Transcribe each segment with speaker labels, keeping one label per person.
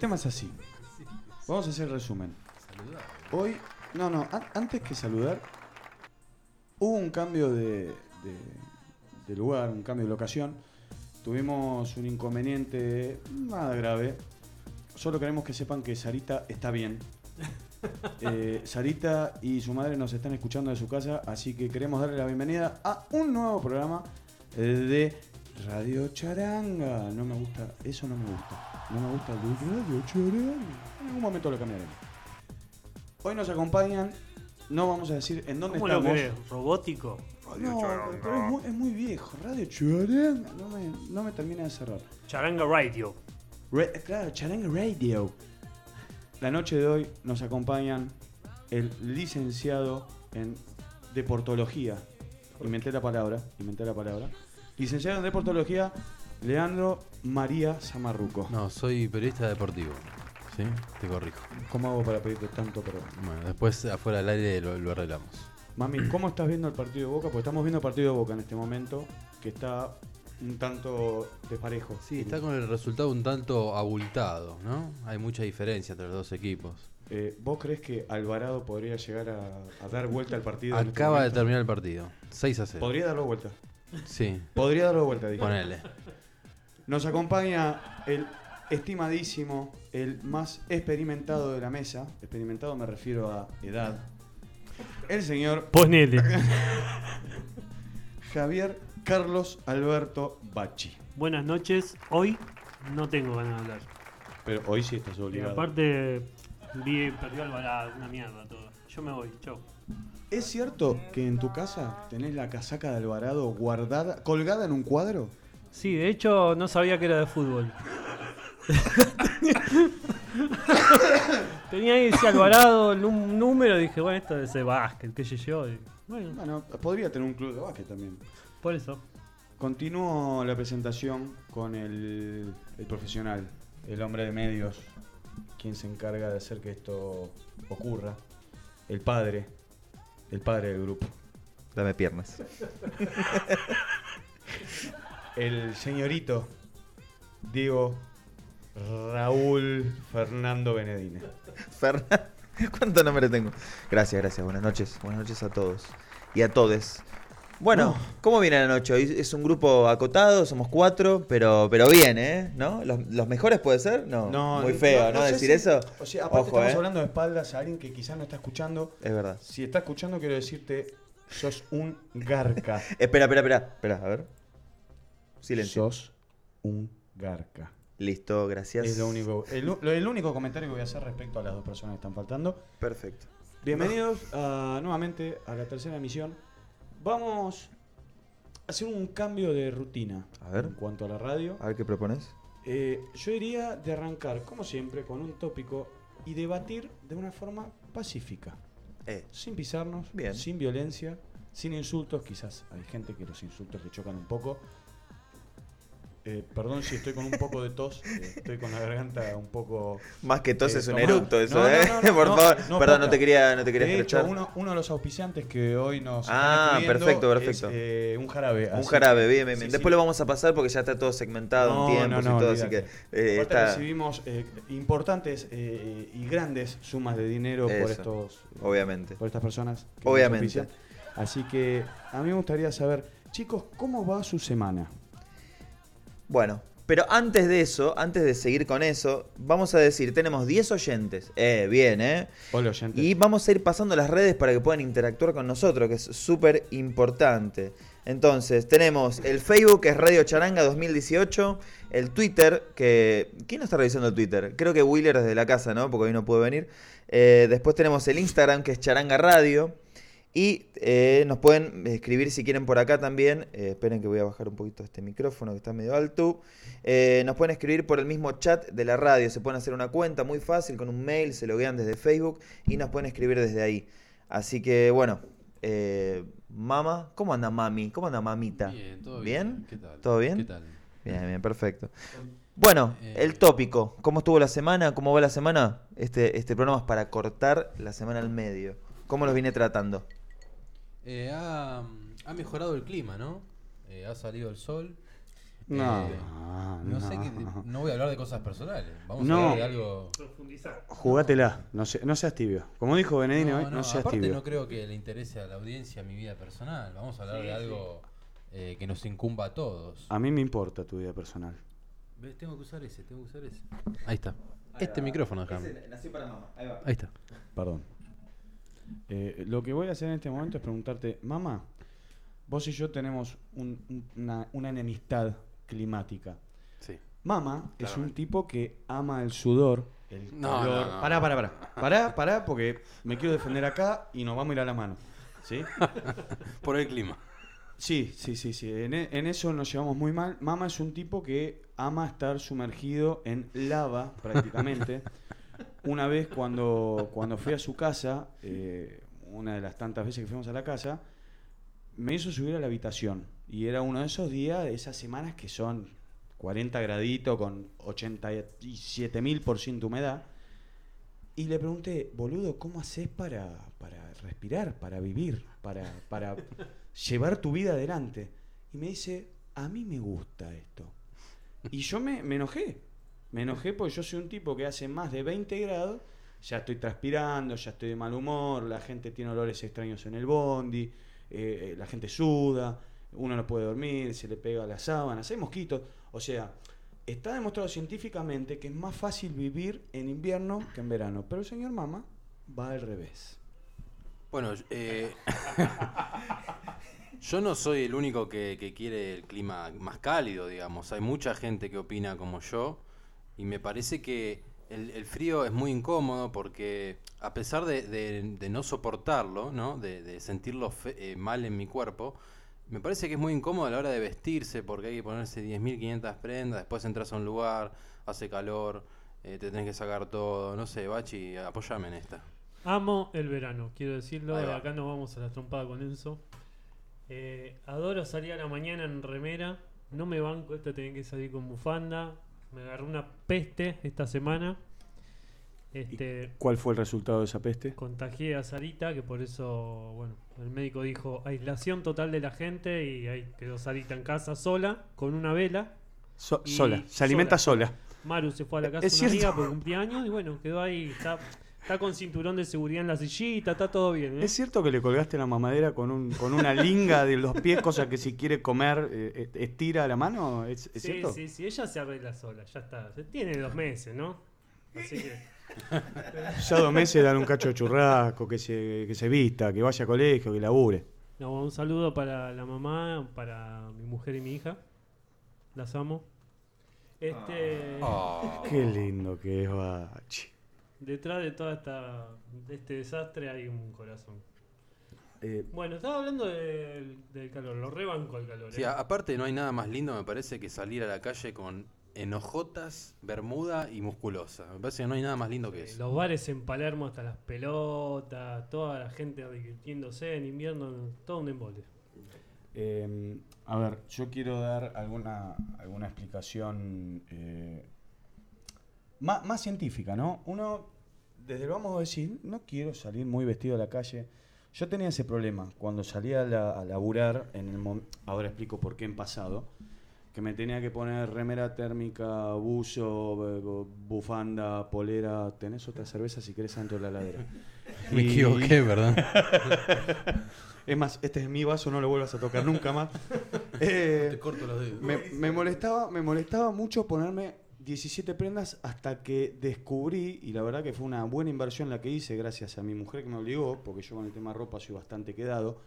Speaker 1: tema es así. Vamos a hacer el resumen. Hoy, no, no, an- antes que saludar, hubo un cambio de, de- de lugar, un cambio de locación. Tuvimos un inconveniente nada grave. Solo queremos que sepan que Sarita está bien. Eh, Sarita y su madre nos están escuchando de su casa, así que queremos darle la bienvenida a un nuevo programa de Radio Charanga. No me gusta, eso no me gusta. No me gusta el de Radio Charanga. En algún momento lo cambiaremos. Hoy nos acompañan, no vamos a decir en dónde
Speaker 2: ¿Cómo lo
Speaker 1: estamos.
Speaker 2: querés? ¿Robótico?
Speaker 1: No, pero es muy, es muy viejo. Radio Charanga. No me, no me termina de cerrar.
Speaker 2: Charanga Radio.
Speaker 1: Re- claro, Charanga Radio. La noche de hoy nos acompañan el licenciado en Deportología. Inventé la palabra, inventé la palabra. Licenciado en Deportología, Leandro María Zamarruco.
Speaker 3: No, soy periodista deportivo. ¿Sí? Te corrijo.
Speaker 1: ¿Cómo hago para pedirte tanto perdón?
Speaker 3: Bueno, después afuera del aire lo, lo arreglamos.
Speaker 1: Mami, ¿cómo estás viendo el partido de Boca? Porque estamos viendo el partido de Boca en este momento, que está un tanto desparejo.
Speaker 3: Sí, está con el resultado un tanto abultado, ¿no? Hay mucha diferencia entre los dos equipos.
Speaker 1: Eh, ¿Vos crees que Alvarado podría llegar a, a dar vuelta al partido? este
Speaker 3: Acaba de terminar el partido. 6 a 0.
Speaker 1: Podría darlo vuelta.
Speaker 3: Sí,
Speaker 1: Podría darlo vuelta, dije.
Speaker 3: ponele.
Speaker 1: Nos acompaña el estimadísimo, el más experimentado de la mesa. Experimentado me refiero a edad. El señor
Speaker 2: Ponele.
Speaker 1: Javier Carlos Alberto Bachi.
Speaker 2: Buenas noches. Hoy no tengo ganas de hablar.
Speaker 1: Pero hoy sí estás
Speaker 2: Y
Speaker 1: obligado.
Speaker 2: aparte, vi, perdió Alvarado, una mierda todo. Yo me voy, chau.
Speaker 1: ¿Es cierto que en tu casa tenés la casaca de Alvarado guardada, colgada en un cuadro?
Speaker 2: Sí, de hecho no sabía que era de fútbol. Tenía ahí ese Alvarado, un número, y dije, bueno, esto es de básquet, qué sé yo. y bueno,
Speaker 1: Bueno, podría tener un club de básquet también.
Speaker 2: por eso.
Speaker 1: Continúo la presentación con el, el profesional, el hombre de medios, quien se encarga de hacer que esto ocurra, el padre, el padre del grupo,
Speaker 4: Dame piernas.
Speaker 1: el señorito Diego Raúl Fernando Benedine.
Speaker 4: Fernan, ¿cuánto nombre tengo? Gracias, gracias. Buenas noches. Buenas noches a todos. Y a todes. Bueno, ¿cómo viene la noche? Hoy es un grupo acotado, somos cuatro, pero, pero bien, ¿eh? ¿No? ¿Los, los mejores puede ser? No, muy feo, ¿no? Decir
Speaker 1: si-
Speaker 4: eso.
Speaker 1: O sea, aparte
Speaker 4: Ojo,
Speaker 1: estamos
Speaker 4: ¿eh?
Speaker 1: hablando de espaldas a alguien que quizás no está escuchando.
Speaker 4: Es verdad.
Speaker 1: Si está escuchando, quiero decirte, sos un garca.
Speaker 4: Espera, espera, espera. Espera, a ver. Silencio.
Speaker 1: Sos un garca.
Speaker 4: Listo, gracias.
Speaker 1: Es lo único, el, u- lo- el único comentario que voy a hacer respecto a las dos personas que están faltando.
Speaker 4: Perfecto.
Speaker 1: Bienvenidos a- nuevamente a la tercera emisión. Vamos a hacer un cambio de rutina
Speaker 4: A ver.
Speaker 1: en cuanto a la radio.
Speaker 4: A ver qué propones.
Speaker 1: Eh, yo iría de arrancar, como siempre, con un tópico y debatir de una forma pacífica,
Speaker 4: Eh,
Speaker 1: sin pisarnos,
Speaker 4: Bien.
Speaker 1: sin violencia, sin insultos. Quizás hay gente que los insultos le chocan un poco. Eh, perdón si estoy con un poco de tos, eh, estoy con la garganta un poco
Speaker 4: más que tos
Speaker 1: Eh,
Speaker 4: es un eructo eso,
Speaker 1: No,
Speaker 4: ¿eh?
Speaker 1: no, no,
Speaker 4: Por favor.
Speaker 1: no,
Speaker 4: Perdón, no te quería, no te quería
Speaker 1: De hecho, uno, uno de los auspiciantes que hoy nos
Speaker 4: Ah,
Speaker 1: están
Speaker 4: perfecto,
Speaker 1: es,
Speaker 4: perfecto.
Speaker 1: un jarabe.
Speaker 4: Un jarabe, bien, bien,
Speaker 1: sí,
Speaker 4: bien.
Speaker 1: sí.
Speaker 4: Después lo vamos a pasar porque ya está todo segmentado en tiempos y todo, así que está.
Speaker 1: recibimos importantes eh, y grandes sumas de dinero por estos
Speaker 4: Obviamente.
Speaker 1: por estas personas. que
Speaker 4: Obviamente.
Speaker 1: Así que a mí me gustaría saber, chicos, ¿cómo va su semana?
Speaker 4: Bueno, Pero antes de eso, antes de seguir con eso, vamos a decir, tenemos 10 oyentes. Eh, bien, ¿eh?
Speaker 1: Hola, oyentes.
Speaker 4: Y vamos a ir pasando las redes para que puedan interactuar con nosotros, que es súper importante. Entonces, tenemos el Facebook, que es Radio Charanga 2018. El Twitter, que... ¿Quién no está revisando el Twitter? Creo que Wheeler desde la casa, ¿no? Porque hoy no puede venir. Eh, después tenemos el Instagram, que es Charanga Radio. Y eh, nos pueden escribir si quieren por acá también. Eh, esperen que voy a bajar un poquito este micrófono que está medio alto. Eh, nos pueden escribir por el mismo chat de la radio. Se pueden hacer una cuenta muy fácil con un mail, se loguean desde Facebook y nos pueden escribir desde ahí. Así que bueno, mama, ¿cómo anda mami? ¿Cómo anda mamita?
Speaker 3: Bien, todo
Speaker 4: ¿Bien?
Speaker 3: bien. ¿Qué tal?
Speaker 4: ¿Todo bien?
Speaker 3: ¿Qué tal?
Speaker 4: Bien, bien, perfecto. Bueno, el tópico. ¿Cómo estuvo la semana? ¿Cómo va la semana? Este, este programa es para cortar la semana al medio. ¿Cómo los vine tratando?
Speaker 3: Eh, ha, ha mejorado el clima, ¿no? Eh, ha salido el sol.
Speaker 1: No,
Speaker 3: Eh,
Speaker 1: no.
Speaker 3: no sé qué- no voy a hablar de cosas personales. Vamos
Speaker 1: No.
Speaker 3: a hablar de algo.
Speaker 2: Profundizar.
Speaker 1: Jugátela, no, se- no seas tibio. Como dijo Benedini hoy,
Speaker 3: No,
Speaker 1: no,
Speaker 3: no,
Speaker 1: seas
Speaker 3: aparte
Speaker 1: tibio.
Speaker 3: no creo que le interese a la audiencia mi vida personal. Vamos a hablar
Speaker 2: Sí,
Speaker 3: de
Speaker 2: sí.
Speaker 3: algo eh, que nos incumba a todos.
Speaker 1: A mí me importa tu vida personal.
Speaker 3: ¿Ves? Tengo que usar ese, tengo que usar ese. Ahí está. Este micrófono, déjame.
Speaker 4: nació para mamá. Ahí va.
Speaker 3: Ahí está.
Speaker 1: Perdón. Eh, lo que voy a hacer en este momento es preguntarte, mamá, vos y yo tenemos un- un- una, una enemistad climática.
Speaker 3: Sí.
Speaker 1: Mama es un tipo que ama el sudor, el
Speaker 3: No,
Speaker 1: calor.
Speaker 3: no, no.
Speaker 1: Pará, pará, pará. Pará, pará, porque me quiero defender acá y nos vamos a ir a la mano. ¿Sí?
Speaker 3: Por el clima.
Speaker 1: Sí, sí, sí, sí. En, e- en eso nos llevamos muy mal. Mama es un tipo que ama estar sumergido en lava, prácticamente. una vez cuando, cuando fui a su casa, eh, una de las tantas veces que fuimos a la casa, me hizo subir a la habitación. Y era uno de esos días, de esas semanas que son 40 graditos con 87 mil por ciento humedad. Y le pregunté, boludo, ¿cómo haces para, para respirar, para vivir, para, para llevar tu vida adelante? Y me dice, a mí me gusta esto. Y yo me, me enojé. Me enojé porque yo soy un tipo que hace más de 20 grados, ya estoy transpirando, ya estoy de mal humor, la gente tiene olores extraños en el bondi, eh, eh, la gente suda, uno no puede dormir, se le pega las sábanas, hay mosquitos. O sea, está demostrado científicamente que es más fácil vivir en invierno que en verano. Pero el señor Mama va al revés.
Speaker 3: Bueno, eh, yo no soy el único que, que quiere el clima más cálido, digamos. Hay mucha gente que opina como yo y me parece que el, el frío es muy incómodo porque a pesar de, de- de no soportarlo, ¿no? de, de sentirlo fe- eh, mal en mi cuerpo, me parece que es muy incómodo a la hora de vestirse porque hay que ponerse 10.500 prendas, después entras a un lugar, hace calor, eh, te tenés que sacar todo, no sé, Bachi, apoyame en esta.
Speaker 2: Amo el verano, quiero decirlo. Acá nos vamos a la trompada con Enzo. Eh, adoro salir a la mañana en remera. No me banco, esto tenía que salir con bufanda. Me agarró una peste esta semana. Este,
Speaker 1: ¿Cuál fue el resultado de esa peste?
Speaker 2: contagié a Sarita, que por eso, bueno, el médico dijo aislación total de la gente y ahí quedó Sarita en casa sola, con una vela.
Speaker 1: So- sola, se alimenta sola.
Speaker 2: Maru se fue a la casa
Speaker 1: Es
Speaker 2: de una
Speaker 1: cierto.
Speaker 2: amiga por cumpleaños y bueno, quedó ahí, está, está con cinturón de seguridad en la sillita, está todo bien. ¿eh?
Speaker 1: ¿Es cierto que le colgaste la mamadera con, un, con una linga de los pies, cosa que si quiere comer eh, eh, estira la mano? ¿Es, es
Speaker 2: sí,
Speaker 1: cierto?
Speaker 2: sí, sí, ella se arregla sola, ya está. Tiene dos meses, ¿no? Así que.
Speaker 1: Ya dos meses dan un cacho de churrasco, que se, que se vista, que vaya a colegio, que labure.
Speaker 2: No, un saludo para la mamá, para mi mujer y mi hija. Las amo. Este.
Speaker 3: Oh.
Speaker 1: Qué lindo que es Bachi.
Speaker 2: Detrás de toda esta de este desastre hay un corazón.
Speaker 1: Eh,
Speaker 2: Bueno, estaba hablando del, del calor, lo rebanco al calor.
Speaker 3: Sí,
Speaker 2: ¿eh?
Speaker 3: a- aparte no hay nada más lindo, me parece, que salir a la calle con enojotas, bermuda y musculosa. Me parece que no hay nada más lindo que
Speaker 2: Eh,
Speaker 3: eso.
Speaker 2: Los bares en Palermo hasta las pelotas, toda la gente divirtiéndose en invierno, todo un embole.
Speaker 1: Eh, a ver, yo quiero dar alguna, alguna explicación eh, más, más científica, ¿no? Uno, desde el vamos a decir, no quiero salir muy vestido a la calle. Yo tenía ese problema cuando salía a, la- a laburar, en el ahora explico por qué en pasado, que me tenía que poner remera térmica, buzo, bu- bu- bufanda, polera. ¿Tenés otra cerveza si querés dentro de la heladera?
Speaker 3: Me
Speaker 1: Y-
Speaker 3: equivoqué, ¿verdad?
Speaker 1: es más, este es mi vaso, no lo vuelvas a tocar nunca más. Eh,
Speaker 3: Te corto los dedos.
Speaker 1: me, me molestaba, me molestaba mucho ponerme 17 prendas hasta que descubrí, y la verdad que fue una buena inversión la que hice, gracias a mi mujer que me obligó, porque yo con el tema ropa soy bastante quedado.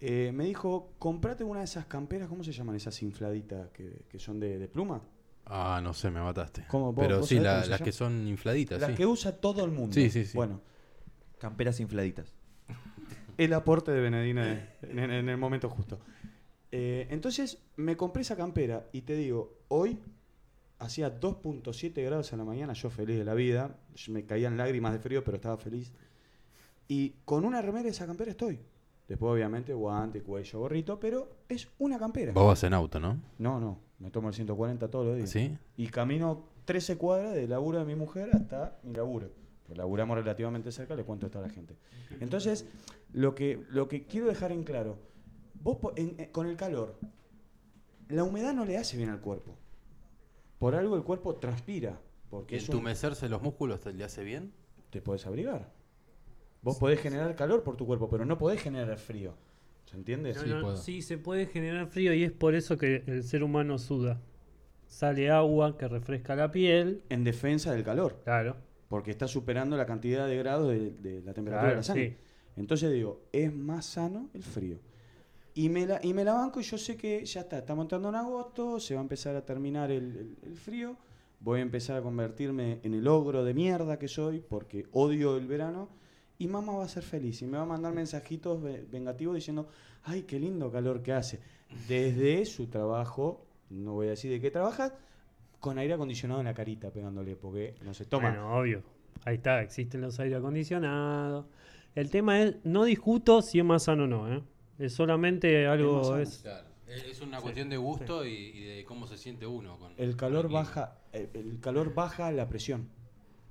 Speaker 1: eh, me dijo, comprate una de esas camperas, ¿cómo se llaman esas infladitas que, que son de, de pluma?
Speaker 3: Ah, no sé, me mataste.
Speaker 1: ¿Cómo? ¿Vos-
Speaker 3: Pero
Speaker 1: vos
Speaker 3: sí, la-
Speaker 1: cómo
Speaker 3: las que son infladitas,
Speaker 1: Las
Speaker 3: sí.
Speaker 1: que usa todo el mundo.
Speaker 3: Sí, sí, sí.
Speaker 1: Bueno,
Speaker 4: Camperas infladitas.
Speaker 1: el aporte de Benedina en, en- en el momento justo. Eh, entonces me compré esa campera y te digo, hoy hacía 2.7 grados a la mañana, yo feliz de la vida, me caían lágrimas de frío, pero estaba feliz. Y con una remera de esa campera estoy. Después obviamente guante, cuello, gorrito, pero es una campera.
Speaker 3: Vos vas en auto, ¿no?
Speaker 1: No, no, me tomo el 140 todos los días.
Speaker 3: ¿Sí?
Speaker 1: Y camino 13 cuadras del laburo de mi mujer hasta mi laburo. Pues laburamos relativamente cerca, le cuento esto a la gente. Entonces, lo que, lo que quiero dejar en claro, vos en- en- con el calor, la humedad no le hace bien al cuerpo. Por algo el cuerpo transpira. Porque es un-
Speaker 3: ¿Entumecerse los músculos te le hace bien?
Speaker 1: te podés abrigar. Vos podés generar calor por tu cuerpo, pero no podés generar frío. ¿Se entiende?
Speaker 2: No,
Speaker 3: Sí,
Speaker 2: no, sí, se puede generar frío y es por eso que el ser humano suda. Sale agua que refresca la piel.
Speaker 1: En defensa del calor.
Speaker 2: Claro.
Speaker 1: porque está superando la cantidad de grados de, de la temperatura de la sangre.
Speaker 2: sí.
Speaker 1: Entonces digo, es más sano el frío. Y me, la, y me la banco y yo sé que ya está, estamos entrando en agosto, se va a empezar a terminar el, frío, voy a empezar a convertirme en el ogro de mierda que soy porque odio el verano y mamá va a ser feliz y me va a mandar mensajitos ve- vengativos diciendo, ay, qué lindo calor que hace. Desde su trabajo, no voy a decir de qué trabaja, con aire acondicionado en la carita pegándole porque no se toma.
Speaker 2: Bueno, obvio. Ahí está, existen los aire acondicionados. El tema es, no discuto si es más sano o no, ¿eh? Es solamente algo... Es,
Speaker 3: Claro. Es una cuestión de gusto y, y de cómo se siente uno. Con,
Speaker 1: El calor
Speaker 3: con
Speaker 1: baja, el, el calor baja la presión.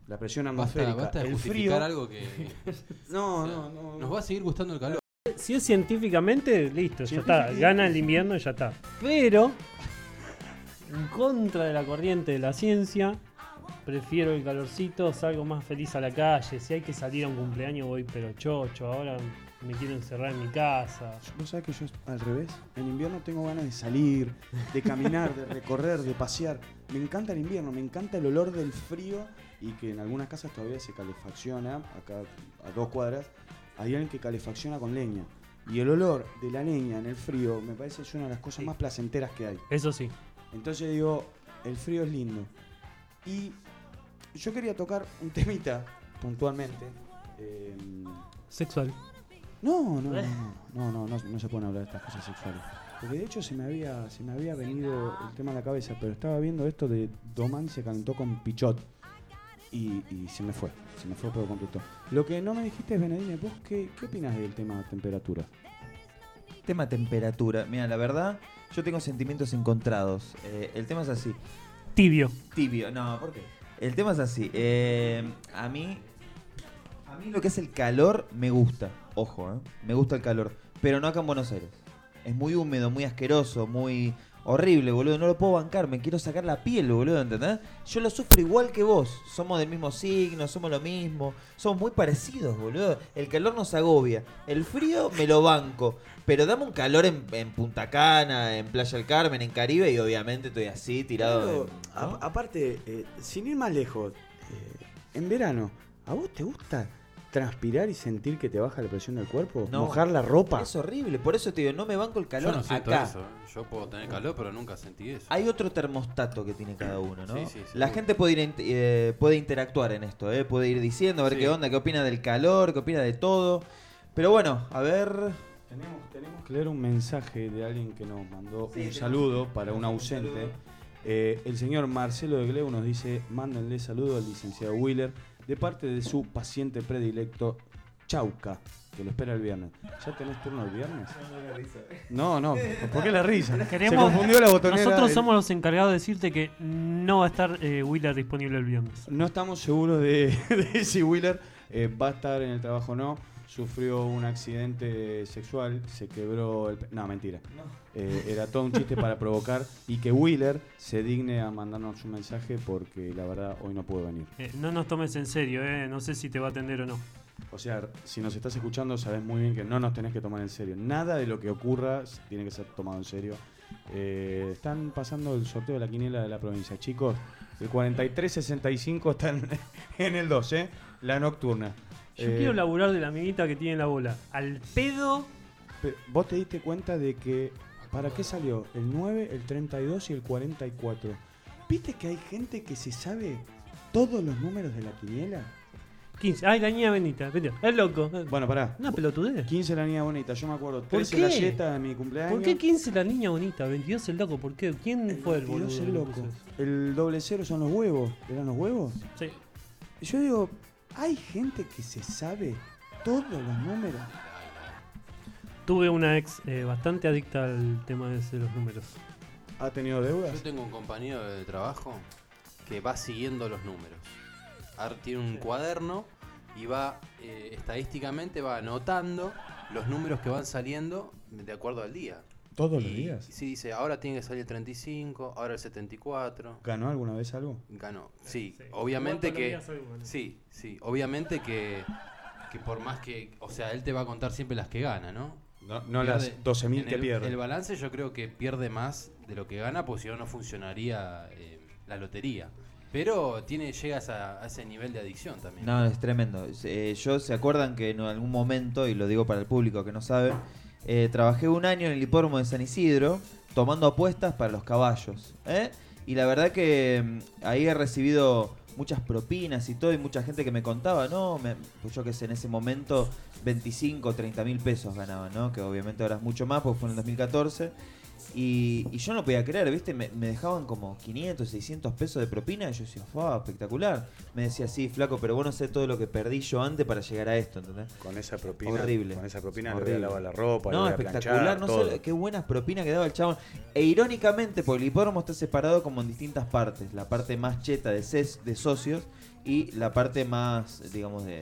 Speaker 1: La presión
Speaker 3: Basta,
Speaker 1: atmosférica.
Speaker 3: basta de
Speaker 1: el frío.
Speaker 3: algo que
Speaker 1: No, no, no.
Speaker 3: nos va a seguir gustando el calor.
Speaker 2: si es científicamente, listo, ya está. Gana el invierno y ya está. Pero, en contra de la corriente de la ciencia, prefiero el calorcito, salgo más feliz a la calle. Si hay que salir a un cumpleaños, voy pero chocho. Ahora me quiero encerrar en mi casa.
Speaker 1: Vos sabés que yo al revés. En invierno tengo ganas de salir, de caminar, de recorrer, de pasear. Me encanta el invierno, me encanta el olor del frío y que en algunas casas todavía se calefacciona, acá a dos cuadras, hay alguien que calefacciona con leña. Y el olor de la leña en el frío me parece es una de las cosas
Speaker 2: Sí.
Speaker 1: más placenteras que hay.
Speaker 2: Eso sí.
Speaker 1: Entonces digo, el frío es lindo. Y yo quería tocar un temita puntualmente. eh,
Speaker 2: Sexual.
Speaker 1: No, no, no, no, no, no, no, no se pueden hablar de estas cosas sexuales. Porque de hecho se me había, se me había venido el tema a la cabeza, pero estaba viendo esto de Domán se calentó con Pichot. Y, y se me fue, se me fue por completo. Lo que no me dijiste es, Benedine, ¿vos qué, qué opinas del tema temperatura?
Speaker 4: Tema temperatura. Mira, la verdad, yo tengo sentimientos encontrados. Eh, el tema es así.
Speaker 2: Tibio.
Speaker 4: Tibio, no, ¿por qué? El tema es así. eh, a mí. A mí lo que es el calor me gusta. Ojo, ¿eh? Me gusta el calor. Pero no acá en Buenos Aires. Es muy húmedo, muy asqueroso, muy horrible, boludo. No lo puedo bancar. Me quiero sacar la piel, boludo, ¿entendés? Yo lo sufro igual que vos. Somos del mismo signo, somos lo mismo. Somos muy parecidos, boludo. El calor nos agobia. El frío me lo banco. Pero dame un calor en, en Punta Cana, en Playa del Carmen, en Caribe y obviamente estoy así tirado.
Speaker 1: Pero,
Speaker 4: en- ¿no?
Speaker 1: a- aparte, eh, sin ir más lejos, eh, en verano, ¿a vos te gusta transpirar y sentir que te baja la presión del cuerpo?
Speaker 4: No.
Speaker 1: ¿Mojar la ropa?
Speaker 4: Es horrible, por eso te digo, no me banco el calor
Speaker 3: Yo no siento
Speaker 4: acá.
Speaker 3: eso. ¿eh? Yo puedo tener calor, pero nunca sentí eso.
Speaker 4: Hay otro termostato que tiene cada uno, ¿no?
Speaker 3: Sí, sí,
Speaker 4: La gente puede, ir eh, puede interactuar en esto, ¿eh? puede ir diciendo, a ver
Speaker 3: Sí.
Speaker 4: qué onda, qué opina del calor, qué opina de todo. Pero bueno, a ver.
Speaker 1: Tenemos, tenemos que leer un mensaje de alguien que nos mandó
Speaker 4: Sí,
Speaker 1: un saludo para un ausente. Eh, el señor Marcelo de Gleu nos dice, mándenle saludo al licenciado Wheeler de parte de su paciente predilecto, Chauca, que lo espera el viernes. ¿Ya tenés turno el viernes? No, no, ¿por qué la risa? Se
Speaker 2: Queremos-
Speaker 1: confundió la botonera.
Speaker 2: Nosotros
Speaker 1: el-
Speaker 2: somos los encargados de decirte que no va a estar eh, Wheeler disponible el viernes.
Speaker 1: No estamos seguros de, de si Wheeler eh, va a estar en el trabajo o no. Sufrió un accidente sexual, se quebró el... No, mentira. Eh, era todo un chiste para provocar y que Wheeler se digne a mandarnos un mensaje porque la verdad hoy no pudo venir.
Speaker 2: Eh, no nos tomes en serio, eh. no sé si te va a atender o no.
Speaker 1: O sea, si nos estás escuchando sabes muy bien que no nos tenés que tomar en serio. Nada de lo que ocurra tiene que ser tomado en serio. Eh, están pasando el sorteo de la quiniela de la provincia. Chicos, el 43-65 está en, en el 2, ¿eh? La nocturna.
Speaker 2: Yo
Speaker 1: Eh,
Speaker 2: quiero laburar de la amiguita que tiene la bola. Al pedo.
Speaker 1: pe- ¿Vos te diste cuenta de que... ¿Para qué salió? El 9, el 32 y el 44. ¿Viste que hay gente que se sabe todos los números de la quiniela?
Speaker 2: 15. Ay, la niña. Benita. Es loco.
Speaker 1: Bueno, pará.
Speaker 2: Una pelotudez.
Speaker 1: 15 la niña bonita, yo me acuerdo.
Speaker 2: ¿Por
Speaker 1: 13
Speaker 2: qué?
Speaker 1: la yeta de mi cumpleaños.
Speaker 2: ¿Por qué 15 la niña bonita? 22 el loco. ¿Por qué? ¿Quién fue el boludo?
Speaker 1: Dios el
Speaker 2: que
Speaker 1: loco. El doble cero son los huevos. ¿Eran los huevos?
Speaker 2: Sí.
Speaker 1: Yo digo, hay gente que se sabe todos los números.
Speaker 2: Tuve una ex eh, bastante adicta al tema de ese- los números.
Speaker 1: ¿Ha tenido deudas?
Speaker 3: Yo tengo un compañero de trabajo que va siguiendo los números. Ahora tiene un cuaderno y va, eh, estadísticamente, va anotando los números que van saliendo de acuerdo al día.
Speaker 1: ¿Todos
Speaker 3: Y-
Speaker 1: los días?
Speaker 3: Sí, dice, ahora tiene que salir el 35, ahora el 74.
Speaker 1: ¿Ganó alguna vez algo?
Speaker 3: Ganó. Sí,
Speaker 2: Sí.
Speaker 3: obviamente que... Sí, sí, obviamente que, que por más que... O sea, él te va a contar siempre las que gana, ¿no?
Speaker 1: No, no
Speaker 3: Pierde-
Speaker 1: las 12.000
Speaker 3: en
Speaker 1: que
Speaker 3: el,
Speaker 1: pierde.
Speaker 3: El balance yo creo que pierde más de lo que gana, porque si no, no funcionaría eh, la lotería. Pero tiene llega a, esa- a ese nivel de adicción también.
Speaker 4: No, es tremendo. Eh, yo se acuerdan que en algún momento, y lo digo para el público que no sabe, eh, trabajé un año en el hipódromo de San Isidro tomando apuestas para los caballos. ¿eh? Y la verdad que mm, ahí he recibido muchas propinas y todo, y mucha gente que me contaba, no, me- pues yo que sé, en ese momento 25, 30 mil pesos ganaba, ¿no? Que obviamente ahora es mucho más, porque fue en el 2014. Y, y yo no podía creer, ¿viste? Me, me dejaban como 500, 600 pesos de propina y yo decía, ¡fua! Espectacular. Me decía, sí, flaco, pero vos no sé todo lo que perdí yo antes para llegar a esto, ¿entendés?
Speaker 1: Con esa propina.
Speaker 4: Horrible.
Speaker 1: Con esa propina le
Speaker 4: Horrible.
Speaker 1: voy a lavar la ropa, le
Speaker 4: No,
Speaker 1: voy a
Speaker 4: espectacular,
Speaker 1: planchar,
Speaker 4: no
Speaker 1: todo.
Speaker 4: sé qué buenas propinas que daba el chabón. E irónicamente, porque el hipódromo está separado como en distintas partes. La parte más cheta de, ses- de socios y la parte más, digamos, de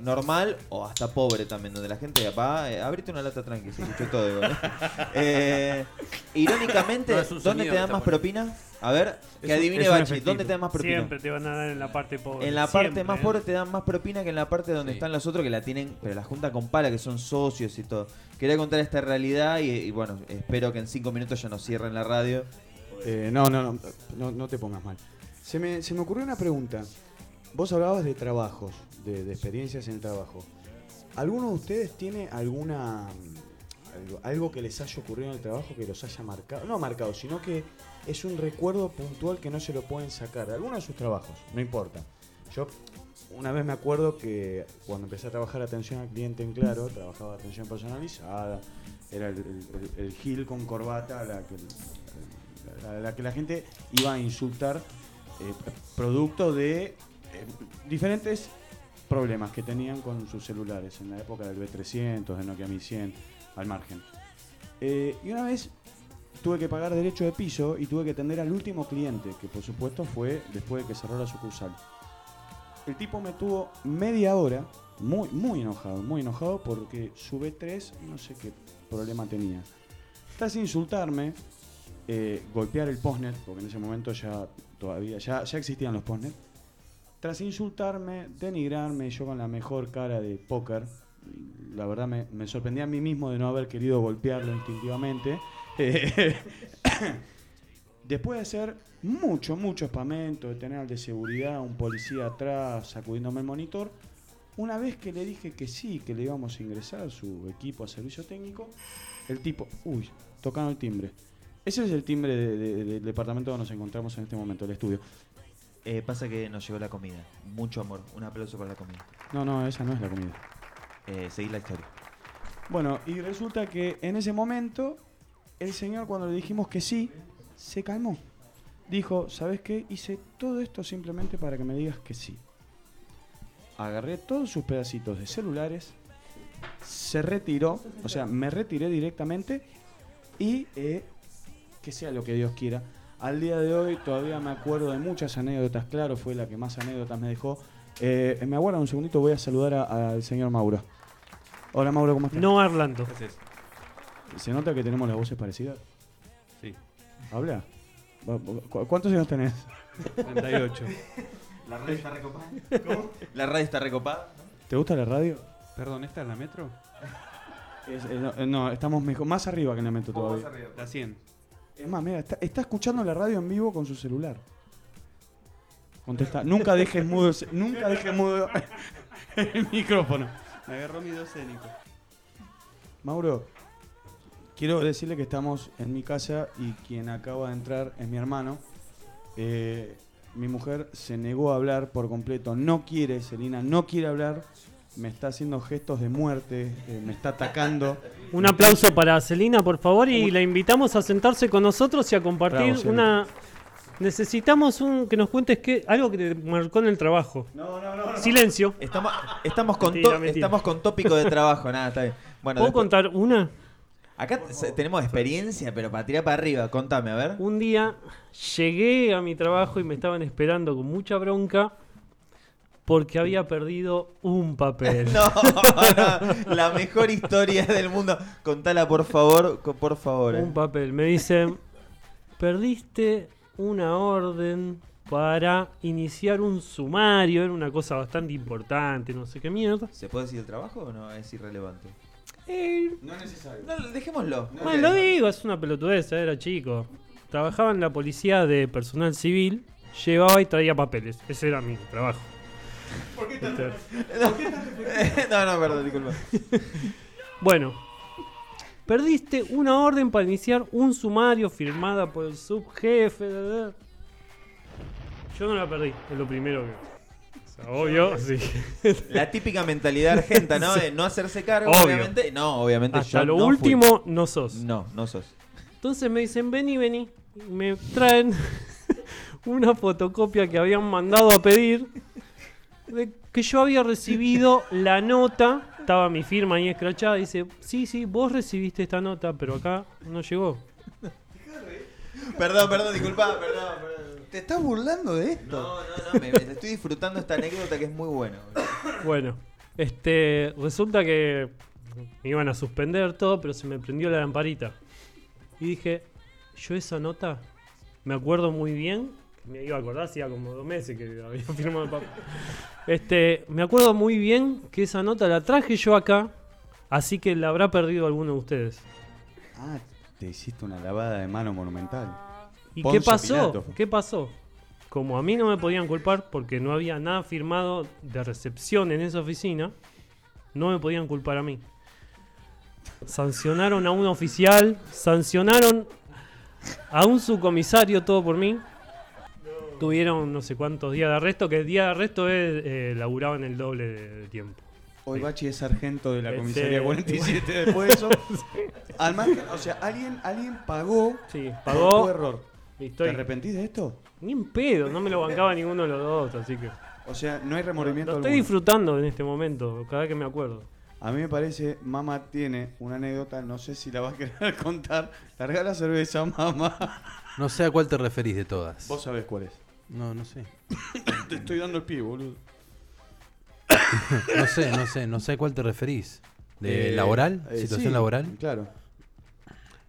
Speaker 4: normal o hasta pobre también, donde la gente va, eh, abrite una lata tranqui, se escuchó todo. igual, ¿eh? Irónicamente,
Speaker 3: No, es un
Speaker 4: ¿dónde
Speaker 3: sonido
Speaker 4: te
Speaker 3: que
Speaker 4: dan
Speaker 3: está
Speaker 4: más
Speaker 3: poniendo.
Speaker 4: propina? A ver, que adivine
Speaker 1: es un
Speaker 4: Bachi,
Speaker 1: efectivo.
Speaker 4: ¿dónde te dan más propina?
Speaker 2: Siempre te van a dar en la parte pobre.
Speaker 4: En la parte más
Speaker 2: ¿eh?
Speaker 4: pobre te dan más propina que en la parte donde
Speaker 3: Sí.
Speaker 4: están los otros que la tienen, pero la junta con pala, que son socios y todo. Quería contar esta realidad y, y bueno, espero que en cinco minutos ya nos cierren la radio.
Speaker 1: Eh, no, no, no, no, no te pongas mal. Se me, se me ocurrió una pregunta. Vos hablabas de trabajos, de, experiencias en el trabajo. ¿Alguno de ustedes tiene alguna algo, que les haya ocurrido en el trabajo que los haya marcado? No marcado, sino que es un recuerdo puntual que no se lo pueden sacar. De alguno de sus trabajos, no importa. Yo una vez me acuerdo que cuando empecé a trabajar atención al cliente en Claro, trabajaba atención personalizada, era el, el- el- gil con corbata la que, la que la gente iba a insultar eh, producto de eh, diferentes problemas que tenían con sus celulares en la época del B300, del Nokia 1100, al margen. Eh, y una vez tuve que pagar derecho de piso y tuve que atender al último cliente, que por supuesto fue después de que cerró la sucursal. El tipo me tuvo media hora, muy, muy enojado, muy enojado porque su B3 no sé qué problema tenía. Tras insultarme, eh, golpear el postnet, porque en ese momento ya todavía ya, ya existían los postnet. Tras insultarme, denigrarme, yo con la mejor cara de póker, la verdad me, me sorprendí a mí mismo de no haber querido golpearlo instintivamente. Eh, Después de hacer mucho, mucho espamento, de tener al de seguridad, un policía atrás, sacudiéndome el monitor, una vez que le dije que sí, que le íbamos a ingresar su equipo a servicio técnico, el tipo, uy, tocando el timbre. Ese es el timbre de- de- del departamento donde nos encontramos en este momento, el estudio.
Speaker 4: Eh, pasa que nos llegó la comida. Mucho amor. Un aplauso para la comida.
Speaker 1: No, no, esa no es la comida.
Speaker 4: Eh, seguir la historia.
Speaker 1: Bueno, y resulta que en ese momento, el señor cuando le dijimos que sí, se calmó. Dijo, ¿sabes qué? Hice todo esto simplemente para que me digas que sí. Agarré todos sus pedacitos de celulares, se retiró, o sea, me retiré directamente y eh, que sea lo que Dios quiera. Al día de hoy todavía me acuerdo de muchas anécdotas, claro, fue la que más anécdotas me dejó. Eh, me aguardan un segundito, voy a saludar al señor Mauro. Hola Mauro, ¿cómo estás?
Speaker 2: No Arlando.
Speaker 1: ¿Se nota que tenemos las voces parecidas?
Speaker 5: Sí.
Speaker 1: ¿Habla? ¿Cu- ¿Cuántos años tenés?
Speaker 5: 38.
Speaker 4: ¿La radio está recopada? ¿La radio está recopada?
Speaker 1: ¿Te gusta la radio?
Speaker 5: Perdón, ¿esta es la metro?
Speaker 1: Es- eh, no, no, estamos mejor, más arriba que en el metro todavía.
Speaker 5: La 100.
Speaker 1: Es más, mira, está, está escuchando la radio en vivo con su celular. Contesta, nunca dejes mudo, nunca dejes mudo el micrófono.
Speaker 5: Me agarró mi docénico.
Speaker 1: Mauro, quiero decirle que estamos en mi casa y quien acaba de entrar es mi hermano. Eh, mi mujer se negó a hablar por completo, no quiere, Selina, no quiere hablar. Me está haciendo gestos de muerte, eh, me está atacando.
Speaker 2: Un aplauso para Celina, por favor, y la invitamos a sentarse con nosotros y a compartir
Speaker 1: Bravo,
Speaker 2: una. Necesitamos un que nos cuentes qué, algo que te marcó en el trabajo.
Speaker 1: No, no, no.
Speaker 2: Silencio.
Speaker 4: Estamos, estamos, con
Speaker 2: Mentira,
Speaker 4: to-
Speaker 2: mentira.
Speaker 4: estamos con tópico de trabajo, nada, está bien. Bueno,
Speaker 2: ¿Puedo
Speaker 4: después-
Speaker 2: contar una?
Speaker 4: acá tenemos experiencia, pero para tirar para arriba. Contame, a ver.
Speaker 2: Un día llegué a mi trabajo y me estaban esperando con mucha bronca porque había perdido un papel.
Speaker 4: No, no, la mejor historia del mundo. Contala, por favor, por favor. eh.
Speaker 2: Un papel. Me dicen, perdiste una orden para iniciar un sumario. Era una cosa bastante importante, no sé qué mierda.
Speaker 4: ¿Se puede decir el trabajo o no? Es irrelevante.
Speaker 2: Eh,
Speaker 1: No es necesario.
Speaker 4: No, dejémoslo.
Speaker 2: bueno, lo digo, es una pelotudez, era chico. Trabajaba en la policía de personal civil, llevaba y traía papeles. Ese era mi trabajo.
Speaker 4: No, no, perdón, disculpa.
Speaker 2: Bueno, perdiste una orden para iniciar un sumario firmada por el subjefe. da, da. Yo no la perdí, es lo primero que. o sea, obvio, sí.
Speaker 4: La típica mentalidad argenta, ¿no? De no hacerse cargo,
Speaker 2: Obvio.
Speaker 4: obviamente. No, obviamente
Speaker 2: Hasta
Speaker 4: yo
Speaker 2: lo
Speaker 4: no fui.
Speaker 2: último no sos.
Speaker 4: No, no sos.
Speaker 2: Entonces me dicen, vení, vení. Me traen una fotocopia que habían mandado a pedir. Que yo había recibido la nota. Estaba mi firma ahí escrachada. Dice, sí, sí, vos recibiste esta nota, pero acá no llegó.
Speaker 4: Perdón, perdón, disculpa, perdón, perdón.
Speaker 1: ¿Te estás burlando de esto?
Speaker 4: No, no, no, me, me estoy disfrutando esta anécdota que es muy buena. boludo.
Speaker 2: Bueno, este, resulta que me iban a suspender todo, pero se me prendió la lamparita. Y dije, yo esa nota me acuerdo muy bien, me iba a acordar, hacía como dos meses que había firmado el papel. Este, me acuerdo muy bien que esa nota la traje yo acá, así que la habrá perdido alguno de ustedes.
Speaker 1: Ah, te hiciste una lavada de mano monumental.
Speaker 2: ¿Y
Speaker 1: Poncio
Speaker 2: qué pasó?
Speaker 1: Pilato.
Speaker 2: ¿Qué pasó? Como a mí no me podían culpar porque no había nada firmado de recepción en esa oficina, no me podían culpar a mí. Sancionaron a un oficial, sancionaron a un subcomisario, todo por mí. Tuvieron no sé cuántos días de arresto, que el día de arresto es, eh, laburaban el doble de, de tiempo.
Speaker 1: Hoy Bachi es sargento de la
Speaker 2: Este,
Speaker 1: comisaría 47 después de eso. Al margen, o sea, alguien, alguien pagó
Speaker 2: Sí, pagó.
Speaker 1: error. ¿Te
Speaker 2: estoy,
Speaker 1: arrepentís de esto?
Speaker 2: ni en pedo, no me lo bancaba ninguno de los dos, así que.
Speaker 1: O sea, no hay remordimiento
Speaker 2: Lo estoy
Speaker 1: alguno.
Speaker 2: disfrutando en este momento, cada vez que me acuerdo.
Speaker 1: A mí me parece, mamá tiene una anécdota, no sé si la va a querer contar. Larga la cerveza, mamá.
Speaker 3: No sé a cuál te referís de todas.
Speaker 1: Vos sabés cuál es.
Speaker 3: No, no sé.
Speaker 1: Te estoy dando el pie, boludo.
Speaker 3: No sé, no sé, no sé a cuál te referís. ¿De
Speaker 1: Eh,
Speaker 3: laboral?
Speaker 1: eh,
Speaker 3: ¿Situación
Speaker 1: sí,
Speaker 3: laboral?
Speaker 1: Claro.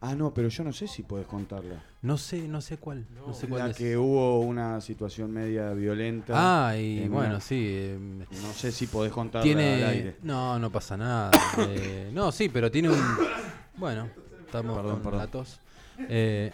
Speaker 1: Ah, no, pero yo no sé si podés contarla.
Speaker 3: No sé, no sé cuál. No, sé cuál
Speaker 1: La
Speaker 3: es.
Speaker 1: que hubo una situación media violenta.
Speaker 3: Ah, y
Speaker 1: en
Speaker 3: bueno,
Speaker 1: una-
Speaker 3: sí. eh,
Speaker 1: No sé si podés contarla al
Speaker 3: tiene.
Speaker 1: aire.
Speaker 3: No, no pasa nada. Eh, no, sí, pero tiene un. Bueno, estamos
Speaker 1: Perdón,
Speaker 3: con
Speaker 1: perdón.
Speaker 3: la tos. Eh,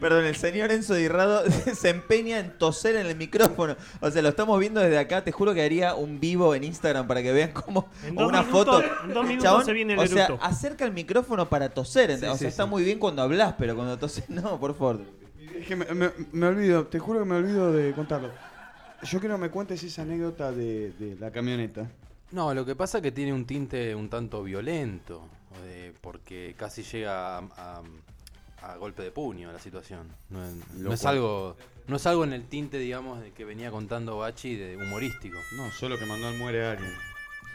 Speaker 4: Perdón, el señor Enzo Dirrado se empeña en toser en el micrófono. O sea, lo estamos viendo desde acá. Te juro que haría un vivo en Instagram para que vean cómo.
Speaker 2: En
Speaker 4: o
Speaker 2: dos
Speaker 4: una
Speaker 2: minutos-
Speaker 4: foto.
Speaker 2: en dos minutos se viene el
Speaker 4: o sea,
Speaker 2: eructo.
Speaker 4: acerca el micrófono para toser.
Speaker 3: Sí,
Speaker 4: o sea,
Speaker 3: sí,
Speaker 4: está
Speaker 3: sí.
Speaker 4: muy bien cuando hablas, pero cuando toses, no, por favor.
Speaker 1: Es que me, me- me olvido, te juro que me olvido de contarlo. Yo quiero que me cuentes esa anécdota de, de la camioneta.
Speaker 3: no, lo que pasa es que tiene un tinte un tanto violento. eh, porque casi llega a, a- a golpe de puño la situación. No, es- no algo. No es algo en el tinte, digamos, de que venía contando Bachi de humorístico.
Speaker 1: No, solo que mandó al muere a alguien.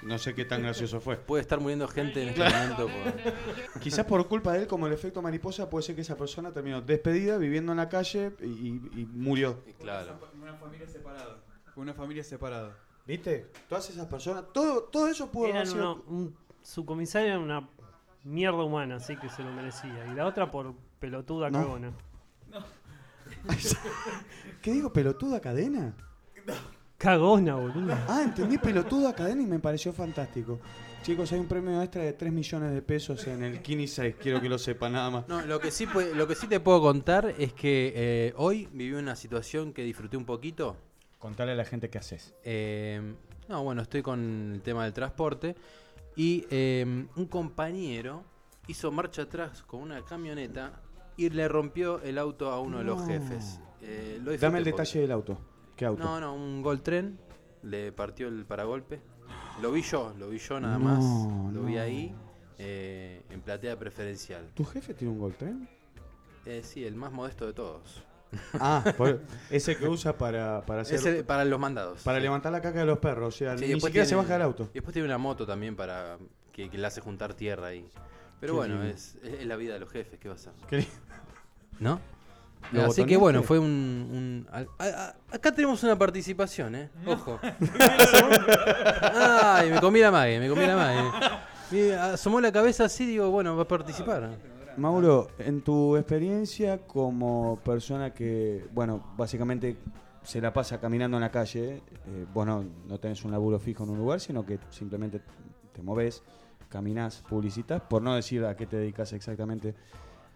Speaker 1: No sé qué tan gracioso fue.
Speaker 3: Puede estar muriendo gente en este momento por,
Speaker 1: Quizás por culpa de él, como el efecto mariposa, puede ser que esa persona terminó despedida, viviendo en la calle y, murió.
Speaker 3: y claro.
Speaker 5: Una familia separada. Una familia separada.
Speaker 1: ¿Viste? Todas esas personas, todo, todo eso pudo haber sido-
Speaker 2: uno- un, su comisario era una mierda humana, así que se lo merecía. Y la otra por pelotuda
Speaker 1: No.
Speaker 2: cagona.
Speaker 1: ¿Qué digo? ¿Pelotuda cadena?
Speaker 2: Cagona, boludo.
Speaker 1: Ah, entendí pelotudo cadena y me pareció fantástico. Chicos, hay un premio extra de 3 millones de pesos en el Kini 6, quiero que lo sepan nada más.
Speaker 3: No, lo que sí, lo que sí te puedo contar es que eh, hoy viví una situación que disfruté un poquito.
Speaker 1: Contale a la gente qué haces.
Speaker 3: Eh, no, bueno, estoy con el tema del transporte. Y eh, un compañero hizo marcha atrás con una camioneta y le rompió el auto a uno de los
Speaker 1: No.
Speaker 3: jefes. Eh, lo
Speaker 1: Dame el
Speaker 3: porque-
Speaker 1: detalle del auto. ¿Qué auto?
Speaker 3: No, no, un Gol Tren. Le partió el paragolpe. Lo vi yo, lo vi yo nada
Speaker 1: No,
Speaker 3: más. Lo vi
Speaker 1: no.
Speaker 3: ahí eh, en platea preferencial.
Speaker 1: ¿Tu jefe tiene un Gold Tren?
Speaker 3: Eh, sí, el más modesto de todos.
Speaker 1: Ah, por- ese que usa para, para hacer.
Speaker 3: Ese para los mandados.
Speaker 1: para
Speaker 3: sí.
Speaker 1: levantar la caca de los perros. O sea,
Speaker 3: Sí,
Speaker 1: ni
Speaker 3: después
Speaker 1: siquiera se
Speaker 3: tiene-
Speaker 1: baja del auto.
Speaker 3: Y después tiene una moto también para que, que le hace juntar tierra ahí. Pero
Speaker 1: Qué
Speaker 3: bueno,
Speaker 1: lindo.
Speaker 3: es, es la vida de los jefes, ¿qué va a?
Speaker 1: Qué li-
Speaker 3: ¿No?
Speaker 1: ¿Lo
Speaker 3: Así que bueno, fue un... un- a- a- a- acá tenemos una participación, ¿eh? Ojo. Ay, me comí la mague, me comí la mague. Y asomó la cabeza así, digo, bueno, va a participar.
Speaker 1: Mauro, en tu experiencia como persona que, bueno, básicamente se la pasa caminando en la calle, eh, vos no, no tenés un laburo fijo en un lugar, sino que simplemente te moves, caminás, publicitas, por no decir a qué te dedicas exactamente.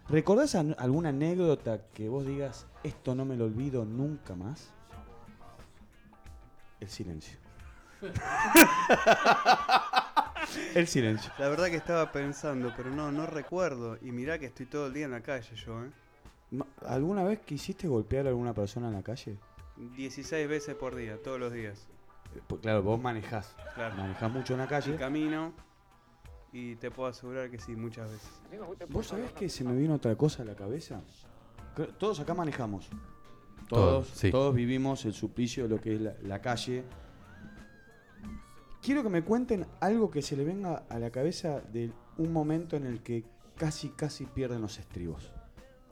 Speaker 1: ¿Recordás alguna anécdota que vos digas, esto no me lo olvido nunca más? El silencio. El silencio.
Speaker 5: La verdad que estaba pensando, pero no, no recuerdo. Y mirá que estoy todo el día en la calle yo, ¿eh?
Speaker 1: ¿Alguna vez quisiste golpear a alguna persona en la calle?
Speaker 5: 16 veces por día, todos los días.
Speaker 1: Pues claro, vos manejás.
Speaker 5: Claro.
Speaker 1: Manejás mucho en la calle.
Speaker 5: camino y te puedo asegurar que sí, muchas veces.
Speaker 1: ¿Vos sabés que se me vino otra cosa a la cabeza? Todos acá manejamos.
Speaker 3: Todos,
Speaker 1: Todos,
Speaker 3: sí.
Speaker 1: todos vivimos el suplicio de lo que es la, la calle. Quiero que me cuenten algo que se le venga a la cabeza de un momento en el que casi, casi pierden los estribos.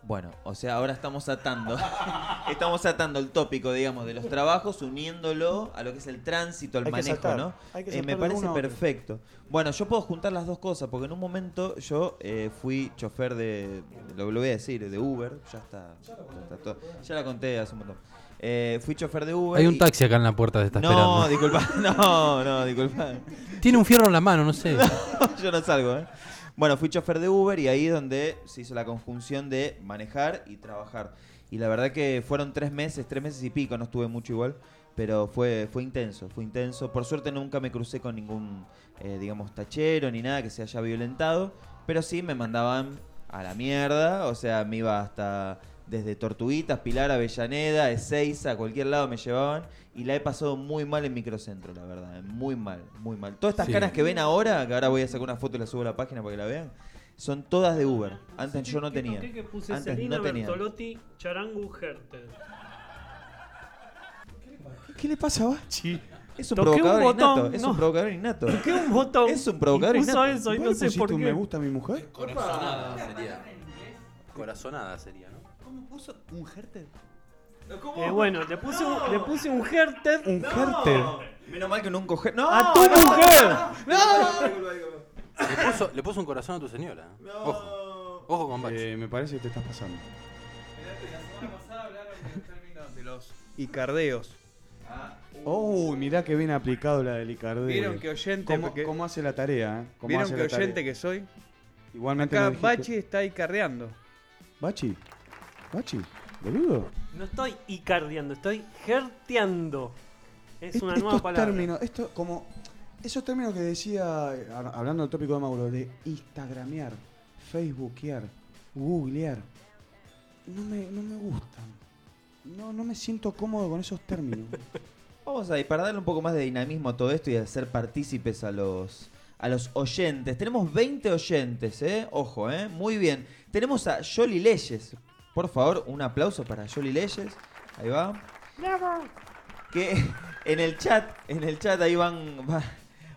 Speaker 4: Bueno, o sea, ahora estamos atando. estamos atando el tópico, digamos, de los trabajos, uniéndolo a lo que es el tránsito, al
Speaker 1: Hay que
Speaker 4: manejo,
Speaker 1: saltar,
Speaker 4: ¿no?
Speaker 1: hay que
Speaker 4: Eh, me parece perfecto. Bueno, yo puedo juntar las dos cosas, porque en un momento yo eh, fui chofer de, lo, lo voy a decir, de Uber, ya está, ya está todo. Ya la conté hace un montón. Eh, fui chofer de Uber.
Speaker 3: Hay un
Speaker 4: y-
Speaker 3: taxi acá en la puerta, te está
Speaker 4: No,
Speaker 3: esperando.
Speaker 4: disculpa, no, no, disculpa.
Speaker 3: Tiene un fierro en la mano, no sé.
Speaker 4: Yo no salgo, ¿eh? Bueno, fui chofer de Uber y ahí es donde se hizo la conjunción de manejar y trabajar. Y la verdad que fueron tres meses, tres meses y pico, no estuve mucho igual, pero fue, fue intenso, fue intenso. Por suerte nunca me crucé con ningún, eh, digamos, tachero ni nada que se haya violentado, pero sí me mandaban a la mierda, o sea, me iba hasta desde Tortuguitas, Pilar, Avellaneda, Ezeiza, a cualquier lado me llevaban y la he pasado muy mal en microcentro, la verdad, muy mal, muy mal. Todas estas
Speaker 3: Sí.
Speaker 4: caras que ven ahora, que ahora voy a sacar una foto y la subo a la página para que la vean, son todas de Uber. Antes yo no
Speaker 2: ¿Qué
Speaker 4: tenía.
Speaker 2: toqué que puse
Speaker 4: Antes
Speaker 2: Selena,
Speaker 4: no tenía.
Speaker 2: Bertolotti, Charangu, Hertel.
Speaker 1: ¿Qué le pasa a Bachi?
Speaker 4: Es un
Speaker 2: Toqué un
Speaker 4: provocador
Speaker 2: botón,
Speaker 4: innato, es
Speaker 2: no.
Speaker 4: un provocador innato.
Speaker 2: ¿Qué un botón?
Speaker 4: Es un provocador
Speaker 2: y puso
Speaker 4: innato.
Speaker 2: eso y
Speaker 1: ¿Vos
Speaker 2: no
Speaker 1: le
Speaker 2: sé
Speaker 1: pusiste
Speaker 2: por
Speaker 1: un
Speaker 2: qué.
Speaker 1: me gusta a mi mujer?
Speaker 3: Corazonada sería. Corazonada sería, ¿no?
Speaker 5: ¿Cómo puso un Hertel?
Speaker 2: Eh, bueno, le puse un, le puse un Hertel
Speaker 1: Un Herter.
Speaker 4: Menos mal que nunca coge. ¡No!
Speaker 2: a tu mujer.
Speaker 3: Le puso, le puso un corazón a tu señora. Ojo. Ojo con Bachi.
Speaker 1: Eh, me parece que te estás pasando.
Speaker 5: De los icardeos.
Speaker 1: Oh, mirá que bien aplicado la del Icardeo.
Speaker 5: Vieron que oyente.
Speaker 1: ¿Cómo,
Speaker 5: porque-
Speaker 1: cómo hace la tarea? eh? ¿Cómo
Speaker 5: Vieron
Speaker 1: hace
Speaker 5: que
Speaker 1: la tarea?
Speaker 5: oyente que soy.
Speaker 1: Igualmente
Speaker 5: Acá Bachi está icardeando.
Speaker 1: Bachi. Bachi. Boludo.
Speaker 2: No estoy icardiando, estoy herteando. Es
Speaker 1: Est-
Speaker 2: una nueva
Speaker 1: estos
Speaker 2: palabra.
Speaker 1: términos, esto como esos términos que decía, hab- hablando del tópico de Mauro, de instagramear, facebookear, googlear, no me, no me gustan. No, no me siento cómodo con esos términos.
Speaker 4: Vamos a ir para darle un poco más de dinamismo a todo esto y hacer partícipes a los a los oyentes. Tenemos 20 oyentes, ¿eh? Ojo, ¿eh? Muy bien. Tenemos a Jolly Leyes. Por favor, un aplauso para Jolly Leyes. Ahí va. Que en el chat, en el chat ahí van, va-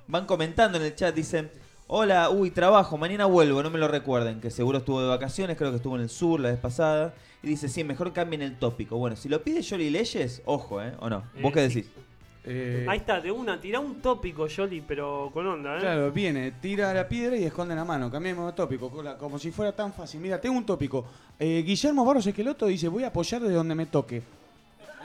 Speaker 4: van comentando en el chat, dicen, hola, uy, trabajo, mañana vuelvo, no me lo recuerden, que seguro estuvo de vacaciones, creo que estuvo en el sur la vez pasada. Y dice, sí, mejor cambien el tópico. Bueno, si lo pide Jolly Leyes, ojo, ¿eh? ¿O no? ¿Vos
Speaker 2: Eh,
Speaker 4: qué
Speaker 2: sí.
Speaker 1: Eh,
Speaker 2: Ahí está, de una, tirá un tópico, Jolly, pero con onda, ¿eh?
Speaker 1: Claro, viene, tira la piedra y esconde la mano. Cambiemos de tópico, como si fuera tan fácil. Mira, tengo un tópico. Eh, Guillermo Barros Esqueloto dice, voy a apoyar de donde me toque.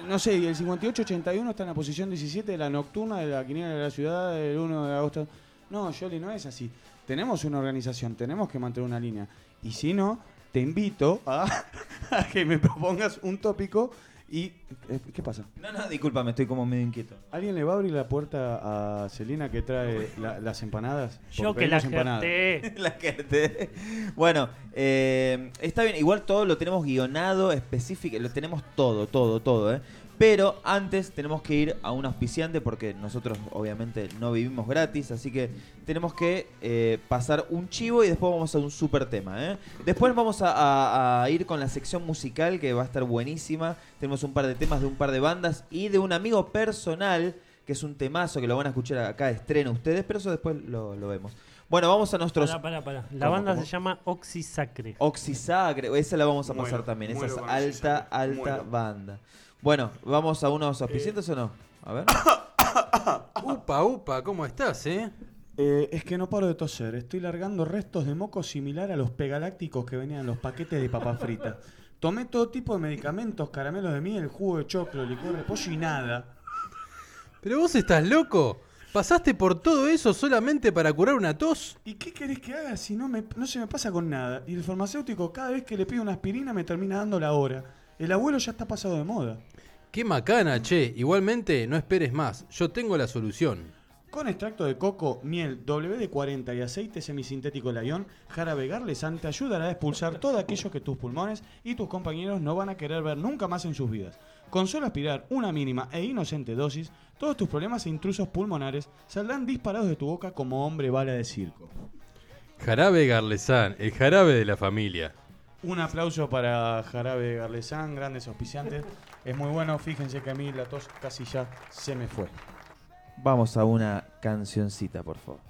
Speaker 1: no sé, y el 58-81 está en la posición 17 de la nocturna de la quiniela de la ciudad del 1 de agosto. No, Jolly, no es así. Tenemos una organización, tenemos que mantener una línea. Y si no, te invito a, a que me propongas un tópico y... eh, ¿Qué pasa?
Speaker 4: No, no, discúlpame, estoy como medio inquieto.
Speaker 1: ¿Alguien le va a abrir la puerta a Celina que trae la- las empanadas?
Speaker 2: Yo
Speaker 1: Porque
Speaker 2: que la
Speaker 1: pedimos empanadas.
Speaker 2: jerté.
Speaker 4: La que te- Bueno, eh, está bien, igual todo lo tenemos guionado, específico, lo tenemos todo, todo, todo, ¿eh? Pero antes tenemos que ir a un auspiciante porque nosotros obviamente no vivimos gratis, así que tenemos que eh, pasar un chivo y después vamos a un super tema, ¿eh? Después vamos a, a- a ir con la sección musical que va a estar buenísima. Tenemos un par de temas de un par de bandas y de un amigo personal que es un temazo que lo van a escuchar acá de estreno ustedes, pero eso después lo, lo vemos. Bueno, vamos a nuestros
Speaker 2: Pará, pará, pará. La
Speaker 4: ¿Cómo,
Speaker 2: banda
Speaker 4: cómo?
Speaker 2: se llama Oxisacre.
Speaker 4: Oxisacre, esa la vamos a pasar también, esa es alta, alta
Speaker 5: muero.
Speaker 4: banda. Bueno, ¿vamos a unos auspiciantes o no? A ver.
Speaker 3: Upa, upa, ¿cómo estás, eh?
Speaker 1: Eh, es que no paro de toser. Estoy largando restos de moco similar a los pegalácticos que venían en los paquetes de papa frita. Tomé todo tipo de medicamentos, caramelos de miel, jugo de choclo, licor de pollo y nada.
Speaker 3: Pero vos estás loco. ¿Pasaste por todo eso solamente para curar una tos?
Speaker 1: ¿Y qué querés que haga si no, me, no se me pasa con nada? Y el farmacéutico cada vez que le pido una aspirina me termina dando la hora. El abuelo ya está pasado de moda.
Speaker 3: Qué macana, che. Igualmente, no esperes más. Yo tengo la solución.
Speaker 1: Con extracto de coco, miel, WD-40 y aceite semisintético Layón, jarabe Garlesan te ayudará a expulsar todo aquello que tus pulmones y tus compañeros no van a querer ver nunca más en sus vidas. Con solo aspirar una mínima e inocente dosis, todos tus problemas e intrusos pulmonares saldrán disparados de tu boca como hombre bala de circo.
Speaker 3: Jarabe Garlesán, el jarabe de la familia.
Speaker 1: Un aplauso para Jarabe Garlesan, grandes auspiciantes. Es muy bueno, fíjense que a mí la tos casi ya se me fue.
Speaker 4: Vamos a una cancioncita, por favor.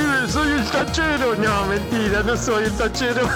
Speaker 6: Hace, pibe? Soy el tachero. No, mentira, no soy el tachero.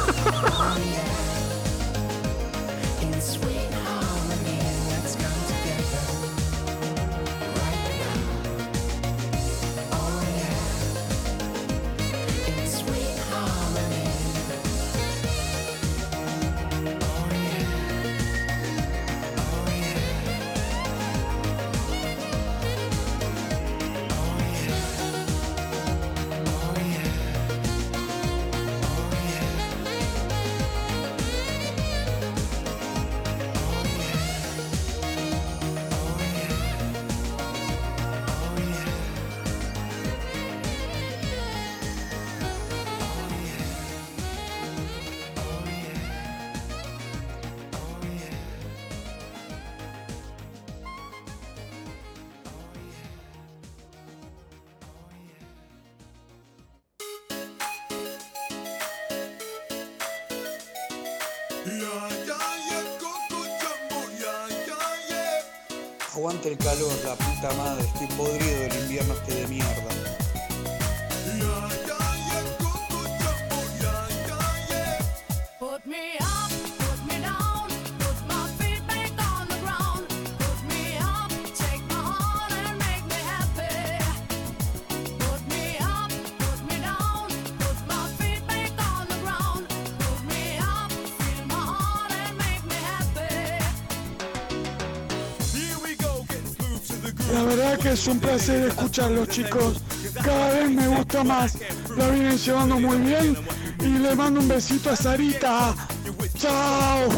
Speaker 7: Placer escucharlos chicos. Cada vez me gusta más. La vienen llevando muy bien. Y le mando un besito a Sarita. Chao.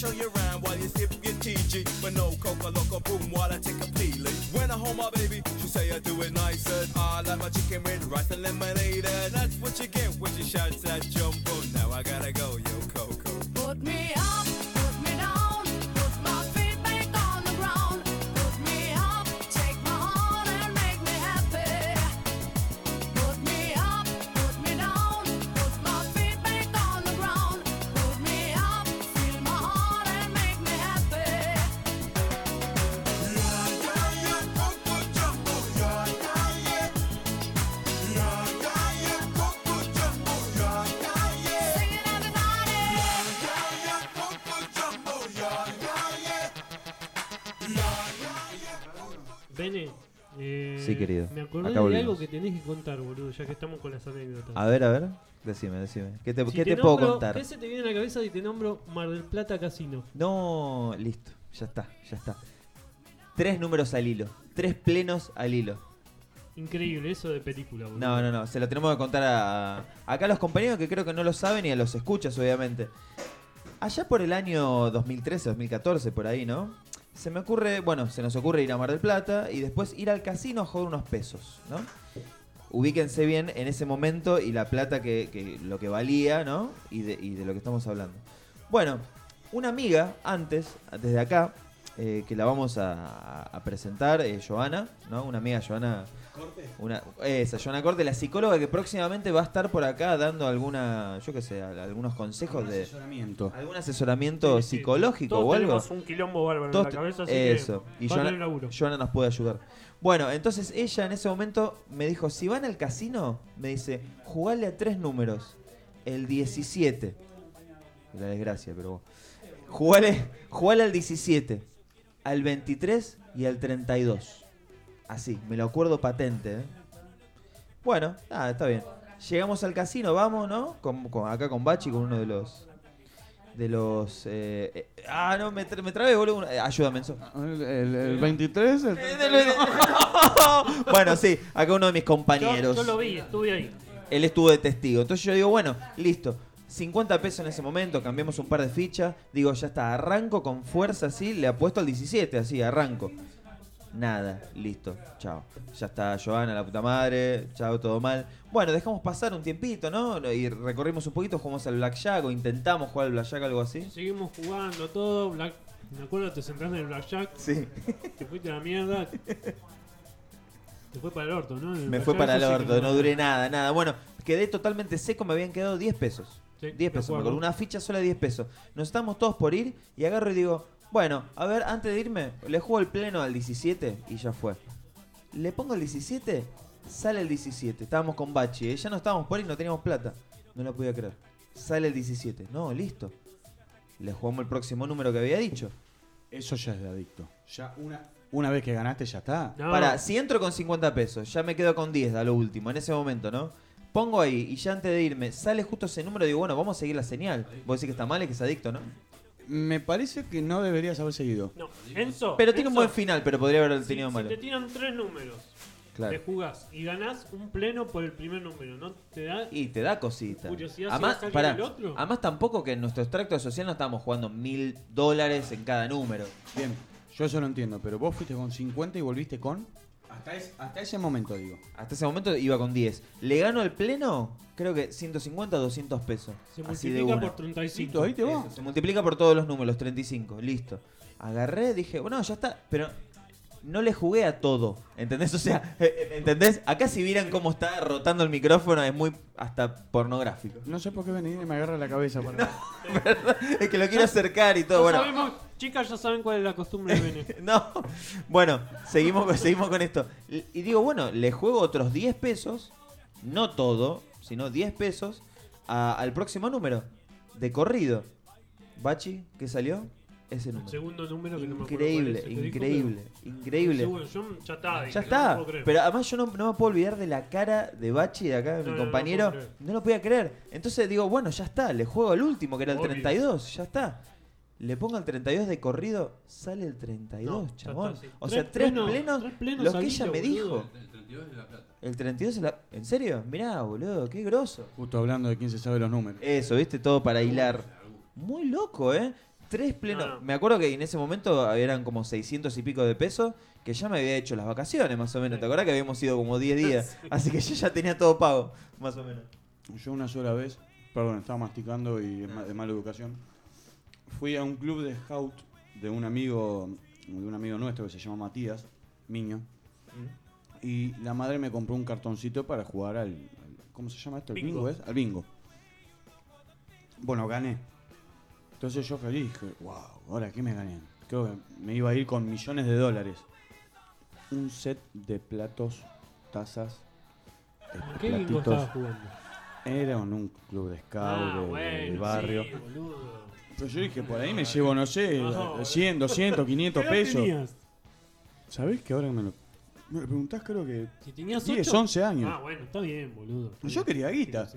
Speaker 8: Show you
Speaker 4: querido.
Speaker 2: Me acordé
Speaker 4: Acá
Speaker 2: de
Speaker 4: volvimos.
Speaker 2: algo que tenés que contar, boludo, ya que estamos con las anécdotas.
Speaker 4: A ver, a ver. Decime, decime. ¿Qué te,
Speaker 2: Si
Speaker 4: qué te puedo
Speaker 2: nombro-
Speaker 4: contar?
Speaker 2: ¿Qué se te viene a la cabeza y te nombro Mar del Plata Casino?
Speaker 4: No, listo. Ya está, ya está. Tres números al hilo. Tres plenos al hilo.
Speaker 2: Increíble, eso de película, boludo.
Speaker 4: No, no, no. Se lo tenemos que contar a. Acá a los compañeros que creo que no lo saben y a los escuchas, obviamente. Allá por el año 2013, 2014, por ahí, ¿no? Se me ocurre, bueno, se nos ocurre ir a Mar del Plata y después ir al casino a jugar unos pesos, ¿no? Ubíquense bien en ese momento y la plata que, que- lo que valía, ¿no? Y de, y de lo que estamos hablando. Bueno, una amiga antes, desde acá, eh, que la vamos a, presentar, eh, Joana, ¿no? Una amiga, Joana. Una, esa, Joana Corte, la psicóloga que próximamente va a estar por acá dando alguna, yo qué sé, al- algunos consejos de.
Speaker 1: asesoramiento.
Speaker 4: Algún asesoramiento
Speaker 2: Sí, sí.
Speaker 4: psicológico
Speaker 2: Todos
Speaker 4: o algo.
Speaker 2: tenemos un quilombo bárbaro
Speaker 4: Todos
Speaker 2: en la cabeza, así
Speaker 4: Eso.
Speaker 2: que
Speaker 4: Y Joana, nos puede ayudar. Bueno, entonces ella en ese momento me dijo, si van al casino, me dice, jugale a tres números. El 17. La desgracia, pero. Jugale, jugale al 17, al 23 y al 32. Así, me lo acuerdo patente. ¿eh? Bueno, nada, está bien. Llegamos al casino, vamos, ¿no? Con, con- acá con Bachi, con uno de los. De los. eh, eh, ah, no, me, tra- me trabé, boludo. Eh, ayúdame, Enzo.
Speaker 1: El, el- el 23, el
Speaker 4: bueno, sí, acá uno de mis compañeros.
Speaker 2: Yo, yo lo vi, estuve ahí.
Speaker 4: Él estuvo de testigo. Entonces yo digo, bueno, listo. 50 pesos en ese momento, cambiamos un par de fichas. Digo, ya está, arranco con fuerza así, le apuesto al 17, así, arranco. Nada, listo, chao. Ya está, Joana, la puta madre, chao, todo mal. Bueno, dejamos pasar un tiempito, ¿no? Y recorrimos un poquito, jugamos al Blackjack o intentamos jugar al Blackjack, algo así.
Speaker 2: Seguimos jugando todo. Black... Me acuerdo, te sentaste en el Blackjack.
Speaker 4: Sí.
Speaker 2: Te fuiste a la mierda. Te fue para el orto, ¿no? El
Speaker 4: Me fue para el
Speaker 2: sí
Speaker 4: orto, no duré nada, nada. Bueno, quedé totalmente seco, me habían quedado 10 pesos.
Speaker 2: Sí,
Speaker 4: 10
Speaker 2: me
Speaker 4: pesos, me
Speaker 2: acuerdo,
Speaker 4: una ficha sola de 10 pesos. Nos estamos todos por ir y agarro y digo, bueno, a ver, antes de irme, le juego el pleno al 17 y ya fue. Le pongo el 17, sale el 17. Estábamos con Bachi, ¿eh? ya no estábamos por ir, no teníamos plata. No lo podía creer. Sale el 17. No, listo. Le jugamos el próximo número que había dicho.
Speaker 1: Eso ya es de adicto. Ya una, una vez que ganaste, ya está.
Speaker 4: Para, si entro con 50 pesos, ya me quedo con 10 a lo último, en ese momento, ¿no? Pongo ahí y ya antes de irme, sale justo ese número, digo, bueno, vamos a seguir la señal. Vos decís que está mal y que es adicto, ¿no?
Speaker 1: Me parece que no deberías haber seguido.
Speaker 2: No, Enzo.
Speaker 4: Pero tiene un buen final, pero podría haber
Speaker 2: si-
Speaker 4: tenido
Speaker 2: si
Speaker 4: malo.
Speaker 2: te tiran tres números,
Speaker 4: Claro.
Speaker 2: te jugás y ganás un pleno por el primer número, ¿no? Te da.
Speaker 4: Y te da cosita.
Speaker 2: Curiosidad si
Speaker 4: Además,
Speaker 2: va a salir
Speaker 4: pará,
Speaker 2: el otro.
Speaker 4: además tampoco que en nuestro extracto social no estábamos jugando mil dólares en cada número.
Speaker 1: Bien, yo eso no entiendo, pero vos fuiste con 50 y volviste con... Hasta, es- hasta ese momento, digo.
Speaker 4: Hasta ese momento iba con 10. Le gano el pleno, creo que 150 o 200 pesos.
Speaker 2: Se
Speaker 4: Así de
Speaker 2: multiplica
Speaker 4: una.
Speaker 2: por 35.
Speaker 1: Listo, ahí te va.
Speaker 4: Eso, se multiplica por todos los números, 35, listo. Agarré, dije, bueno, ya está, pero no le jugué a todo, ¿entendés? O sea, eh, ¿entendés? Acá si vieran cómo está rotando el micrófono es muy hasta pornográfico.
Speaker 1: No sé por qué venir y me agarra la cabeza para...
Speaker 4: Es que lo quiero acercar y todo, bueno.
Speaker 2: sabemos, chicas ya saben cuál es la costumbre de Bene.
Speaker 4: No, bueno, seguimos, con- seguimos con esto. Y y digo, bueno, le juego otros 10 pesos, no todo, sino 10 pesos, a- al próximo número, de corrido. Bachi, ¿qué salió? Ese número.
Speaker 2: Segundo número que no me acuerdo
Speaker 4: Increíble,
Speaker 2: cuál es, te dijo,
Speaker 4: increíble, increíble.
Speaker 2: Yo ya está.
Speaker 4: Ya está. Pero además yo no, no me puedo olvidar de la cara de Bachi de acá, de
Speaker 2: No,
Speaker 4: mi compañero.
Speaker 2: puedo
Speaker 4: No, lo podía creer. Entonces digo, bueno, ya está. Le juego al último, que era el
Speaker 2: Obvio.
Speaker 4: 32. Ya está. Le pongo el 32 de corrido, sale el 32,
Speaker 2: No, ya
Speaker 4: chabón.
Speaker 2: está, sí.
Speaker 4: O
Speaker 2: Tres
Speaker 4: sea, tres
Speaker 2: plenos-
Speaker 4: plenos,
Speaker 2: tres plenos
Speaker 4: los que ella me
Speaker 2: boludo.
Speaker 4: dijo. El 32 es la... ¿En serio? Mirá, boludo, qué grosso.
Speaker 1: Justo hablando de quién se sabe los números.
Speaker 4: Eso, viste, todo para hilar. Muy loco, ¿eh? Tres plenos.
Speaker 2: No, no.
Speaker 4: Me acuerdo que en ese momento eran como 600 y pico de pesos, que ya me había hecho las vacaciones, más o menos. ¿Te acordás que habíamos ido como 10 días? Así que yo ya tenía todo pago, más o menos.
Speaker 1: Yo una sola vez, perdón, estaba masticando y de mala educación. Fui a un club de scout de un amigo, de un amigo nuestro que se llama Matías, Miño. Y la madre me compró un cartoncito para jugar al, al- ¿cómo se llama esto? ¿El
Speaker 2: Bingo.
Speaker 1: bingo, es? Al bingo. Bueno, gané. Entonces yo feliz, dije, wow, ahora qué me gané. Creo que me iba a ir con millones de dólares. Un set de platos, tazas,
Speaker 2: ¿A
Speaker 1: eh,
Speaker 2: qué bingo
Speaker 1: platitos.
Speaker 2: estabas jugando?
Speaker 1: Era en un club de scout
Speaker 2: Ah,
Speaker 1: de- de,
Speaker 2: bueno,
Speaker 1: barrio.
Speaker 2: sí, boludo.
Speaker 1: Pero yo dije, por ahí me llevo, no sé,
Speaker 2: No,
Speaker 1: 100, 200, 500
Speaker 2: ¿Qué edad
Speaker 1: pesos.
Speaker 2: tenías?
Speaker 1: ¿Sabés que ahora que me lo, me lo preguntás? Creo que
Speaker 2: Si tenías
Speaker 1: 10,
Speaker 2: ocho-
Speaker 1: 11 años.
Speaker 2: Ah, bueno, está bien, boludo.
Speaker 1: Yo quería guita.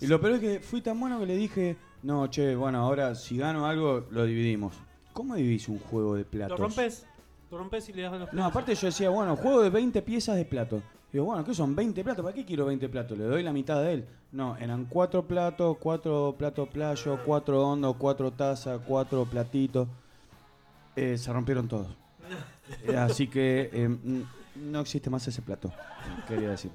Speaker 1: Y lo peor es que fui tan bueno que le dije, no, che, bueno, ahora si gano algo, lo dividimos. ¿Cómo dividís un juego de
Speaker 2: Lo
Speaker 1: platos?
Speaker 2: rompes, lo rompes y le das a los
Speaker 1: No, aparte yo decía, bueno, juego de 20 piezas de platos. Digo, bueno, ¿qué son 20 platos? ¿Para qué quiero 20 platos? Le doy la mitad de él. No, eran 4 platos, 4 platos playo, 4 hondos, 4 tazas, 4 platitos. Eh, se rompieron todos. Eh, Así que eh, no existe más ese plato, quería decir.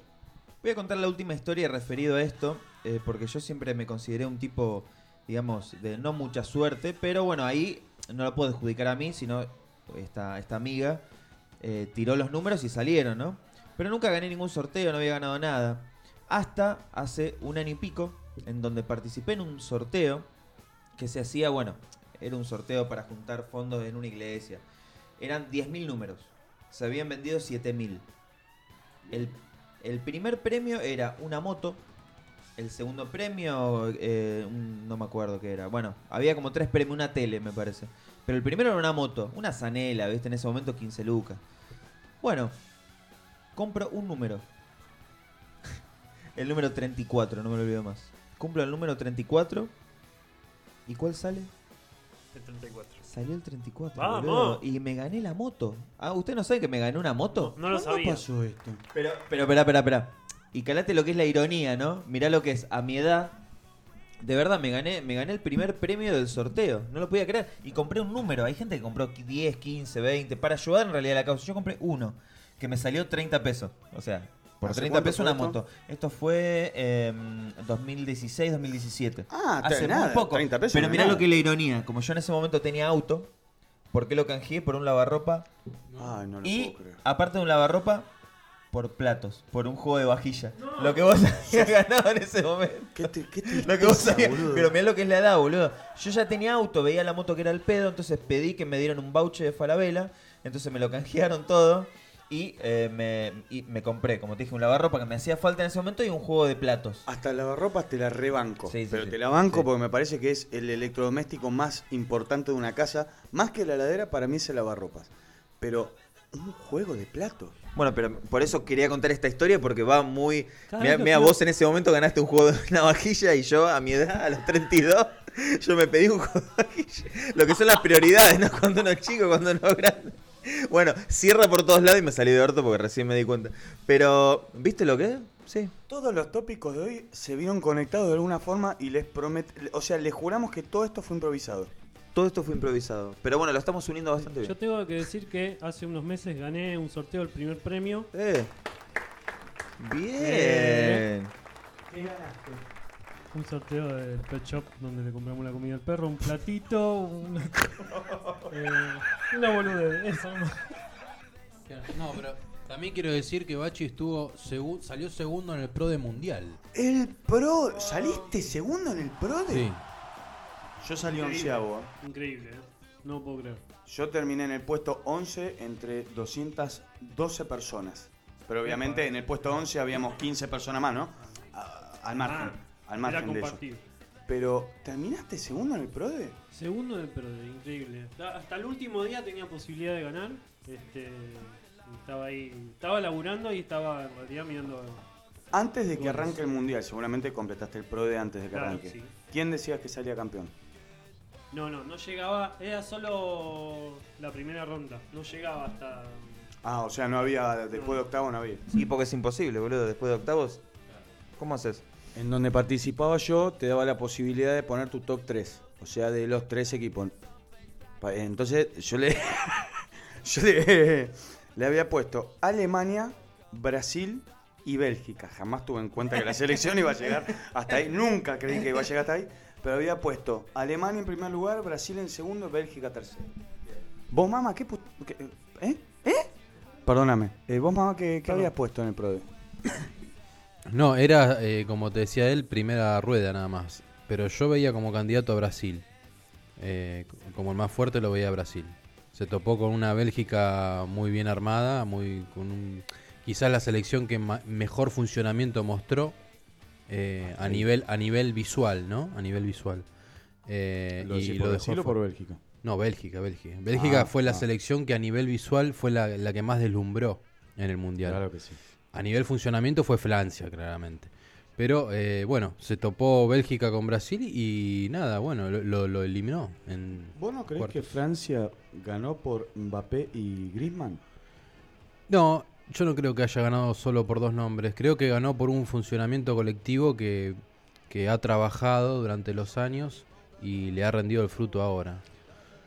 Speaker 4: Voy a contar la última historia referido a esto, eh, porque yo siempre me consideré un tipo, digamos, de no mucha suerte, pero bueno, ahí no lo puedo adjudicar a mí, sino esta, esta amiga eh, tiró los números y salieron, ¿no? Pero nunca gané ningún sorteo, no había ganado nada. Hasta hace un año y pico, en donde participé en un sorteo que se hacía, bueno, era un sorteo para juntar fondos en una iglesia. Eran 10.000 números. Se habían vendido 7.000. El, el primer premio era una moto. El segundo premio, eh, un- no me acuerdo qué era. Bueno, había como tres premios, una tele me parece. Pero el primero era una moto, una zanela, ¿viste? En ese momento 15 lucas. Bueno, compro un número. El número 34, no me lo olvido más. Cumplo el número 34. ¿Y cuál sale?
Speaker 2: El 34.
Speaker 4: Salió el 34.
Speaker 2: ¡Vamos!
Speaker 4: boludo. Y me gané la moto. Ah, ¿usted no sabe que me gané una moto?
Speaker 2: No lo
Speaker 1: ¿Cuándo
Speaker 2: sabía.
Speaker 1: pasó esto?
Speaker 4: Pero, pero, espera, espera, espera. Y calate lo que es la ironía, ¿no? Mirá lo que es, a mi edad, de verdad me gané, me gané el primer premio del sorteo. No lo podía creer. Y compré un número. Hay gente que compró 10, 15, 20. Para ayudar en realidad a la causa. Yo compré uno, que me salió 30 pesos. O sea, por
Speaker 5: ¿Hace
Speaker 4: 30
Speaker 5: cuánto
Speaker 4: pesos una
Speaker 5: esto?
Speaker 4: moto. Esto fue eh, 2016, 2017.
Speaker 5: Ah,
Speaker 4: Hace
Speaker 5: nada,
Speaker 4: muy poco.
Speaker 5: 30 pesos
Speaker 4: Pero mirá
Speaker 5: nada.
Speaker 4: lo que es la ironía. Como yo en ese momento tenía auto, ¿por qué lo canjeé? Por un lavarropa.
Speaker 5: Ay, no lo
Speaker 4: Y
Speaker 5: puedo creer.
Speaker 4: aparte de un lavarropa, por platos, por un juego de vajilla. Lo que vos habías ganado en ese momento.
Speaker 5: Qué, te- qué
Speaker 4: Lo que vos habías-. Pero mirá lo que es la edad, boludo. Yo ya tenía auto, veía la moto que era el pedo, entonces pedí que me dieran un voucher de Falabella. Entonces me lo canjearon todo. Y, eh, me, y me compré, como te dije, un lavarropa que me hacía falta en ese momento y un juego de platos.
Speaker 5: Hasta el lavarropas te la rebanco.
Speaker 4: Sí, sí,
Speaker 5: pero
Speaker 4: sí.
Speaker 5: te la banco
Speaker 4: Sí.
Speaker 5: porque me parece que es el electrodoméstico más importante de una casa. Más que la heladera, para mí es el lavarropas. Pero un juego de platos.
Speaker 4: Bueno, pero por eso quería contar esta historia porque va muy... Mira, vos en ese momento ganaste un juego de una vajilla y yo a mi edad, a los 32, yo me pedí un juego de vajilla. Lo que son las prioridades, ¿no? Cuando uno es chico, cuando uno es grande. Bueno, cierra por todos lados y me salí de orto porque recién me di cuenta. Pero, ¿viste lo que es? Sí.
Speaker 5: Todos los tópicos de hoy se vieron conectados de alguna forma y les promet... O sea, les juramos que todo esto fue improvisado.
Speaker 4: Todo esto fue improvisado. Pero bueno, lo estamos uniendo bastante bien.
Speaker 2: Yo tengo que decir que hace unos meses gané un sorteo del primer premio.
Speaker 4: Eh. Bien.
Speaker 2: Eh. Un sorteo del Pet Shop donde le compramos la comida al perro, un platito, una, eh, una boludez, eso.
Speaker 3: No, pero también quiero decir que Bachi estuvo segu- salió segundo en el Pro de Mundial.
Speaker 5: El pro... ¿Saliste segundo en el pro de...?
Speaker 3: Sí.
Speaker 5: Yo salí
Speaker 2: Increíble.
Speaker 5: onceavo.
Speaker 2: Increíble, ¿eh? no puedo creer.
Speaker 5: Yo terminé en el puesto 11 entre 212 personas. Pero obviamente en el puesto 11 habíamos 15 personas más, ¿no? A- al margen. Al margen de eso. Pero, ¿terminaste segundo en el PRODE?
Speaker 2: Segundo del PRODE, increíble. Da- Hasta el último día tenía posibilidad de ganar. Este, estaba ahí, estaba laburando y estaba en realidad mirando.
Speaker 5: Antes de que arranque el mundial, seguramente completaste el PRODE antes de que
Speaker 2: Claro,
Speaker 5: arranque.
Speaker 2: sí.
Speaker 5: ¿Quién decía que salía campeón?
Speaker 2: No, no, no llegaba, era solo la primera ronda, no llegaba hasta...
Speaker 5: Ah, o sea, no había, después de octavo no había.
Speaker 4: Sí, porque es imposible, boludo. Después de octavos, ¿cómo haces?
Speaker 5: En donde participaba yo, te daba la posibilidad de poner tu top 3. O sea, de los tres equipos. Entonces, yo le. yo le, le había puesto Alemania, Brasil y Bélgica. Jamás tuve en cuenta que la selección iba a llegar hasta ahí. Nunca creí que iba a llegar hasta ahí. Pero había puesto Alemania en primer lugar, Brasil en segundo, Bélgica tercero. ¿Vos, mamá, qué. ¿Eh? ¿Eh? Perdóname. Eh, ¿Vos, mamá, qué, qué habías puesto en el PRODE?
Speaker 3: No, era, eh, como te decía él, primera rueda nada más. Pero yo veía como candidato a Brasil. Eh, como el más fuerte lo veía a Brasil. Se topó con una Bélgica muy bien armada, muy con un, quizás la selección que ma- mejor funcionamiento mostró eh, a
Speaker 1: Sí.
Speaker 3: nivel a nivel visual, ¿no? A nivel visual. Eh,
Speaker 1: ¿Lo decís
Speaker 3: y
Speaker 1: por
Speaker 3: lo dejó
Speaker 1: por Bélgica?
Speaker 3: No, Bélgica, Bélgica. Bélgica
Speaker 1: Ah,
Speaker 3: fue la
Speaker 1: ah.
Speaker 3: selección que a nivel visual fue la, la que más deslumbró en el mundial.
Speaker 1: Claro que sí.
Speaker 3: A nivel funcionamiento fue Francia, claramente. Pero eh, bueno, se topó Bélgica con Brasil y nada, bueno, lo, lo- lo eliminó. En
Speaker 1: ¿Vos no crees
Speaker 3: cuartos.
Speaker 1: que Francia ganó por Mbappé y Griezmann?
Speaker 3: No, yo no creo que haya ganado solo por dos nombres. Creo que ganó por un funcionamiento colectivo que, que ha trabajado durante los años y le ha rendido el fruto ahora.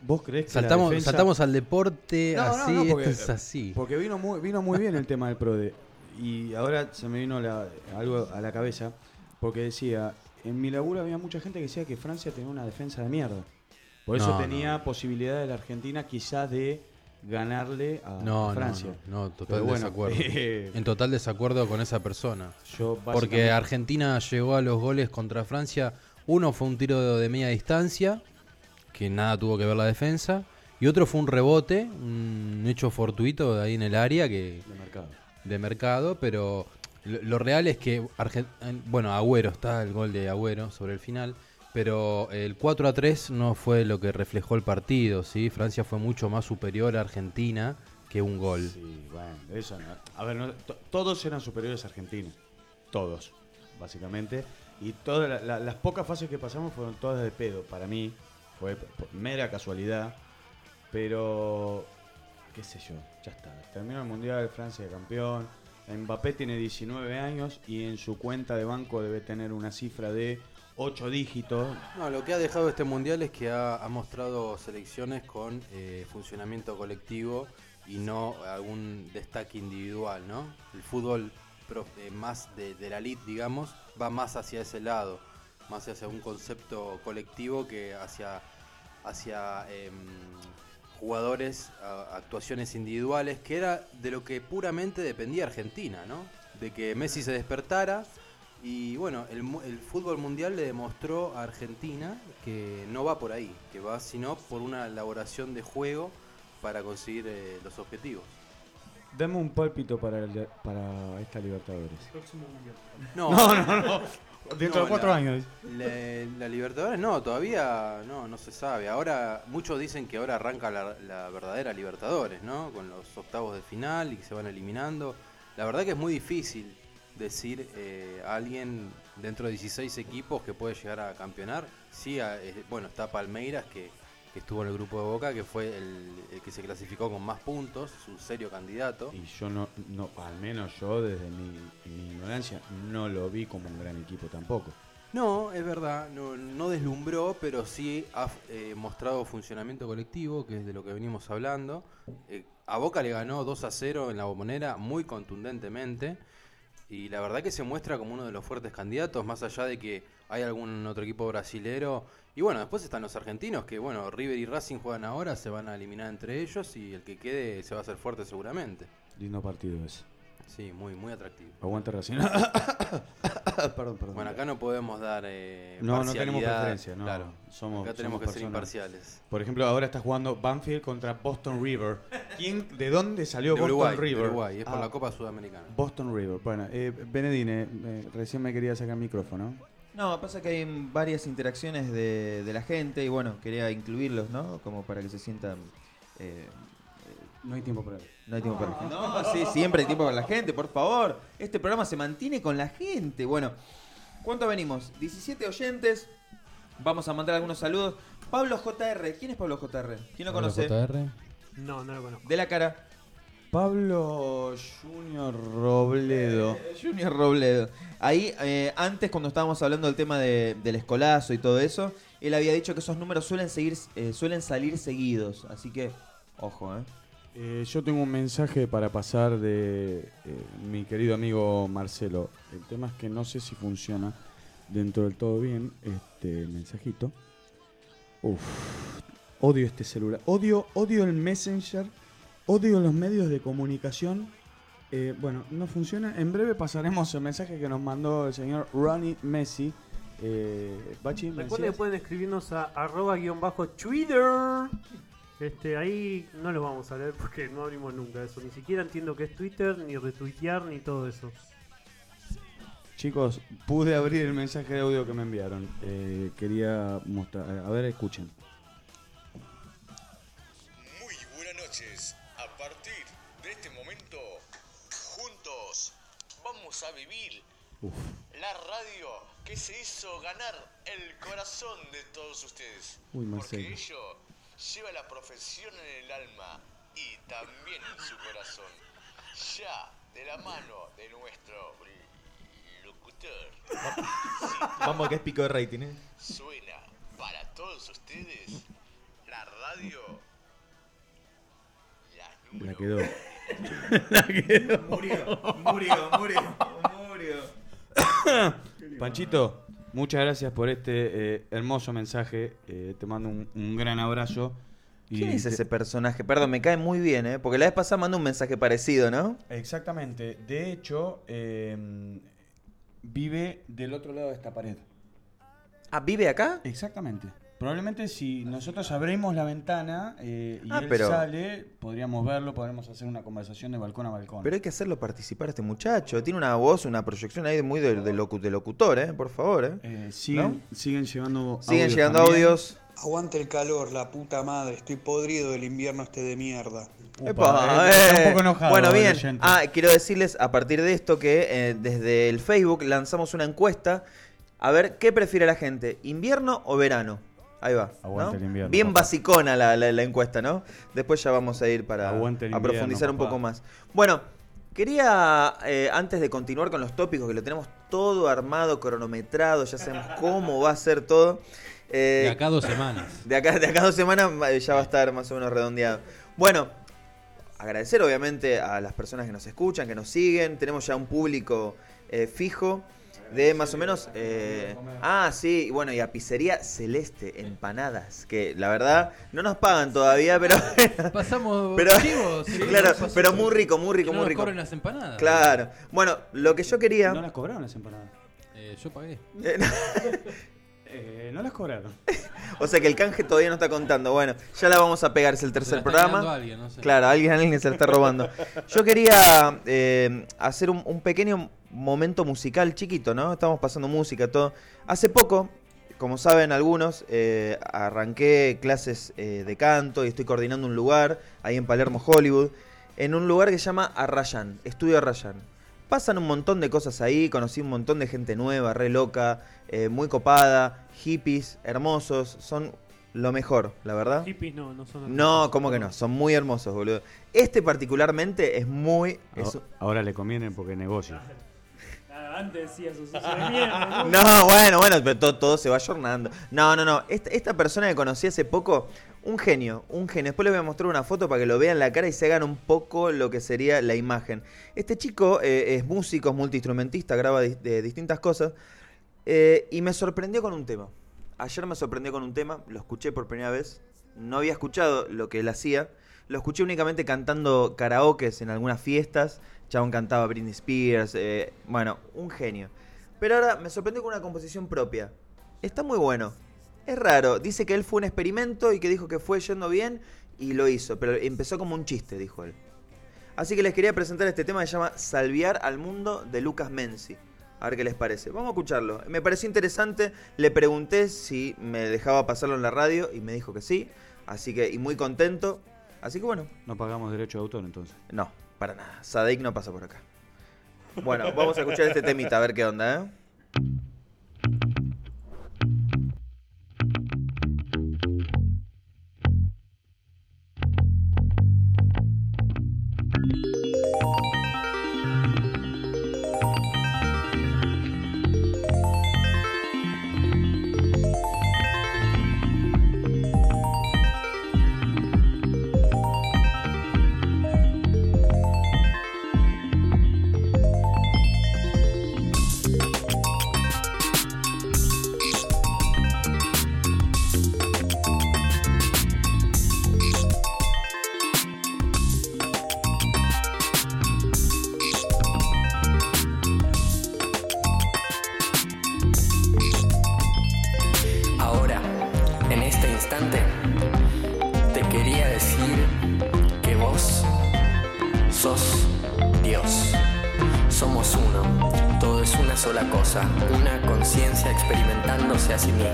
Speaker 1: ¿Vos crees que
Speaker 3: Saltamos,
Speaker 1: la defensa...
Speaker 3: saltamos al deporte
Speaker 1: No, no,
Speaker 3: así,
Speaker 1: no, porque-
Speaker 3: esto es así.
Speaker 1: Porque vino muy, vino muy bien el tema del PRODE. Y ahora se me vino la- algo a la cabeza. Porque decía, en mi laburo había mucha gente que decía que Francia tenía una defensa de mierda. Por eso
Speaker 3: No,
Speaker 1: tenía
Speaker 3: no.
Speaker 1: posibilidad de la Argentina quizás de ganarle a,
Speaker 3: No,
Speaker 1: a
Speaker 3: no,
Speaker 1: Francia.
Speaker 3: no, no, total
Speaker 1: bueno,
Speaker 3: desacuerdo. en total desacuerdo con esa persona.
Speaker 1: Yo
Speaker 3: Porque Argentina llegó a los goles contra Francia. Uno fue un tiro de media distancia, que nada tuvo que ver la defensa. Y otro fue un rebote, un hecho fortuito de ahí en el área que
Speaker 1: de mercado.
Speaker 3: de mercado, pero lo, lo real es que bueno, Agüero está el gol de Agüero sobre el final, pero el 4 a 3 no fue lo que reflejó el partido, ¿sí? Francia fue mucho más superior a Argentina que un gol.
Speaker 1: Sí, bueno, eso no. A ver, todos eran superiores a Argentina. Todos. básicamente. Y todas la- la- las pocas fases que pasamos fueron todas de pedo. Para mí fue mera casualidad. Pero, qué sé yo, ya está. Terminó el Mundial, Francia campeón. Mbappé tiene 19 años y en su cuenta de banco debe tener una cifra de 8 dígitos.
Speaker 3: No, lo que ha dejado este mundial es que ha, mostrado selecciones con eh, funcionamiento colectivo y no algún destaque individual, ¿no? El fútbol eh, más de, de la elite, digamos, va más hacia ese lado, más hacia un concepto colectivo que hacia, hacia em, jugadores, actuaciones individuales, que era de lo que puramente dependía Argentina, ¿no? De que Messi se despertara y bueno, el, mu- el fútbol mundial le demostró a Argentina que no va por ahí, que va sino por una elaboración de juego para conseguir eh, los objetivos.
Speaker 1: Dame un pálpito para, el- para esta Libertadores.
Speaker 2: Próximo mundial.
Speaker 3: No,
Speaker 1: No, no, no. Dentro de cuatro
Speaker 3: la-
Speaker 1: años.
Speaker 3: La, la Libertadores no, todavía no, no se sabe. Ahora, muchos dicen que ahora arranca la, la verdadera Libertadores, ¿no? Con los octavos de final y que se van eliminando. La verdad que es muy difícil decir eh, a alguien dentro de 16 equipos que puede llegar a campeonar. Sí, a- eh, bueno, está Palmeiras que, que estuvo en el grupo de Boca, que fue el, el que se clasificó con más puntos, su serio candidato.
Speaker 1: Y yo no, no, al menos yo desde mi, mi ignorancia, no lo vi como un gran equipo tampoco.
Speaker 3: No, es verdad, no, no deslumbró, pero sí ha eh, mostrado funcionamiento colectivo, que es de lo que venimos hablando. Eh, a Boca le ganó 2 a 0 en la bombonera muy contundentemente. Y la verdad que se muestra como uno de los fuertes candidatos, más allá de que hay algún otro equipo brasilero. Y bueno, después están los argentinos, que bueno, River y Racing juegan ahora, se van a eliminar entre ellos y el que quede se va a hacer fuerte seguramente.
Speaker 1: Lindo partido ese.
Speaker 3: Sí, muy, muy atractivo.
Speaker 1: Aguante Racing. perdón, perdón.
Speaker 3: Bueno, acá no podemos dar. Eh,
Speaker 1: No, no tenemos preferencia, no.
Speaker 3: Claro,
Speaker 1: Somos,
Speaker 3: acá tenemos
Speaker 1: somos
Speaker 3: que ser imparciales.
Speaker 1: Por ejemplo, ahora está jugando Banfield contra Boston River. ¿Quién, ¿De dónde salió
Speaker 3: De
Speaker 1: Boston
Speaker 3: Uruguay, de
Speaker 1: River?
Speaker 3: Uruguay, es por
Speaker 1: Ah,
Speaker 3: la Copa Sudamericana.
Speaker 1: Boston River. Bueno, eh, Benedine, eh, recién me quería sacar el micrófono.
Speaker 4: No, pasa que hay varias interacciones de, de la gente y bueno, quería incluirlos, ¿no? Como para que se sientan... eh,
Speaker 1: No hay tiempo para él.
Speaker 4: No hay tiempo para la gente. No, sí, siempre hay tiempo para la gente, por favor. Este programa se mantiene con la gente. Bueno, ¿cuánto venimos? 17 oyentes. Vamos a mandar algunos saludos. Pablo JR. ¿Quién es Pablo JR? ¿Quién lo conoce?
Speaker 2: No, no lo conozco.
Speaker 4: De la cara.
Speaker 1: Pablo Junior Robledo.
Speaker 4: Eh, Junior Robledo. Ahí, eh, antes cuando estábamos hablando del tema de- del escolazo y todo eso, él había dicho que esos números suelen, seguir, eh, suelen salir seguidos. Así que, ojo, ¿eh?
Speaker 1: Eh, yo tengo un mensaje para pasar de eh, mi querido amigo Marcelo. El tema es que no sé si funciona dentro del todo bien este mensajito. Uf, odio este celular. Odio, odio el Messenger. Odio los medios de comunicación. Eh, bueno, no funciona. En breve pasaremos el mensaje que nos mandó el señor Ronnie Messi. Eh, Bachi, ¿me
Speaker 2: Recuerden que pueden escribirnos a arroba guion bajo Twitter. Este, ahí no lo vamos a leer porque no abrimos nunca eso. Ni siquiera entiendo qué es Twitter, ni retuitear, ni todo eso.
Speaker 1: Chicos, pude abrir el mensaje de audio que me enviaron. Eh, quería mostrar. A ver, escuchen.
Speaker 9: Muy buenas noches. A partir de este momento, juntos vamos a vivir
Speaker 1: Uf.
Speaker 9: la radio que se hizo ganar el corazón de todos ustedes.
Speaker 1: Uy,
Speaker 9: porque
Speaker 1: Marcelo.
Speaker 9: ello lleva la profesión en el alma y también en su corazón. Ya de la mano de nuestro locutor.
Speaker 4: Vamos que es pico de rating, ¿eh?
Speaker 9: Suena para todos ustedes la radio. La
Speaker 1: La quedó. La quedó.
Speaker 4: Murió, murió, murió, murió.
Speaker 1: Panchito, muchas gracias por este eh, hermoso mensaje. Eh, te mando un, un gran abrazo. Y
Speaker 4: ¿Quién es
Speaker 1: te-
Speaker 4: ese personaje? Perdón, me cae muy bien, ¿eh? Porque la vez pasada mandó un mensaje parecido, ¿no?
Speaker 1: Exactamente. De hecho, eh, vive del otro lado de esta pared.
Speaker 4: Ah, ¿vive acá?
Speaker 1: Exactamente. Probablemente si nosotros abrimos la ventana eh, y
Speaker 4: Ah,
Speaker 1: él
Speaker 4: pero-
Speaker 1: sale, podríamos verlo, podríamos hacer una conversación de balcón a balcón.
Speaker 4: Pero hay que hacerlo participar a este muchacho. Tiene una voz, una proyección ahí muy de, de locu- de locutor, ¿eh? Por favor, ¿eh?
Speaker 1: Eh, siguen, siguen llevando
Speaker 4: Siguen llegando
Speaker 1: también.
Speaker 4: audios.
Speaker 10: Aguante el calor, la puta madre. Estoy podrido del invierno este de mierda.
Speaker 4: Epa,
Speaker 5: eh, está
Speaker 4: eh.
Speaker 5: un poco enojado
Speaker 4: Bueno, bien. Ah, quiero decirles a partir de esto que eh, desde el Facebook lanzamos una encuesta a ver qué prefiere la gente, invierno o verano. Ahí va.
Speaker 5: Aguante
Speaker 4: ¿no?
Speaker 5: el invierno,
Speaker 4: Bien
Speaker 5: papá.
Speaker 4: basicona la, la- la encuesta, ¿no? Después ya vamos a ir para
Speaker 5: Aguante el
Speaker 4: a
Speaker 5: invierno,
Speaker 4: profundizar un
Speaker 5: papá.
Speaker 4: poco más. Bueno, quería, eh, antes de continuar con los tópicos, que lo tenemos todo armado, cronometrado, ya sabemos cómo va a ser todo. eh,
Speaker 3: De acá a dos semanas.
Speaker 4: de acá, de acá a dos semanas eh, ya va a estar más o menos redondeado. Bueno, agradecer obviamente a las personas que nos escuchan, que nos siguen. Tenemos ya un público eh, fijo de más o menos... eh, ah, sí, bueno, y a Pizzería Celeste, empanadas, que la verdad no nos pagan todavía, pero...
Speaker 3: Pasamos
Speaker 4: pero,
Speaker 3: chivos, sí,
Speaker 4: claro, pero muy rico, muy rico,
Speaker 3: Que no
Speaker 4: muy
Speaker 3: nos
Speaker 4: rico.
Speaker 3: cobren las empanadas.
Speaker 4: Claro. Bueno, lo que yo quería...
Speaker 5: ¿No las cobraron las empanadas?
Speaker 3: Eh, yo pagué.
Speaker 5: Eh, no las cobraron.
Speaker 4: O sea que el canje todavía no está contando. Bueno, ya la vamos a pegar, es el tercer
Speaker 3: la está
Speaker 4: programa.
Speaker 3: alguien, no sé.
Speaker 4: Claro, alguien, alguien se la está robando. Yo quería eh, hacer un, un pequeño momento musical chiquito, ¿no? Estamos pasando música, todo. Hace poco, como saben algunos, eh, arranqué clases eh, de canto y estoy coordinando un lugar ahí en Palermo, Hollywood, en un lugar que se llama Arrayan, Estudio Arrayan. Pasan un montón de cosas ahí, conocí un montón de gente nueva, re loca, eh, muy copada, hippies, hermosos, son lo mejor, la verdad.
Speaker 2: Hippies no, no son
Speaker 4: No, ¿cómo que no? Son muy hermosos, boludo. Este particularmente es muy... es-
Speaker 5: Ahora- Ahora le conviene porque.
Speaker 2: Ah, Antes decías eso, mierda.
Speaker 4: No, bueno, bueno, pero todo, todo se va ayornando. No, no, no. Esta, esta persona que conocí hace poco, un genio, un genio. Después les voy a mostrar una foto para que lo vean la cara y se hagan un poco lo que sería la imagen. Este chico eh, es músico, es multiinstrumentista, graba di- de distintas cosas. eh, y me sorprendió con un tema. Ayer me sorprendió con un tema, lo escuché por primera vez. No había escuchado lo que él hacía. Lo escuché únicamente cantando karaokes en algunas fiestas. Chabón cantaba Britney Spears. eh, bueno, un genio. Pero ahora me sorprendió con una composición propia. Está muy bueno. Es raro. Dice que él fue un experimento y que dijo que fue yendo bien y lo hizo. Pero empezó como un chiste, dijo él. Así que les quería presentar este tema que se llama Salviar al Mundo de Lucas Menzi. A ver qué les parece. Vamos a escucharlo. Me pareció interesante. Le pregunté si me dejaba pasarlo en la radio y me dijo que sí. Así que, y muy contento. Así que bueno.
Speaker 5: No pagamos derecho de autor entonces.
Speaker 4: No, para nada. Sadik no pasa por acá. Bueno, vamos a escuchar este temita a ver qué onda, ¿eh?
Speaker 1: Gracias.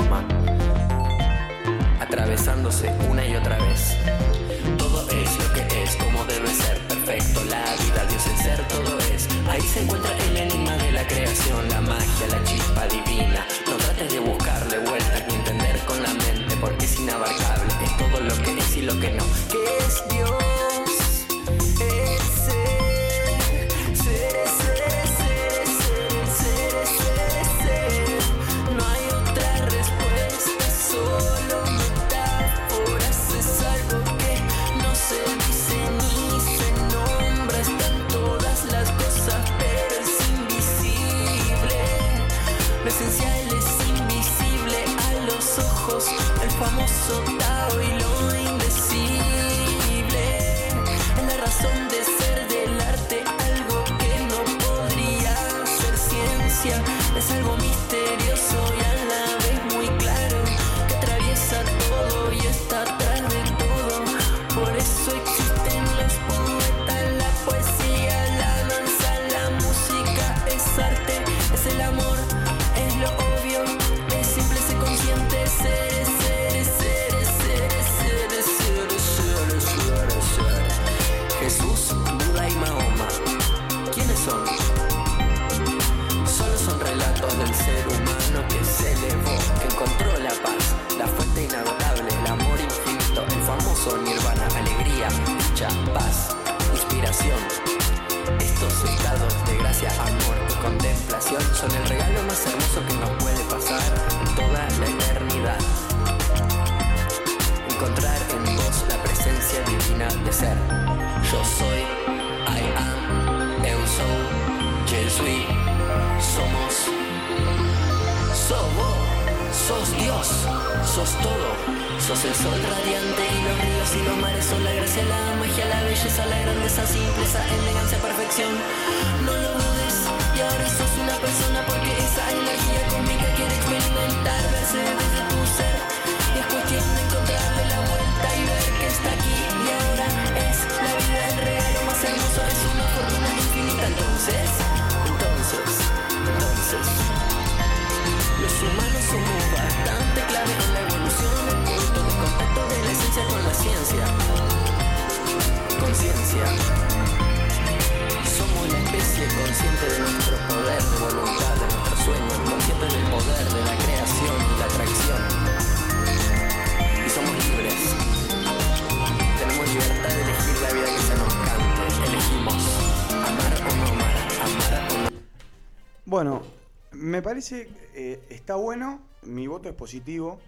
Speaker 1: Me parece eh, está bueno, mi voto es positivo.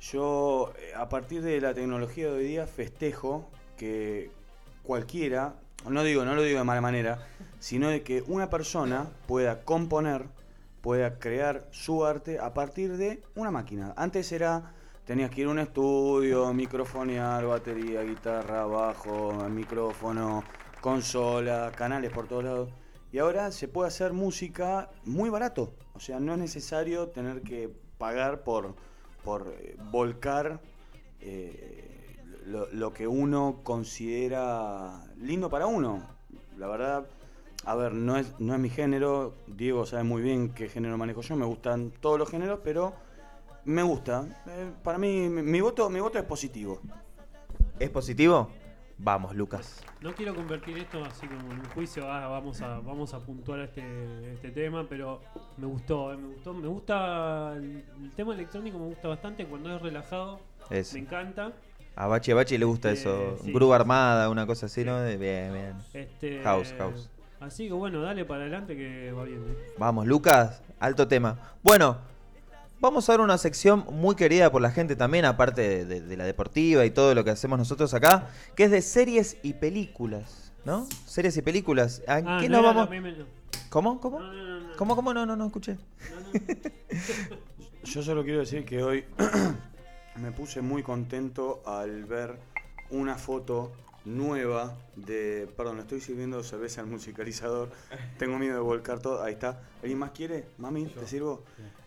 Speaker 1: Yo eh, a partir de la tecnología de hoy día festejo que cualquiera, no digo, no lo digo de mala manera, sino de que una persona pueda componer, pueda crear su arte a partir de una máquina. Antes era tenías que ir a un estudio, microfonear, batería, guitarra, bajo, micrófono, consola, canales por todos lados. Y ahora se puede hacer música muy barato. O sea, no es necesario tener que pagar por, por eh, volcar eh, lo, lo que uno considera lindo para uno. La verdad, a ver, no es, no es mi género. Diego sabe muy bien qué género manejo yo. Me gustan todos los géneros, pero me gusta. Eh, para mí, mi, mi voto, mi voto es positivo.
Speaker 4: ¿Es positivo? Vamos, Lucas.
Speaker 2: No quiero convertir esto así como en un juicio, ah, vamos a vamos a puntuar este, este tema, pero me gustó, eh, me gustó, me gusta el, el tema electrónico, me gusta bastante cuando es relajado,
Speaker 4: Eso.
Speaker 2: me encanta.
Speaker 4: A Bachi a Bachi le gusta
Speaker 2: Este,
Speaker 4: eso.
Speaker 2: sí.
Speaker 4: Armada, una cosa así, ¿no? Bien, bien.
Speaker 2: Este,
Speaker 4: House, house.
Speaker 2: Así que bueno, dale para adelante que va bien. eh.
Speaker 4: Vamos, Lucas, alto tema. Bueno, vamos a ver una sección muy querida por la gente también, aparte de, de- de la deportiva y todo lo que hacemos nosotros acá, que es de series y películas, ¿no? Series y películas. ¿A
Speaker 2: Ah,
Speaker 4: qué
Speaker 2: no
Speaker 4: nos vamos? ¿Cómo? ¿Cómo?
Speaker 2: No, no, no, no.
Speaker 4: ¿Cómo? ¿Cómo? No, no, no escuché.
Speaker 1: Yo solo quiero decir que hoy me puse muy contento al ver una foto nueva de. Perdón, le estoy sirviendo cerveza al musicalizador. Tengo miedo de volcar todo. Ahí está. ¿Alguien más quiere? Mami, ¿te sirvo?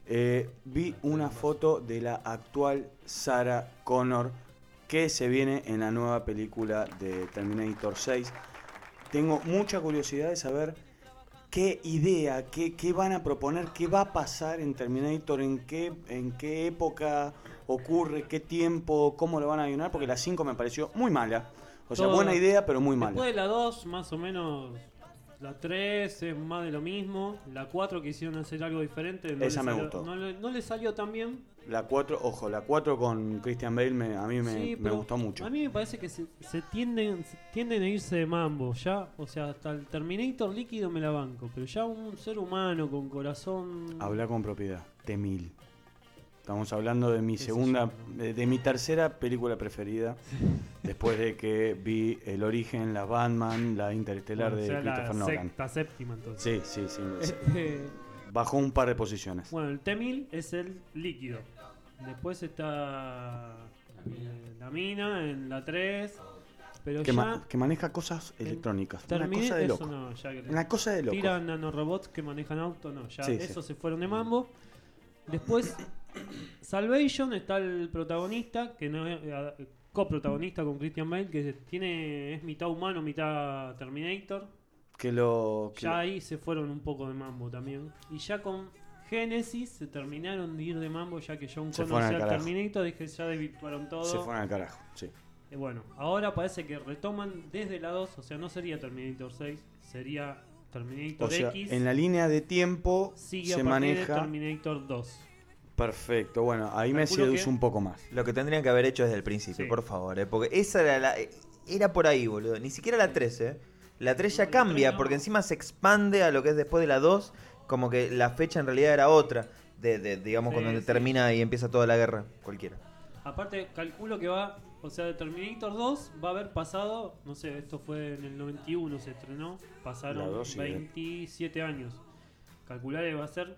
Speaker 1: Eh, vi una foto de la actual Sarah Connor que se viene en la nueva película de Terminator 6. Tengo mucha curiosidad de saber qué idea, qué, qué van a proponer, qué va a pasar en Terminator, en qué, en qué época ocurre, qué tiempo, cómo lo van a guionar, porque la 5 me pareció muy mala. O sea,
Speaker 2: Todo-
Speaker 1: buena idea, pero muy mala.
Speaker 2: Después de la 2, más o menos. La 3 es más de lo mismo. La 4 quisieron hacer algo diferente. no
Speaker 1: Esa me
Speaker 2: salió-
Speaker 1: gustó.
Speaker 2: No le, no le salió tan bien.
Speaker 1: La 4, ojo, la 4 con Christian Bale me- a mí me,
Speaker 2: Sí,
Speaker 1: me gustó mucho.
Speaker 2: A mí me parece que se, se tienden, se tienden a irse de mambo, ya. O sea, hasta el Terminator líquido me la banco. Pero ya un ser humano con corazón.
Speaker 1: Habla con propiedad, T-1000. Estamos hablando de mi segunda, de, mi tercera película preferida, después de que vi El Origen, La Batman, La Interestelar
Speaker 2: o
Speaker 1: de
Speaker 2: sea,
Speaker 1: Christopher
Speaker 2: la
Speaker 1: Nolan.
Speaker 2: sexta, séptima entonces.
Speaker 1: Sí, sí, sí.
Speaker 2: Este,
Speaker 1: Bajó un par de posiciones.
Speaker 2: Bueno, el T-1000 es el líquido. Después está eh, la mina en la 3. Pero
Speaker 1: que,
Speaker 2: ya
Speaker 1: ma- que maneja cosas electrónicas. Una cosa de loco.
Speaker 2: no,
Speaker 1: Una cosa de loco.
Speaker 2: Tiran nanorobots que manejan auto, no, ya
Speaker 1: Sí, sí.
Speaker 2: eso se fueron de mambo. Después Salvation está el protagonista, que no es eh, coprotagonista con Christian Bale, que tiene es mitad humano, mitad Terminator.
Speaker 1: Que lo. que
Speaker 2: Ya
Speaker 1: lo-
Speaker 2: ahí se fueron un poco de mambo también. Y ya con Genesis se terminaron de ir de mambo, ya que John
Speaker 1: Se fueron al.
Speaker 2: Terminator, dije ya desvirtuaron todo.
Speaker 1: Se fueron al carajo, sí.
Speaker 2: Y bueno, ahora parece que retoman desde la 2, o sea, no sería Terminator 6, sería Terminator
Speaker 1: O sea,
Speaker 2: X.
Speaker 1: en la línea de tiempo
Speaker 2: sigue
Speaker 1: se
Speaker 2: a partir de
Speaker 1: maneja.
Speaker 2: Terminator 2.
Speaker 1: Perfecto, bueno, ahí me seduce un poco más.
Speaker 4: Lo que tendrían que haber hecho desde el principio,
Speaker 2: Sí.
Speaker 4: por favor, ¿eh? porque esa era la. Era por ahí, boludo. Ni siquiera la 3, ¿eh? La 3 ya cambia, porque encima se expande a lo que es después de la 2, como que la fecha en realidad era otra, de, de- digamos,
Speaker 2: Sí,
Speaker 4: cuando
Speaker 2: sí.
Speaker 4: termina y empieza toda la guerra, cualquiera.
Speaker 2: Aparte, calculo que va, o sea, de Terminator 2 va a haber pasado, no sé, esto fue en el 91 se estrenó, pasaron
Speaker 1: dos, sí, eh.
Speaker 2: 27 años. Calcular que va a ser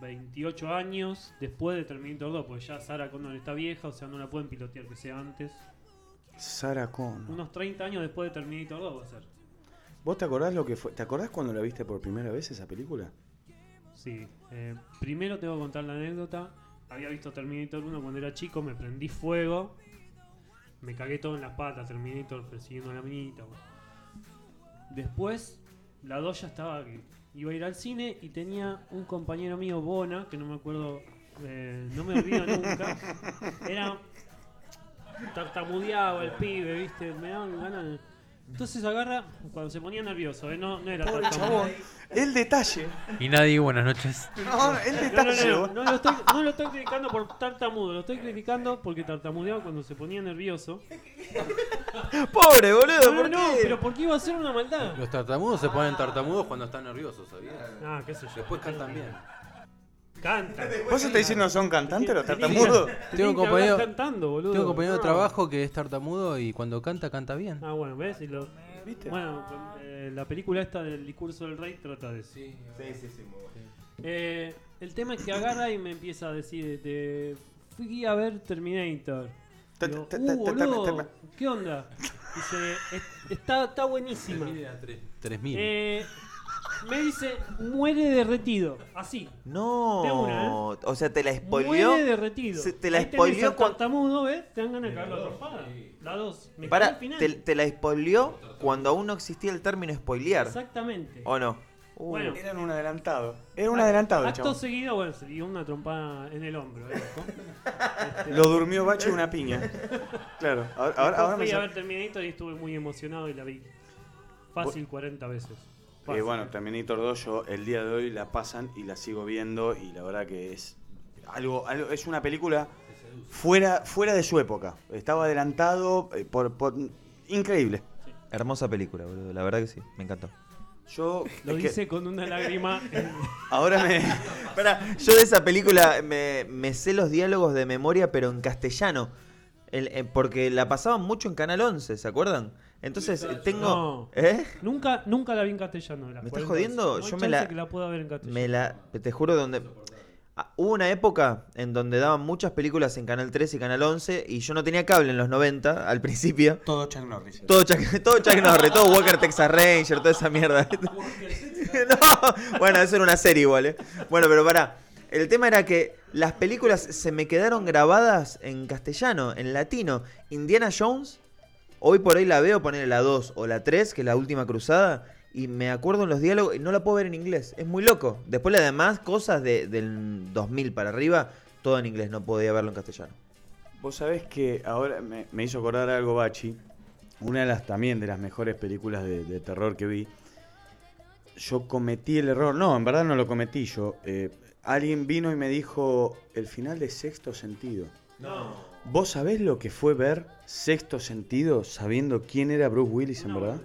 Speaker 2: 28 años después de Terminator 2, porque ya Sarah Connor está vieja, o sea, no la pueden pilotear que sea antes.
Speaker 1: Sarah Connor.
Speaker 2: Unos 30 años después de Terminator 2 va a ser.
Speaker 1: ¿Vos te acordás lo que fue? ¿Te acordás cuando la viste por primera vez esa película?
Speaker 2: Sí, eh, primero tengo que contar la anécdota. Había visto Terminator 1 cuando era chico, me prendí fuego, me cagué todo en las patas, Terminator persiguiendo a la minita. bueno. Después, la 2 ya estaba que iba a ir al cine y tenía un compañero mío, Bona, que no me acuerdo, eh, no me olvido nunca. Era tartamudeaba el pibe, viste, me daban ganas. Entonces agarra, cuando se ponía nervioso, ¿eh? no, no era
Speaker 1: Pobre
Speaker 2: tartamudo.
Speaker 1: chabón. El detalle.
Speaker 11: Y nadie, buenas noches.
Speaker 1: No, el
Speaker 2: No, no,
Speaker 1: detalle.
Speaker 2: no, lo estoy, no lo estoy criticando por tartamudo, lo estoy criticando porque tartamudeaba cuando se ponía nervioso.
Speaker 4: Pobre, boludo,
Speaker 2: No, no,
Speaker 4: ¿por
Speaker 2: no,
Speaker 4: qué?
Speaker 2: pero ¿por qué iba a ser una maldad?
Speaker 3: Los tartamudos se ponen tartamudos cuando están nerviosos, ¿sabías?
Speaker 2: Ah, qué sé yo.
Speaker 3: Después cantan bien.
Speaker 2: Canta.
Speaker 1: ¿Vos estás diciendo son cantantes los tartamudos?
Speaker 3: Tengo un compañero,
Speaker 2: cantando, boludo.
Speaker 3: tengo un compañero de trabajo que es tartamudo y cuando canta, canta bien.
Speaker 2: Ah, bueno, ¿ves? Y lo- Bueno, eh, la película esta del discurso del rey trata de eso.
Speaker 4: Sí, sí, sí, muy bueno.
Speaker 2: Eh, el tema es que agarra y me empieza a decir, te fui a ver Terminator. Digo, "Uh, boludo, ¿qué onda? Dice, "Es- está, está buenísima.
Speaker 3: 3000.
Speaker 2: Eh, me dice, muere derretido. Así.
Speaker 4: No,
Speaker 2: De una, ¿eh?
Speaker 4: o sea, te la spoileó.
Speaker 2: Muere derretido.
Speaker 4: Se- te la
Speaker 2: Ahí tenés
Speaker 4: spoileó
Speaker 2: al
Speaker 4: cuando.
Speaker 2: tartamudo, ¿ves? Te dan ganas de cagarlo a trompada. La dos. Me quedé al
Speaker 4: Para,
Speaker 2: final.
Speaker 4: te, te la spoileó cuando aún no existía el término spoilear.
Speaker 2: Exactamente.
Speaker 4: ¿O no? Uh,
Speaker 2: Bueno.
Speaker 1: Eran un adelantado. Era un adelantado el
Speaker 2: Acto
Speaker 1: chabón.
Speaker 2: seguido, bueno, se dio una trompada en el hombro. ¿eh? Este,
Speaker 1: Lo durmió Bache una piña. Claro, ahora, ahora, me
Speaker 2: fui a
Speaker 1: sa-
Speaker 2: ver Terminator y estuve muy emocionado y la vi fácil 40 veces.
Speaker 1: Eh,
Speaker 2: Fácil.
Speaker 1: bueno, Terminator 2 yo el día de hoy la pasan y la sigo viendo y la verdad que es algo, algo es una película fuera fuera de su época. Estaba adelantado eh, por, por- increíble.
Speaker 4: Hermosa película, boludo. La verdad que sí, me encantó.
Speaker 1: Yo
Speaker 2: Lo
Speaker 1: que
Speaker 2: dice con una lágrima.
Speaker 1: ahora me
Speaker 4: Pará, yo de esa película me, me sé los diálogos de memoria, pero en castellano. El- eh, porque la pasaban mucho en Canal 11, ¿se acuerdan? Entonces tengo...
Speaker 2: No.
Speaker 4: ¿Eh?
Speaker 2: Nunca, nunca la vi en castellano. las
Speaker 4: ¿Me estás
Speaker 2: 40
Speaker 4: jodiendo?
Speaker 2: No
Speaker 4: Yo me la-
Speaker 2: que la pueda ver en castellano.
Speaker 4: Me la, te juro, donde... Ah, Hubo una época en donde daban muchas películas en Canal 3 y Canal 11 y yo no tenía cable en los 90 al principio.
Speaker 1: todo Chuck Norris.
Speaker 4: Todo Chuck, todo Chuck Norris, todo Walker Texas Ranger, toda esa mierda. no, bueno, eso era una serie igual, ¿eh? Bueno, pero pará. El tema era que las películas se me quedaron grabadas en castellano, en latino. Indiana Jones, hoy por hoy la veo poner la 2 o la 3, que es la última cruzada, y me acuerdo en los diálogos, y no la puedo ver en inglés. Es muy loco. Después las demás cosas de- del 2000 para arriba, todo en inglés, no podía verlo en castellano.
Speaker 1: Vos sabés que ahora me, hizo acordar algo Bachi, una de las también de las mejores películas de, de terror que vi. Yo cometí el error, no, en verdad no lo cometí yo. eh, alguien vino y me dijo el final de Sexto Sentido.
Speaker 2: No.
Speaker 1: ¿Vos sabés lo que fue ver Sexto Sentido sabiendo quién era Bruce Willis en verdad?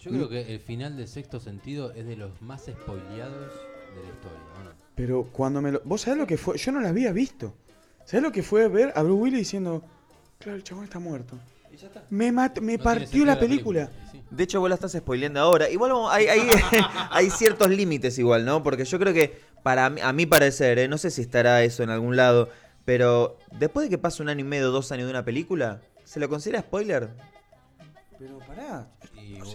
Speaker 3: Yo creo que el final de Sexto Sentido es de los más spoileados de la historia, ¿o no?
Speaker 1: Pero cuando me lo... ¿Vos sabés lo que fue? Yo no la había visto. ¿Sabés lo que fue ver a Bruce Willis diciendo, claro, el chabón está muerto? Me, mat- me partió la película.
Speaker 4: De hecho, vos la estás spoileando ahora. Igual hay, hay, hay ciertos límites igual, ¿no? Porque yo creo que, para mí- a mi parecer, ¿eh? no sé si estará eso en algún lado, pero después de que pase un año y medio, dos años de una película, ¿se lo considera spoiler?
Speaker 1: Pero pará.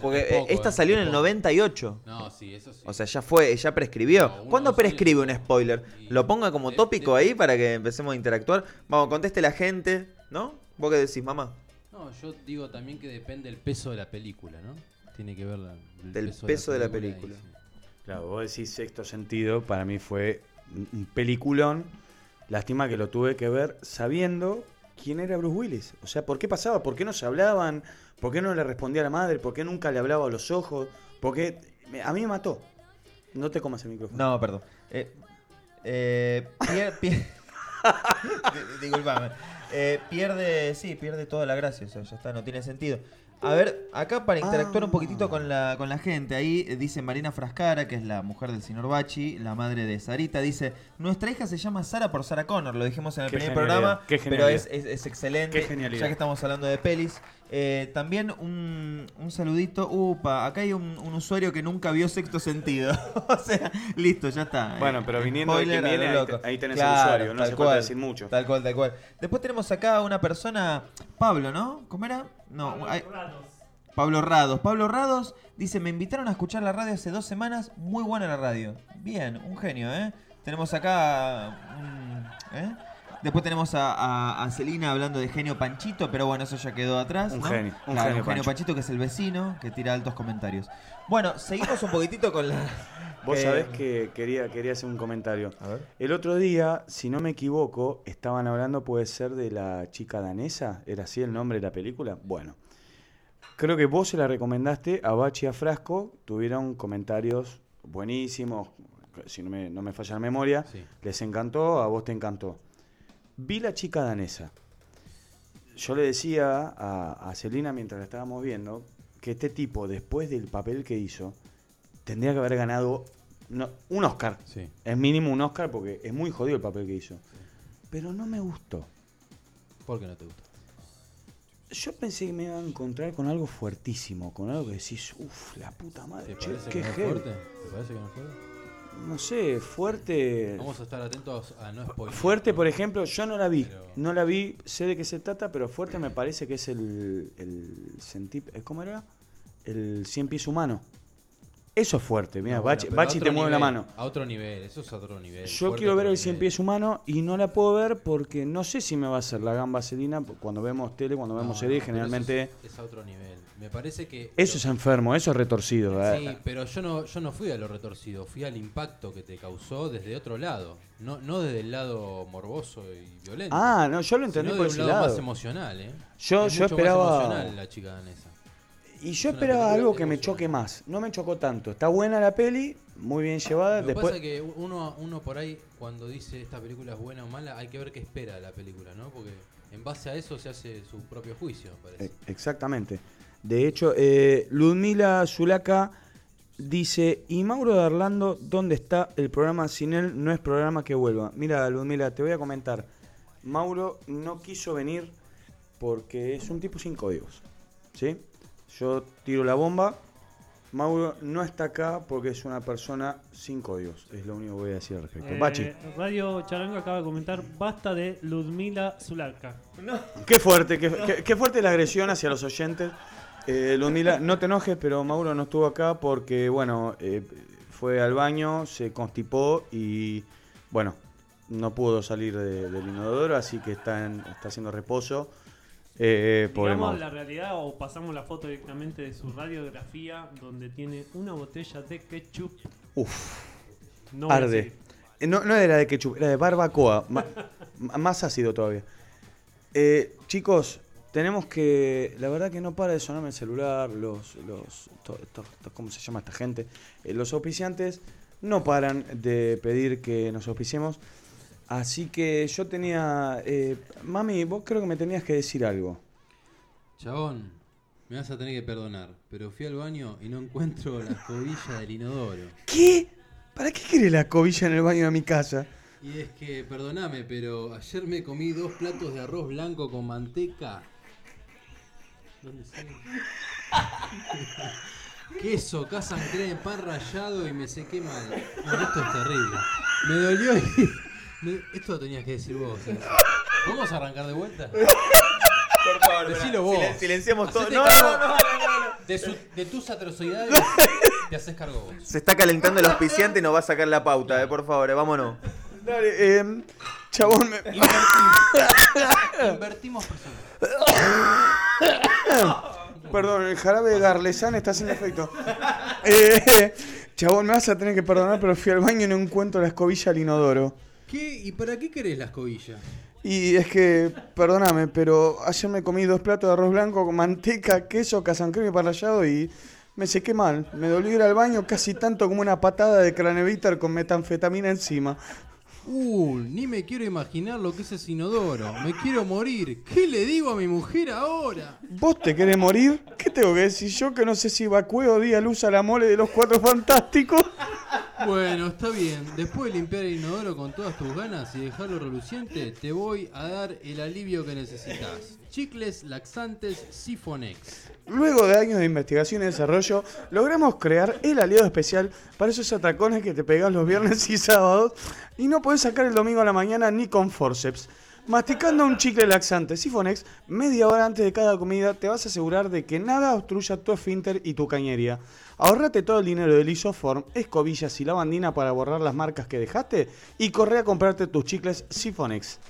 Speaker 4: Porque
Speaker 3: es poco,
Speaker 4: eh, esta
Speaker 3: eh,
Speaker 4: salió
Speaker 3: es
Speaker 4: en el
Speaker 3: poco.
Speaker 4: 98.
Speaker 3: No, sí, eso sí.
Speaker 4: O sea, ya fue, ya prescribió.
Speaker 3: No,
Speaker 4: ¿Cuándo prescribe un spoiler? Lo ponga como
Speaker 3: de-
Speaker 4: tópico
Speaker 3: de-
Speaker 4: ahí para que empecemos a interactuar. Vamos, conteste la gente, ¿no? ¿Vos qué decís, mamá?
Speaker 3: No, yo digo también que depende del peso de la película, ¿no? Tiene que ver la- el
Speaker 4: Del peso de la película.
Speaker 1: Claro, vos decís Sexto Sentido, para mí fue un peliculón. Lástima que lo tuve que ver sabiendo quién era Bruce Willis. O sea, ¿por qué pasaba? ¿Por qué no se hablaban? ¿Por qué no le respondía a la madre? ¿Por qué nunca le hablaba a los ojos? Porque me- a mí me mató. No te comas el micrófono.
Speaker 4: No, perdón. Eh, eh, Disculpame. Eh, pierde, sí, pierde toda la gracia, o sea, ya está, no tiene sentido. A ver, acá para interactuar un
Speaker 12: Ah.
Speaker 4: poquitito con la, con la gente, ahí eh, dice Marina Frascara, que es la mujer del señor Bachi, la madre de Sarita, dice, nuestra hija se llama Sara por Sarah Connor, lo dijimos en el
Speaker 1: Qué
Speaker 4: primer
Speaker 1: genialidad,
Speaker 4: programa,
Speaker 1: qué
Speaker 4: pero es, es- es excelente,
Speaker 1: Qué genialidad.
Speaker 4: ya que estamos hablando de pelis. Eh, también un, un saludito, upa, acá hay un, un usuario que nunca vio sexto sentido. o sea, listo, ya está.
Speaker 1: Bueno, pero viniendo de
Speaker 4: Spoiler,
Speaker 1: quien viene, ahí ahí tenés el usuario, no
Speaker 4: tal
Speaker 1: hace falta decir mucho.
Speaker 4: Tal cual, tal cual. Después tenemos acá una persona, Pablo, ¿no? ¿Cómo era? No, hay- Pablo Rados. Pablo Rados dice, me invitaron a escuchar la radio hace dos semanas, muy buena la radio. Bien, un genio, ¿eh? Tenemos acá... un- ¿eh? Después tenemos a, a, a Celina hablando de genio Panchito, pero bueno, eso ya quedó atrás.
Speaker 1: Un
Speaker 4: ¿no?
Speaker 1: genio, un
Speaker 4: Claro,
Speaker 1: genio.
Speaker 4: Panchito que es el vecino, que tira altos comentarios. Bueno, seguimos un poquitito con la...
Speaker 1: Vos
Speaker 4: eh,
Speaker 1: sabés que quería, quería hacer un comentario. El otro día, si no me equivoco, estaban hablando, puede ser, de la chica danesa. ¿Era así el nombre de la película? Bueno. Creo que vos se la recomendaste a Bachi y a Frasco. Tuvieron comentarios buenísimos. Si no me, no me falla la memoria. Les encantó, a vos te encantó. Vi la chica danesa. Yo le decía a, a Celina mientras la estábamos viendo que este tipo, después del papel que hizo, tendría que haber ganado no, un Oscar. Es mínimo un Oscar porque es muy jodido el papel que hizo. Pero no me gustó.
Speaker 3: ¿Por qué no te gusta?
Speaker 1: Yo pensé que me iba a encontrar con algo fuertísimo, con algo que decís, uff, la puta madre,
Speaker 3: ¿Te
Speaker 1: che,
Speaker 3: parece
Speaker 1: qué
Speaker 3: que no es
Speaker 1: heavy".
Speaker 3: fuerte? ¿Te parece que no es fuerte?
Speaker 1: No sé, fuerte.
Speaker 3: Vamos a estar atentos a no spoiler.
Speaker 1: Fuerte, por ejemplo, yo no la vi. No la vi, sé de qué se trata, pero fuerte me parece que es el. el centip- ¿Cómo era? El cien pies humano. Eso es fuerte, mira,
Speaker 3: No, bueno,
Speaker 1: Bachi, te mueve la mano.
Speaker 3: A otro nivel, eso es a otro nivel.
Speaker 1: Yo
Speaker 3: fuerte
Speaker 1: quiero ver el cien pies humano y no la puedo ver porque no sé si me va a hacer la gamba Celina. Cuando vemos tele, cuando vemos
Speaker 3: No,
Speaker 1: serie,
Speaker 3: no, pero
Speaker 1: generalmente.
Speaker 3: Eso es, es a otro nivel. Me parece que.
Speaker 1: Eso es enfermo, eso es retorcido.
Speaker 3: Sí,
Speaker 1: eh.
Speaker 3: pero yo no, yo no fui a lo retorcido, fui al impacto que te causó desde otro lado. No, no desde el lado morboso y violento.
Speaker 1: Ah, no, yo lo entendí por
Speaker 3: de
Speaker 1: ese
Speaker 3: un lado,
Speaker 1: lado.
Speaker 3: más emocional, ¿eh?
Speaker 1: Yo-
Speaker 3: Es
Speaker 1: yo
Speaker 3: mucho más emocional la chica danesa.
Speaker 1: Y yo esperaba algo que me choque más. No me chocó tanto. Está buena la peli, muy bien llevada.
Speaker 3: Lo que
Speaker 1: Después,
Speaker 3: pasa es que uno, uno por ahí, cuando dice esta película es buena o mala, hay que ver qué espera la película, ¿no? Porque en base a eso se hace su propio juicio, me parece.
Speaker 1: Eh, Exactamente. De hecho, eh, Ludmila Zulaca dice, ¿y Mauro de Orlando dónde está el programa? Sin él no es programa que vuelva. Mira, Ludmila, te voy a comentar. Mauro no quiso venir porque es un tipo sin códigos. ¿Sí? Yo tiro la bomba. Mauro no está acá porque es una persona sin códigos. Es lo único que voy a decir al respecto.
Speaker 2: Eh,
Speaker 1: Bachi.
Speaker 2: Radio Charanga acaba de comentar, basta de Ludmila Zulaka.
Speaker 1: Qué fuerte, qué, qué- qué fuerte la agresión hacia los oyentes. Eh, Ludmila, no te enojes, pero Mauro no estuvo acá porque, bueno, eh, fue al baño, se constipó y, bueno, no pudo salir de- del inodoro, así que está, en- está haciendo reposo. Eh,
Speaker 2: Digamos
Speaker 1: Mauro.
Speaker 2: la realidad o pasamos la foto directamente de su radiografía donde tiene una botella de ketchup.
Speaker 1: Uf,
Speaker 2: No
Speaker 1: arde. Eh, No, no era de ketchup, era de barbacoa, más ácido todavía. Eh, chicos, tenemos que. La verdad que no para de sonarme el celular, los. los to- to- to- ¿Cómo se llama esta gente? Eh, los auspiciantes no paran de pedir que nos auspiciemos. Así que yo tenía. eh, mami, vos creo que me tenías que decir algo.
Speaker 3: Chabón, me vas a tener que perdonar, pero fui al baño y no encuentro la escobilla del inodoro.
Speaker 1: ¿Qué? ¿Para qué querés la cobilla en el baño de mi casa?
Speaker 3: Y es que, perdoname, pero ayer me comí dos platos de arroz blanco con manteca. ¿Dónde sale? Queso, casan crema, pan rallado y me sequé mal. No, esto es terrible. Me dolió y... Esto lo tenías que decir vos. ¿eh? ¿Vamos a arrancar de vuelta?
Speaker 4: Por favor,
Speaker 3: Decilo vos.
Speaker 4: silen- silenciemos todo. No, no, no, no.
Speaker 3: De, su- de tus atrocidades te haces cargo vos.
Speaker 4: Se está calentando el auspiciante y nos va a sacar la pauta, eh, por favor, eh, vámonos.
Speaker 1: Dale, eh, chabón, me...
Speaker 3: Invertimos personas.
Speaker 1: Perdón, el jarabe de Garlesan está haciendo efecto. Eh, chabón, me vas a tener que perdonar, pero fui al baño y no encuentro la escobilla al inodoro.
Speaker 3: ¿Qué? ¿Y para qué querés la escobilla?
Speaker 1: Y es que, perdóname, pero ayer me comí dos platos de arroz blanco con manteca, queso, casancreme parrallado y me sequé mal. Me dolió ir al baño casi tanto como una patada de craneviter con metanfetamina encima.
Speaker 3: Uh, ni me quiero imaginar lo que es ese inodoro. Me quiero morir. ¿Qué le digo a mi mujer ahora?
Speaker 1: ¿Vos te querés morir? ¿Qué tengo que decir yo que no sé si vacueo día luz a la mole de los cuatro fantásticos?
Speaker 3: Bueno, está bien. Después de limpiar el inodoro con todas tus ganas y dejarlo reluciente, te voy a dar el alivio que necesitas. Chicles laxantes Sifonex.
Speaker 1: Luego de años de investigación y desarrollo, logramos crear el aliado especial para esos atracones que te pegas los viernes y sábados y no podés sacar el domingo a la mañana ni con forceps. Masticando un chicle laxante Sifonex, media hora antes de cada comida te vas a asegurar de que nada obstruya tu esfínter y tu cañería. Ahorrate todo el dinero del Isoform, escobillas y lavandina para borrar las marcas que dejaste y corre a comprarte tus chicles Sifonex.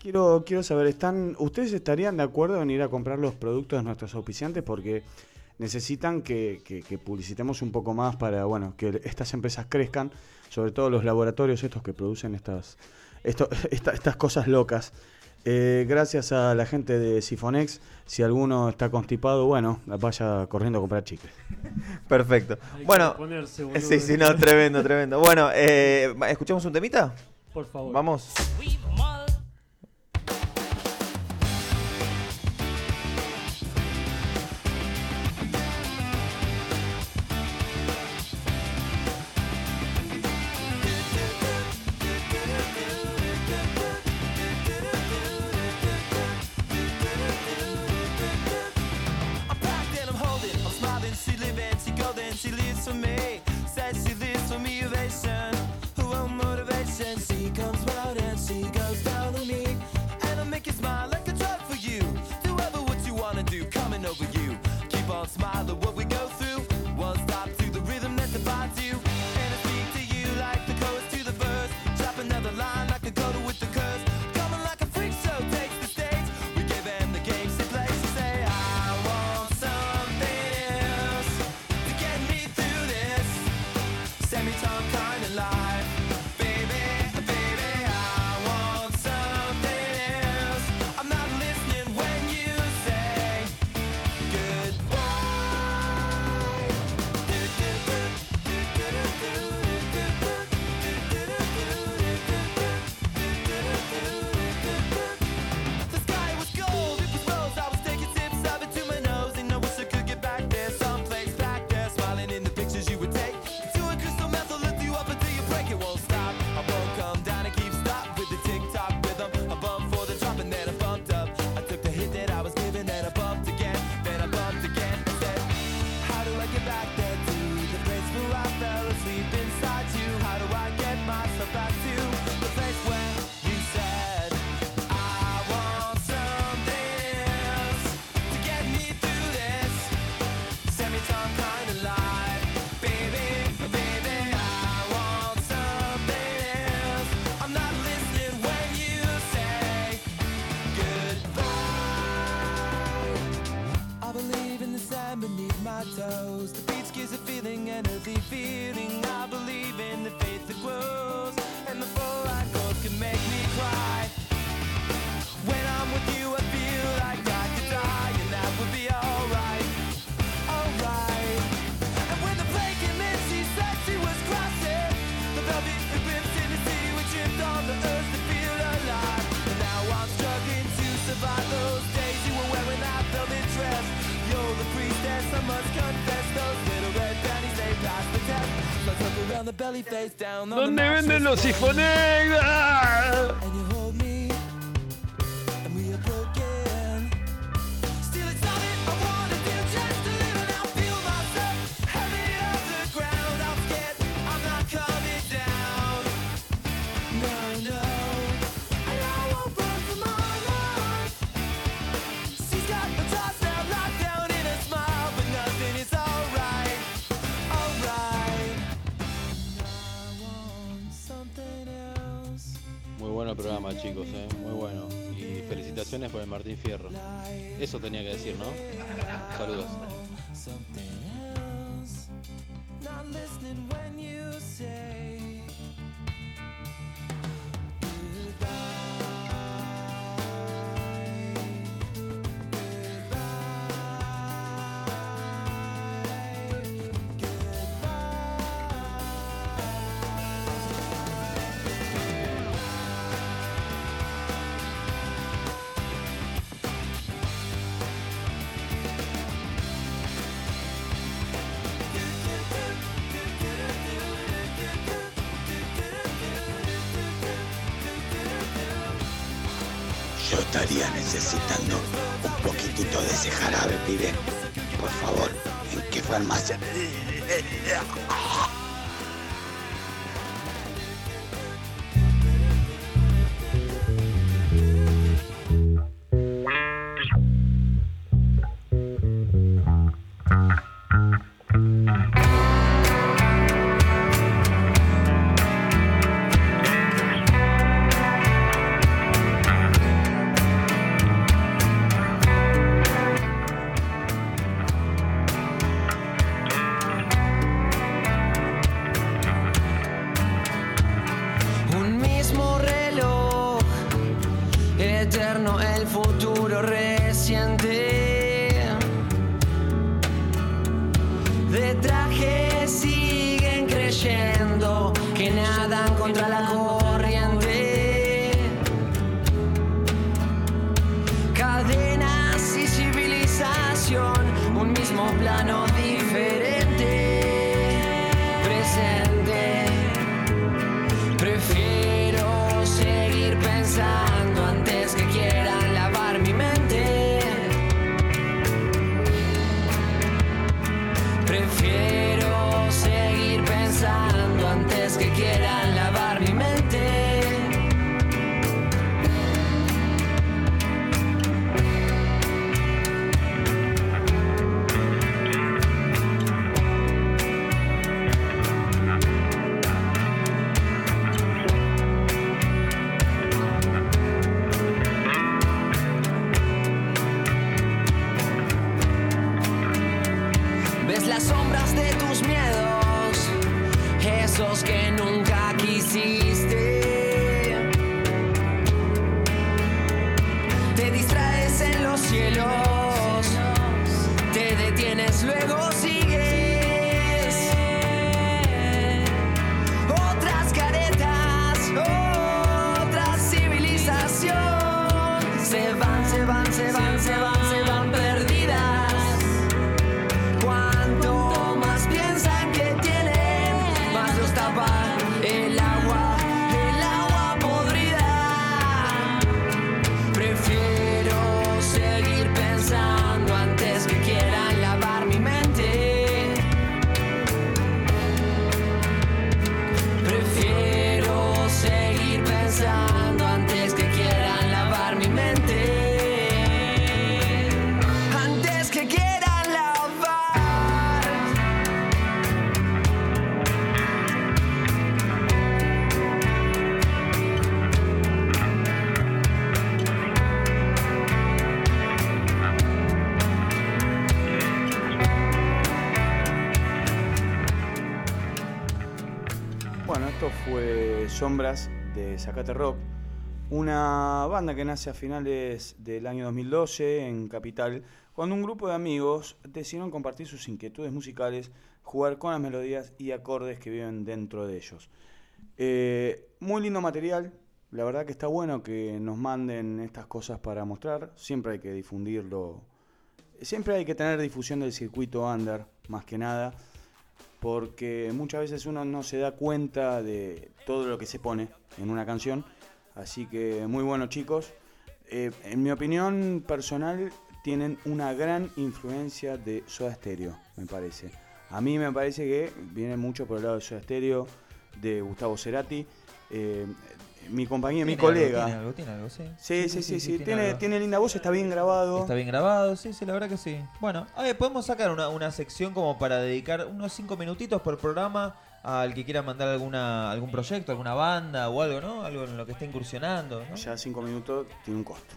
Speaker 1: Quiero, quiero saber, ¿están, ¿ustedes estarían de acuerdo en ir a comprar los productos de nuestros auspiciantes? Porque necesitan que, que, publicitemos un poco más para bueno, que estas empresas crezcan, sobre todo los laboratorios estos que producen estas, esto, estas cosas locas. Eh, gracias a la gente de Sifonex. Si alguno está constipado, bueno, vaya corriendo a comprar chicles.
Speaker 13: Perfecto. Bueno,
Speaker 4: ponerse, eh,
Speaker 13: sí, sí, no, tremendo, tremendo. Bueno, eh, ¿escuchamos un temita?
Speaker 4: Por favor.
Speaker 13: Vamos.
Speaker 14: no,
Speaker 2: ¿Dónde venden los
Speaker 3: sifones? felicitaciones por el Martín Fierro. Eso tenía que decir, ¿no? Saludos.
Speaker 15: Sombras de
Speaker 1: Zacate Rock, una banda que nace a finales del año 2012 en Capital, cuando un grupo de amigos decidieron compartir sus inquietudes musicales, jugar con las melodías y acordes que viven dentro de ellos. Eh, muy lindo material, la verdad que está bueno que nos manden estas cosas para mostrar, siempre hay que difundirlo, siempre hay que tener difusión del circuito under, más que nada porque muchas veces uno no se da cuenta de todo lo que se pone en una canción. Así que muy bueno chicos. Eh, en mi opinión personal tienen una gran influencia de Soda Stereo, me parece. A mí me parece que viene mucho por el lado de Soda Stereo, de Gustavo Cerati. Eh, mi compañía, mi colega.
Speaker 4: tiene algo, tiene algo, sí.
Speaker 1: Sí, sí, sí, sí, Tiene, tiene linda voz, está bien grabado.
Speaker 4: Está bien grabado, sí, sí, la verdad que sí. Bueno, a ver, podemos sacar una, una sección como para dedicar unos 5 minutitos por programa al que quiera mandar alguna algún proyecto, alguna banda o algo, ¿no? Algo en lo que esté incursionando, ¿no?
Speaker 1: Ya cinco minutos tiene un costo.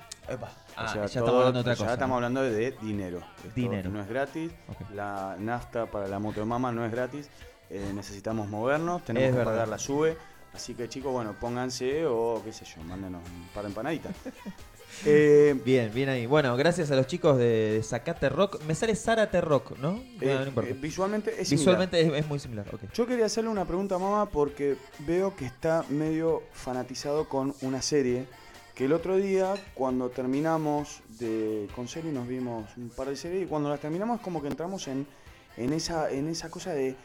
Speaker 4: Ah,
Speaker 1: O sea,
Speaker 4: ya
Speaker 1: todo-
Speaker 4: estamos hablando de otra
Speaker 1: ya
Speaker 4: cosa.
Speaker 1: estamos hablando de dinero. Esto
Speaker 4: Dinero.
Speaker 1: No es gratis. La nafta para la moto de mama no es gratis. Eh, necesitamos movernos, tenemos
Speaker 4: Es
Speaker 1: que
Speaker 4: verdad.
Speaker 1: pagar la sube. Así que chicos, bueno, pónganse o qué sé yo, mándenos un par de empanaditas. Eh,
Speaker 4: bien, bien ahí. Bueno, gracias a los chicos de, Zacate Rock. Me sale Zárate Rock, ¿no?
Speaker 1: Eh,
Speaker 4: no importa.
Speaker 1: eh, visualmente es similar.
Speaker 4: Visualmente es, es muy similar.
Speaker 1: Yo quería hacerle una pregunta a mamá porque veo que está medio fanatizado con una serie que el otro día cuando terminamos de con serie nos vimos un par de series y cuando las terminamos como que entramos en, en esa en esa cosa de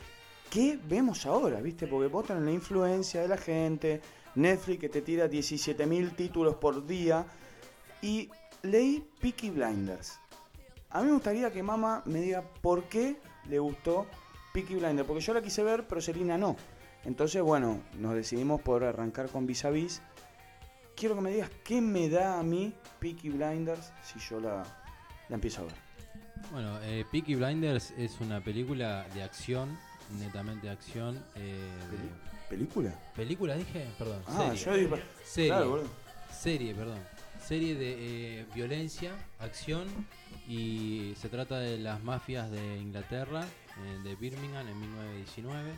Speaker 1: ¿qué vemos ahora? ¿Viste? Porque vos tenés la influencia de la gente, Netflix que te tira 17.000 títulos por día y leí Peaky Blinders. A mí me gustaría que mamá me diga por qué le gustó Peaky Blinders, porque yo la quise ver, pero Selina no. Entonces, bueno, nos decidimos por arrancar con Vis a Vis. Quiero que me digas qué me da a mí Peaky Blinders si yo la, la empiezo a ver.
Speaker 3: Bueno, eh, Peaky Blinders es una película de acción, netamente de acción. eh,
Speaker 1: ¿Película?
Speaker 3: ¿Película dije? Perdón.
Speaker 1: Ah,
Speaker 3: serie.
Speaker 1: yo digo-
Speaker 3: Serie.
Speaker 1: claro,
Speaker 3: serie, perdón. Serie de eh, violencia, acción y se trata de las mafias de Inglaterra, eh, de Birmingham en 1919.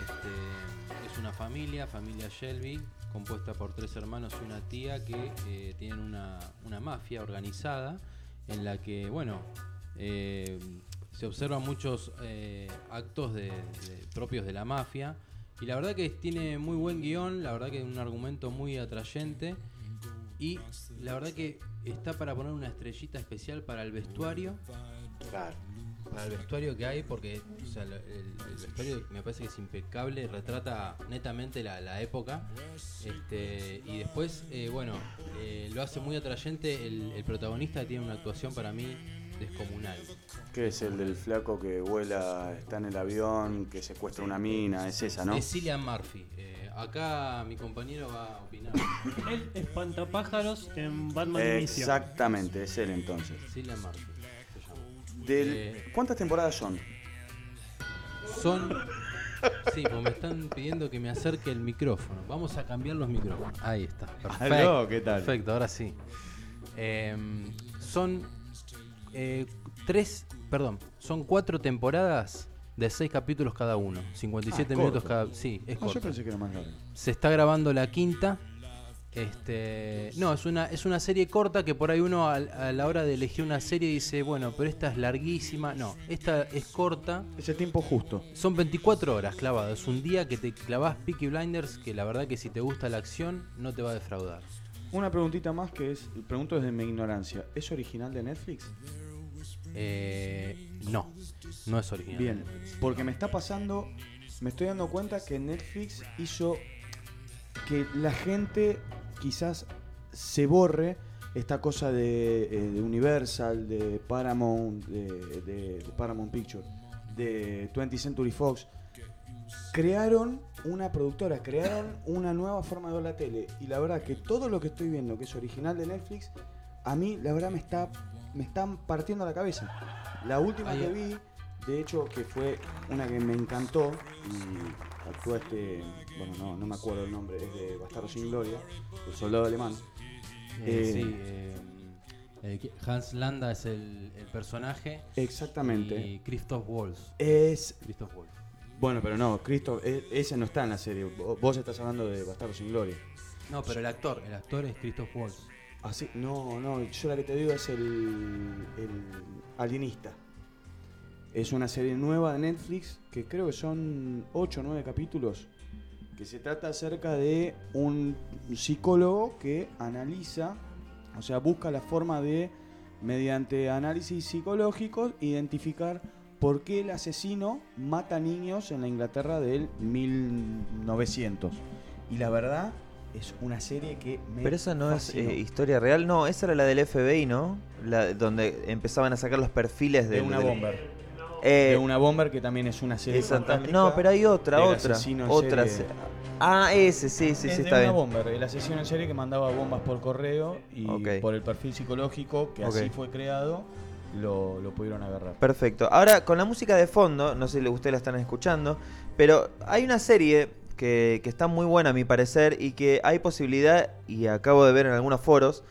Speaker 3: Este, es una familia, familia Shelby, compuesta por tres hermanos y una tía que tienen una, una mafia organizada en la que, bueno, eh, se observan muchos eh, actos de- de- propios de la mafia. Y la verdad que tiene muy buen guion, la verdad que es un argumento muy atrayente. Y la verdad que está para poner una estrellita especial para el vestuario. Para el vestuario que hay, porque o sea, lo- el, el vestuario me parece que es impecable, retrata netamente la, la época. Este, y después, eh, bueno, eh, lo hace muy atrayente. El, el protagonista tiene una actuación para mí descomunal.
Speaker 1: ¿Qué es el del flaco que vuela, está en el avión, que secuestra una mina? Es esa, ¿no?
Speaker 3: Es Cillian Murphy. Eh, acá mi compañero va a opinar.
Speaker 2: Él espantapájaros en Batman.
Speaker 1: Exactamente, es él entonces.
Speaker 3: Cillian Murphy.
Speaker 1: Del-
Speaker 3: Eh,
Speaker 1: ¿Cuántas temporadas son?
Speaker 3: Son. Sí, pues me están pidiendo que me acerque el micrófono. Vamos a cambiar los micrófonos. Ahí está. Perfecto.
Speaker 1: Aló, ¿qué tal?
Speaker 3: Perfecto, ahora sí. Em, son eh, tres, perdón, son cuatro temporadas de seis capítulos cada uno. 57
Speaker 1: Ah,
Speaker 3: minutos
Speaker 1: corto.
Speaker 3: cada. Sí, es
Speaker 1: Ah, yo pensé que era más largo.
Speaker 3: Se está grabando la quinta. Este, no, es una, es una serie corta que por ahí uno a, la hora de elegir una serie dice, bueno, pero esta es larguísima. No, esta es corta.
Speaker 1: Es el tiempo justo.
Speaker 3: Son 24 horas clavado. Es un día que te clavas Peaky Blinders que la verdad que si te gusta la acción no te va a defraudar.
Speaker 1: Una preguntita más que es, pregunto desde mi ignorancia, ¿es original de Netflix?
Speaker 3: Eh, no, no es original.
Speaker 1: Bien, porque me está pasando, me estoy dando cuenta que Netflix hizo que la gente quizás se borre esta cosa de, eh, Universal, de Paramount, de, de- de Paramount Picture, de 20th Century Fox. Crearon una productora, crearon una nueva forma de ver la tele. Y la verdad que todo lo que estoy viendo que es original de Netflix, a mí la verdad me está me están partiendo la cabeza. La última
Speaker 3: Ahí-
Speaker 1: que vi, de hecho, que fue una que me encantó y actúa este, bueno, no, no me acuerdo el nombre, es de Bastardo sin Gloria, el soldado alemán.
Speaker 3: Eh,
Speaker 1: Eh,
Speaker 3: sí, eh, eh, Hans Landa es el, el personaje.
Speaker 1: Exactamente.
Speaker 3: Y Christoph Waltz.
Speaker 1: Es.
Speaker 3: Christoph Waltz.
Speaker 1: Bueno, pero no, Cristo, e- ese no está en la serie. Vo- Vos estás hablando de Bastardo sin Gloria.
Speaker 3: No, pero el actor, el actor es Christoph Waltz.
Speaker 1: Así, no, no, yo la que te digo es el, el Alienista. Es una serie nueva de Netflix que creo que son 8 o 9 capítulos. Que se trata acerca de un psicólogo que analiza, o sea, busca la forma de, mediante análisis psicológicos, identificar por qué el asesino mata niños en la Inglaterra del 1900. Y la verdad, es una serie que me.
Speaker 4: Pero esa no
Speaker 1: fascinó.
Speaker 4: es eh, historia real, no, esa era la del FBI, ¿no? La, donde empezaban a sacar los perfiles
Speaker 1: de
Speaker 4: del-
Speaker 1: una bomber.
Speaker 4: Eh,
Speaker 1: de una bomber que también es una serie
Speaker 4: exactamente.
Speaker 1: fantástica
Speaker 4: No, pero hay otra, otra. Otra.
Speaker 1: serie.
Speaker 4: se- Ah, ese, sí, sí,
Speaker 1: es
Speaker 4: sí,
Speaker 1: de
Speaker 4: está
Speaker 1: una
Speaker 4: bien.
Speaker 1: bomber, el asesino en serie que mandaba bombas por correo y por el perfil psicológico que así fue creado, lo, lo pudieron agarrar.
Speaker 4: Perfecto. Ahora, con la música de fondo, no sé si ustedes la están escuchando, pero hay una serie que, que está muy buena a mi parecer y que hay posibilidad, y acabo de ver en algunos foros,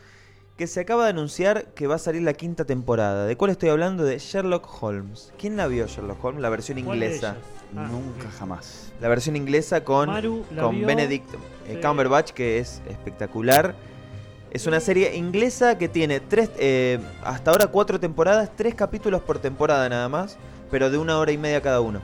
Speaker 4: que se acaba de anunciar que va a salir la quinta temporada. ¿De cuál estoy hablando? De Sherlock Holmes. ¿Quién la vio Sherlock Holmes? La versión
Speaker 2: ¿Cuál de
Speaker 4: inglesa.
Speaker 2: Ah,
Speaker 1: Nunca jamás.
Speaker 4: La versión inglesa con, con
Speaker 2: vio,
Speaker 4: Benedict eh,
Speaker 2: sí.
Speaker 4: Cumberbatch, que es espectacular. Es una serie inglesa que tiene tres, eh, hasta ahora cuatro temporadas, tres capítulos por temporada nada más, pero de una hora y media cada uno.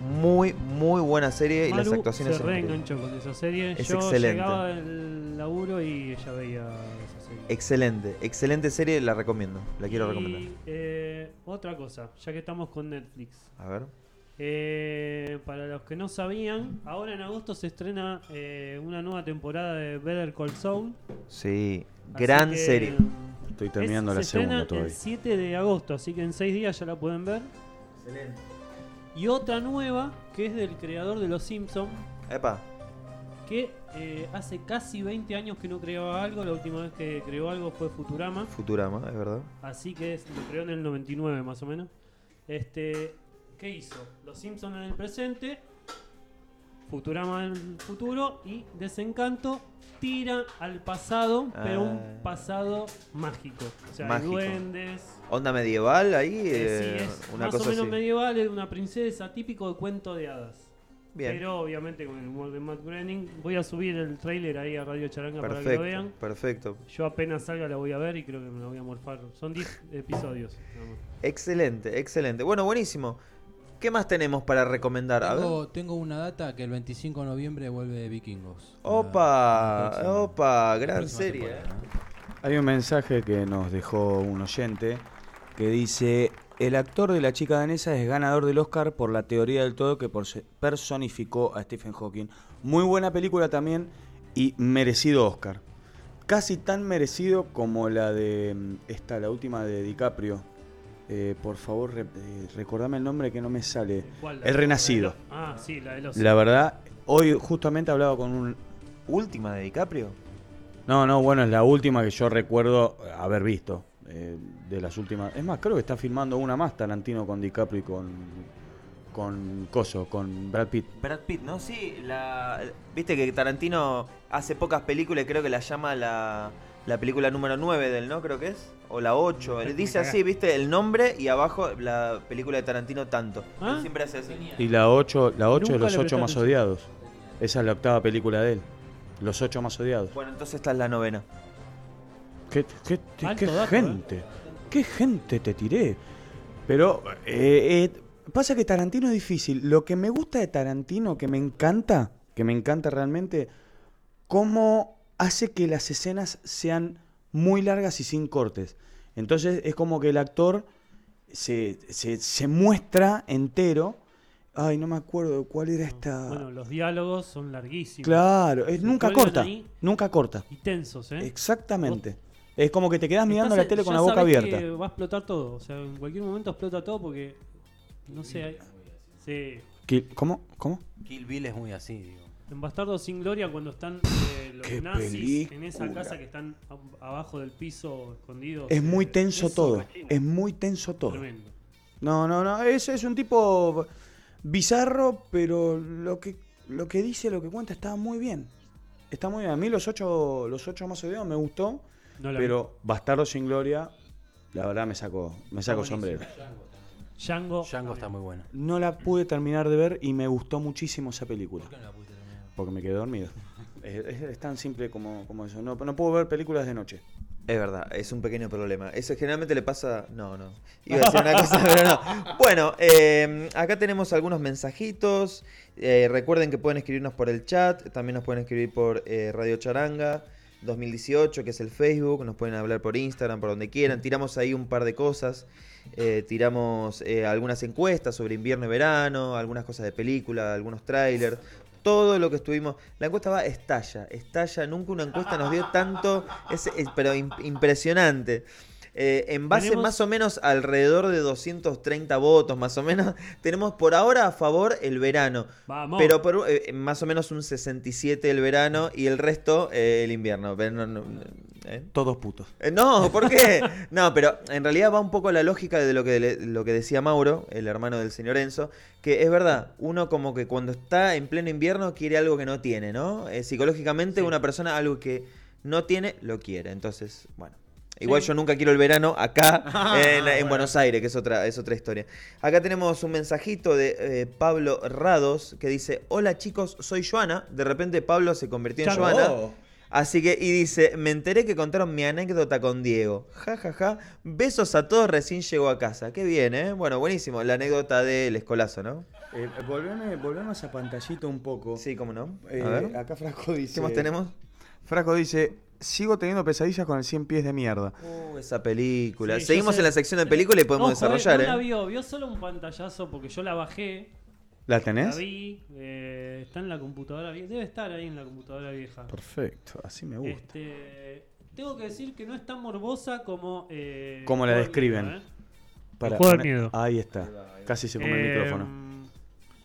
Speaker 4: Muy, muy buena serie y las actuaciones
Speaker 2: se reenganchó con esa serie.
Speaker 4: Es
Speaker 2: Yo
Speaker 4: excelente.
Speaker 2: llegaba del laburo y ella veía esa serie.
Speaker 4: Excelente, excelente serie, la recomiendo, la quiero
Speaker 2: Y,
Speaker 4: recomendar.
Speaker 2: eh, otra cosa, ya que estamos con Netflix.
Speaker 4: A ver.
Speaker 2: Eh, para los que no sabían, ahora en agosto se estrena eh, una nueva temporada de Better Call Saul.
Speaker 4: Sí,
Speaker 2: Así
Speaker 4: gran
Speaker 2: que,
Speaker 4: serie.
Speaker 1: Estoy terminando
Speaker 2: es-
Speaker 1: la
Speaker 2: se
Speaker 1: segunda todavía.
Speaker 2: El 7 de agosto, así que en 6 días ya la pueden ver.
Speaker 4: Excelente.
Speaker 2: Y otra nueva, que es del creador de Los Simpsons,
Speaker 4: Epa.
Speaker 2: que eh, hace casi 20 años que no creaba algo. La última vez que creó algo fue Futurama.
Speaker 4: Futurama, es verdad.
Speaker 2: Así que es- lo creó en el 99 más o menos. Este, ¿Qué hizo? Los Simpsons en el presente, Futurama en el futuro y Desencanto tira al pasado, pero un
Speaker 4: Ah.
Speaker 2: pasado mágico. O sea, hay
Speaker 4: Mágico.
Speaker 2: duendes.
Speaker 4: Onda medieval ahí,
Speaker 2: Eh,
Speaker 4: eh,
Speaker 2: sí, es
Speaker 4: una
Speaker 2: más o
Speaker 4: cosa
Speaker 2: menos
Speaker 4: así.
Speaker 2: medieval, es una princesa, típico de cuento de hadas.
Speaker 4: Bien.
Speaker 2: Pero obviamente con el humor de Matt Groening. Voy a subir el tráiler ahí a Radio Charanga para que lo vean.
Speaker 4: perfecto.
Speaker 2: Yo apenas salga la voy a ver y creo que me la voy a morfar. Son 10 episodios.
Speaker 4: Excelente, excelente. Bueno, buenísimo. ¿Qué más tenemos para recomendar? A ver.
Speaker 16: Tengo, una data que el 25 de noviembre vuelve Vikingos.
Speaker 4: Opa, opa, gran serie. ¿eh?
Speaker 1: Hay un mensaje que nos dejó un oyente que dice, el actor de La chica danesa es ganador del Oscar por la teoría del todo que personificó a Stephen Hawking. Muy buena película también y merecido Oscar. Casi tan merecido como la de mm, esta, la última de DiCaprio. Eh, por favor, re- eh, recordame el nombre que no me sale.
Speaker 2: ¿Cuál?
Speaker 1: El Renacido.
Speaker 2: Ah, sí, la de los.
Speaker 1: La verdad, hoy justamente hablaba con un...
Speaker 4: ¿Última de DiCaprio?
Speaker 1: No, no, bueno, es la última que yo recuerdo haber visto. eh, de las últimas. Es más, creo que está filmando una más Tarantino con DiCaprio y con. con Coso, con Brad Pitt.
Speaker 4: Brad Pitt, ¿no? Sí, la, viste que Tarantino hace pocas películas y creo que la llama la, la película número 9 del, ¿no? Creo que es. O la 8. Él dice así, viste, el nombre y abajo la película de Tarantino tanto.
Speaker 2: ¿Ah?
Speaker 4: Él siempre hace así.
Speaker 1: Y la 8, la 8 de los
Speaker 2: le
Speaker 1: 8
Speaker 2: presté
Speaker 1: más
Speaker 2: atención.
Speaker 1: odiados. Esa es la octava película de él. Los 8 más odiados.
Speaker 4: Bueno, entonces esta es la novena.
Speaker 1: ¿Qué, qué- qué-
Speaker 2: dato,
Speaker 1: gente? ¿Qué gente te tiré? Pero eh, eh, pasa que Tarantino es difícil. Lo que me gusta de Tarantino, que me encanta, que me encanta realmente, cómo hace que las escenas sean muy largas y sin cortes. Entonces es como que el actor se, se- se muestra entero. Ay, no me acuerdo cuál era esta.
Speaker 2: Bueno, los diálogos son larguísimos.
Speaker 1: Claro, es, nunca corta. Nunca corta.
Speaker 2: Y tensos, ¿eh?
Speaker 1: Exactamente. Es como que te quedas mirando
Speaker 2: Estás-
Speaker 1: la tele con la boca abierta.
Speaker 2: que va a explotar todo. O sea, en cualquier momento explota todo porque. No sé. hay- Sí.
Speaker 1: ¿Qué- ¿Cómo? ¿Cómo?
Speaker 3: Kill Bill es muy así, digo.
Speaker 2: En Bastardo sin Gloria, cuando están eh, los nazis en esa casa que están a- abajo del piso escondidos.
Speaker 1: Es muy
Speaker 2: eh,
Speaker 1: tenso todo. Es muy tenso todo.
Speaker 2: Tremendo.
Speaker 1: No, no, no. Es, es un tipo bizarro, pero lo que, lo que dice, lo que cuenta está muy bien. Está muy bien. A mí los ocho, los ocho más odiados me gustó.
Speaker 2: No
Speaker 1: pero Bastardo sin Gloria, la verdad me sacó, me sacó
Speaker 2: buenísimo.
Speaker 1: sombrero.
Speaker 2: Django.
Speaker 3: Django está muy buena.
Speaker 1: No la pude terminar de ver y me gustó muchísimo esa película. Porque me quedé dormido. Es, tan simple como, como eso. No, no puedo ver películas de noche.
Speaker 4: Es verdad, es un pequeño problema. Eso generalmente le pasa. No, no. Iba a decir una cosa, pero no. Bueno, eh, acá tenemos algunos mensajitos. Eh, recuerden que pueden escribirnos por el chat. También nos pueden escribir por eh, Radio Charanga 2018, que es el Facebook. Nos pueden hablar por Instagram, por donde quieran. Tiramos ahí un par de cosas. Tiramos algunas encuestas sobre invierno y verano, algunas cosas de película, algunos trailers. Todo lo que estuvimos. La encuesta va estalla, estalla. Nunca una encuesta nos dio tanto. Es, es- pero im- impresionante. Eh, en base
Speaker 2: Tenemos-
Speaker 4: más o menos alrededor de 230 votos, más o menos, tenemos por ahora a favor el verano.
Speaker 2: Vamos.
Speaker 4: Pero por, eh, más o menos un 67 el verano y el resto eh, el invierno. Pero no- no- ¿eh?
Speaker 1: Todos putos.
Speaker 4: Eh, No, ¿por qué? No, pero en realidad va un poco la lógica de lo que, lo que decía Mauro, el hermano del señor Enzo, que es verdad, uno como que cuando está en pleno invierno quiere algo que no tiene, ¿no? Eh, psicológicamente una persona algo que no tiene, lo quiere. Entonces, bueno. Igual
Speaker 2: Sí.
Speaker 4: yo nunca quiero el verano acá
Speaker 2: Ah,
Speaker 4: en, en
Speaker 2: bueno.
Speaker 4: Buenos Aires, que es otra, es otra historia. Acá tenemos un mensajito de eh, Pablo Rados que dice, hola chicos, soy Joana. De repente Pablo se convirtió en. Joana. Así que, y dice, me enteré que contaron mi anécdota con Diego. Ja, ja, ja. Besos a todos, recién llegó a casa. Qué bien, ¿eh? Bueno, buenísimo. La anécdota del escolazo, ¿no?
Speaker 1: Eh, volveme, volveme a esa pantallita un poco.
Speaker 4: Sí, cómo no.
Speaker 1: Eh,
Speaker 4: a ver.
Speaker 1: Acá Frasco dice.
Speaker 4: ¿Qué más tenemos?
Speaker 1: Frasco dice: Sigo teniendo pesadillas con el 100 pies de mierda.
Speaker 4: Uh, esa película.
Speaker 2: Sí,
Speaker 4: Seguimos
Speaker 2: sé.
Speaker 4: en la sección de película y podemos
Speaker 2: Ojo, eh,
Speaker 4: desarrollar,
Speaker 2: no la
Speaker 4: ¿eh?
Speaker 2: vio, vio solo un pantallazo porque yo la bajé
Speaker 1: ¿La tenés?
Speaker 2: La vi, eh, está en la computadora vieja. Debe estar ahí en la computadora vieja.
Speaker 1: Perfecto, así me gusta.
Speaker 2: Este, tengo que decir que no es tan morbosa como. Eh,
Speaker 1: ¿Cómo la describen?
Speaker 2: Miedo, ¿eh?
Speaker 1: Para
Speaker 2: El juego del
Speaker 1: poner-
Speaker 2: miedo.
Speaker 1: Ahí está. Casi se come el
Speaker 2: Eh,
Speaker 1: micrófono.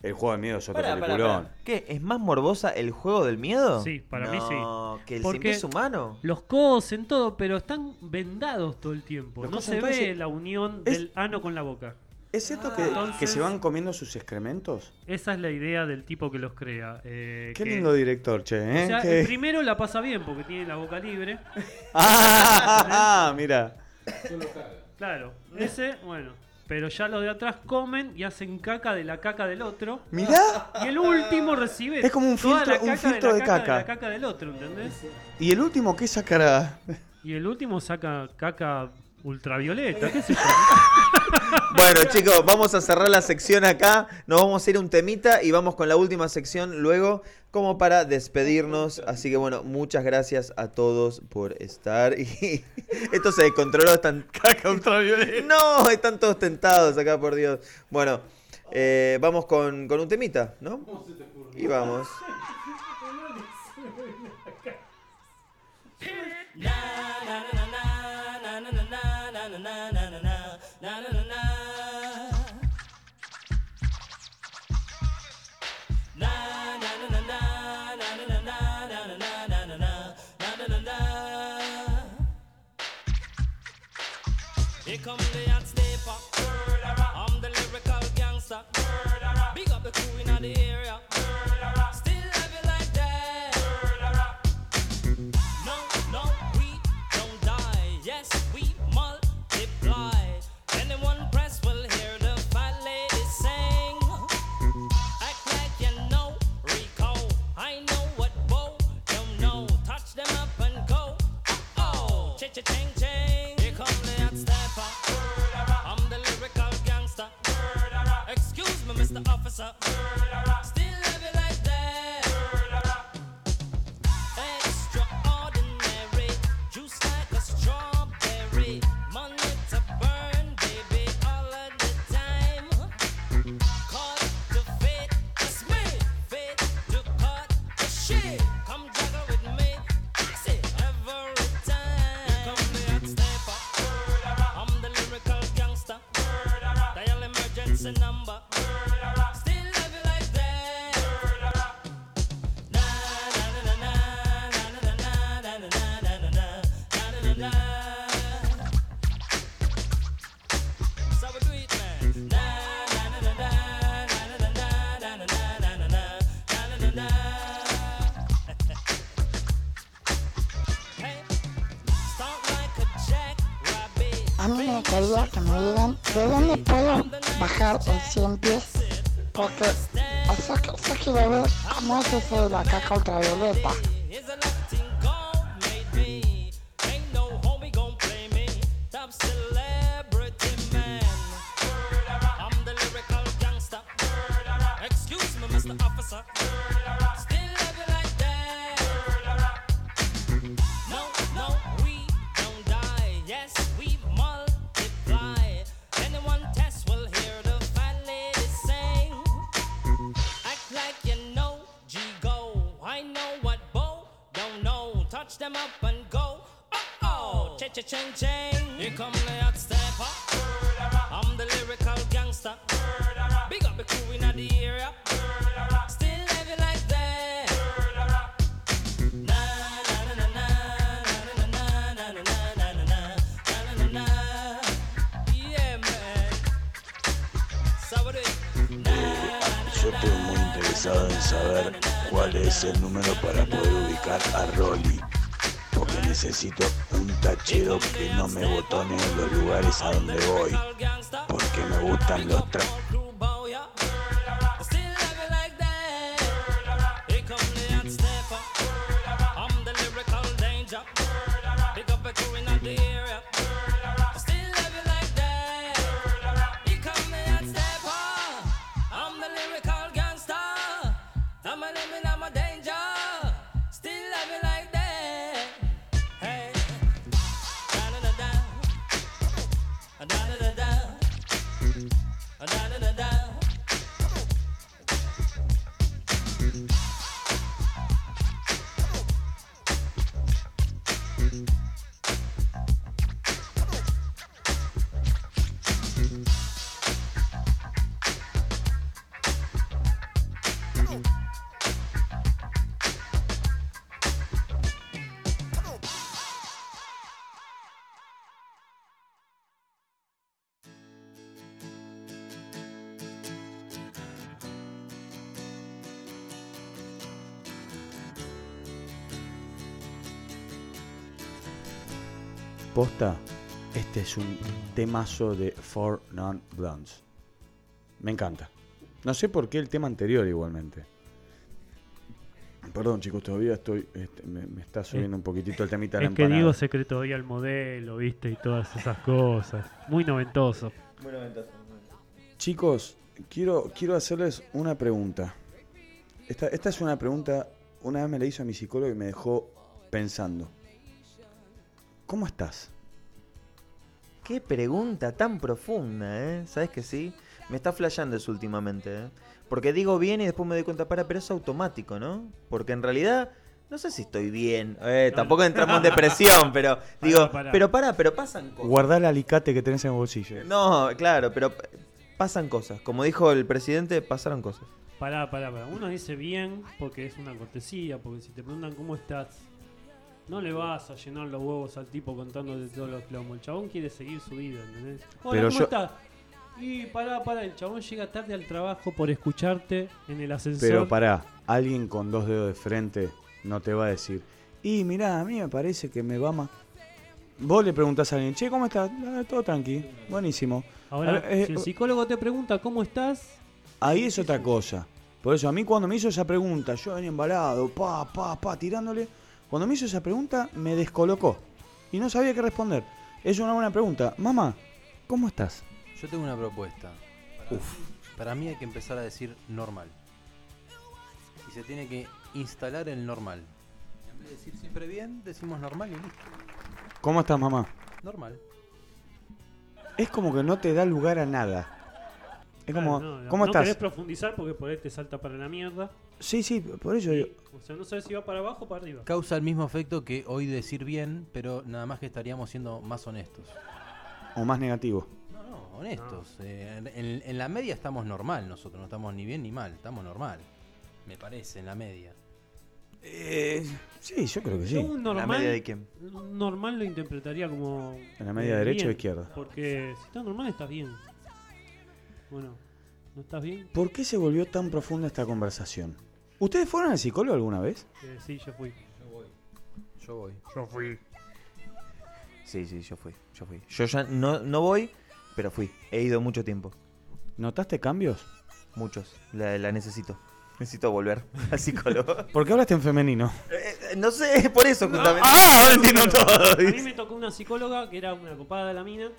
Speaker 1: El juego del miedo es otro
Speaker 4: pará,
Speaker 1: peliculón.
Speaker 4: pará. ¿Qué? ¿Es más morbosa el juego del miedo?
Speaker 2: Sí, para mí
Speaker 4: No,
Speaker 2: sí.
Speaker 4: que el
Speaker 2: Porque
Speaker 4: pies humano.
Speaker 2: Los codos en todo, pero están vendados todo el tiempo.
Speaker 1: Los
Speaker 2: no se ve la unión
Speaker 1: Es-
Speaker 2: del ano con la boca.
Speaker 1: ¿Es cierto que,
Speaker 2: Entonces-
Speaker 1: que se van comiendo sus excrementos?
Speaker 2: Esa es la idea del tipo que los crea. eh,
Speaker 1: Qué
Speaker 2: que-
Speaker 1: lindo director, che, ¿eh?
Speaker 2: O sea, el primero la pasa bien porque tiene la boca libre.
Speaker 1: Ah, mira.
Speaker 2: Claro, ese, bueno. Pero ya los de atrás comen y hacen caca de la caca del otro.
Speaker 1: Mirá.
Speaker 2: Y el último recibe
Speaker 1: Es como un
Speaker 2: toda la
Speaker 1: filtro- un filtro
Speaker 2: de, caca,
Speaker 1: caca.
Speaker 2: de la caca del otro, ¿entendés?
Speaker 1: ¿Y el último qué sacará?
Speaker 2: Y el último saca caca ultravioleta, qué yo.
Speaker 4: Bueno, chicos, vamos a cerrar la sección acá. Nos vamos a ir a un temita y vamos con la última sección luego, como para despedirnos. Así que bueno, muchas gracias a todos por estar. Y esto se descontroló. Están... No, están todos tentados acá, por Dios. Bueno, eh, vamos con, con un temita, ¿no? Y vamos.
Speaker 8: Here come the hot stepper. I'm the lyrical gangster. Big up the crew in the area. Still have it like that. No, no, we don't die. Yes, we multiply. Anyone press will hear the fat lady sing. Act like you know. I know what don't know. Touch them up and go. Oh, 就是那他高跟的，没吧。chang chang. Here come
Speaker 1: Posta, este es un temazo de Four Non Blondes. Me encanta. No sé por qué el tema anterior igualmente. Perdón chicos, todavía estoy, este, me, me está subiendo un poquitito el temita de la
Speaker 2: Es que. Diego se cree todavía el modelo, viste, y todas esas cosas. Muy noventoso.
Speaker 4: Muy noventoso.
Speaker 1: Chicos, quiero, quiero hacerles una pregunta. Esta, esta es una pregunta, una vez me la hizo a mi psicólogo y me dejó pensando. ¿Cómo estás?
Speaker 4: Qué pregunta tan profunda, ¿eh? ¿Sabes que sí? Me está flasheando eso últimamente, ¿eh? Porque digo bien y después me doy cuenta, para, pero es automático, ¿no? Porque en realidad, no sé si estoy bien. Eh, tampoco entramos en depresión, pero digo,
Speaker 2: pará.
Speaker 4: pero para, pero pasan cosas.
Speaker 1: Guardá el alicate que tenés en el bolsillo.
Speaker 4: No, claro, pero pasan cosas. Como dijo el presidente, pasaron cosas.
Speaker 2: Pará, pará, pará. Uno dice bien porque es una cortesía, porque si te preguntan cómo estás, no le vas a llenar los huevos al tipo contándote todos los plomos. El chabón quiere seguir su vida, ¿entendés? Hola,
Speaker 1: Pero
Speaker 2: ¿cómo
Speaker 1: yo-
Speaker 2: estás? Y pará, pará, el chabón llega tarde al trabajo por escucharte en el ascensor.
Speaker 1: Pero pará, alguien con dos dedos de frente no te va a decir, y mirá, a mí me parece que me va más... Vos le preguntás a alguien, che, ¿cómo estás? "Ah, todo tranqui, buenísimo.
Speaker 2: Ahora,
Speaker 1: ver, eh,
Speaker 2: si el psicólogo te pregunta cómo estás,
Speaker 1: Ahí es otra cosa. Por eso, a mí cuando me hizo esa pregunta, yo venía embalado, pa, pa, pa, tirándole. Cuando me hizo esa pregunta, me descolocó. Y no sabía qué responder. Es una buena pregunta. Mamá, ¿cómo estás?
Speaker 3: Yo tengo una propuesta. Para, para mí hay que empezar a decir normal. Y se tiene que instalar el normal. En vez de decir siempre bien, decimos normal y listo.
Speaker 1: ¿Cómo estás, mamá?
Speaker 3: Normal.
Speaker 1: Es como que no te da lugar a nada. Es como,
Speaker 2: Claro, no,
Speaker 1: ¿cómo
Speaker 2: no
Speaker 1: estás?
Speaker 2: querés profundizar porque por ahí te salta para la mierda.
Speaker 1: Sí, sí, por eso yo...
Speaker 2: O sea, no sabes si va para abajo o para arriba.
Speaker 3: Causa el mismo efecto que hoy decir bien, pero nada más que estaríamos siendo más honestos.
Speaker 1: O más negativo.
Speaker 3: No, no, honestos. Eh, en, en la media estamos normal nosotros, no estamos ni bien ni mal, estamos normal. Me parece, en la media.
Speaker 1: Eh, sí, yo creo que sí.
Speaker 2: Un normal,
Speaker 4: media de quién?
Speaker 2: normal lo interpretaría como.
Speaker 1: ¿En la media
Speaker 2: eh,
Speaker 1: derecha o izquierda?
Speaker 2: Porque si estás normal, estás bien. Bueno, ¿no estás bien?
Speaker 1: ¿Por qué se volvió tan profunda esta conversación? ¿Ustedes fueron al psicólogo alguna vez?
Speaker 2: Eh, sí, yo fui.
Speaker 3: Yo voy. Yo voy.
Speaker 2: Yo fui.
Speaker 4: Sí, sí, yo fui, yo fui. Yo ya no, no voy, pero fui. He ido mucho tiempo.
Speaker 1: ¿Notaste cambios?
Speaker 4: Muchos. La, la necesito. Necesito volver al psicólogo.
Speaker 1: ¿Por qué hablaste en femenino?
Speaker 4: Eh, no sé, por eso justamente.
Speaker 1: Ah, ahora entiendo todo.
Speaker 2: A mí me tocó una psicóloga que era una copada de la mina.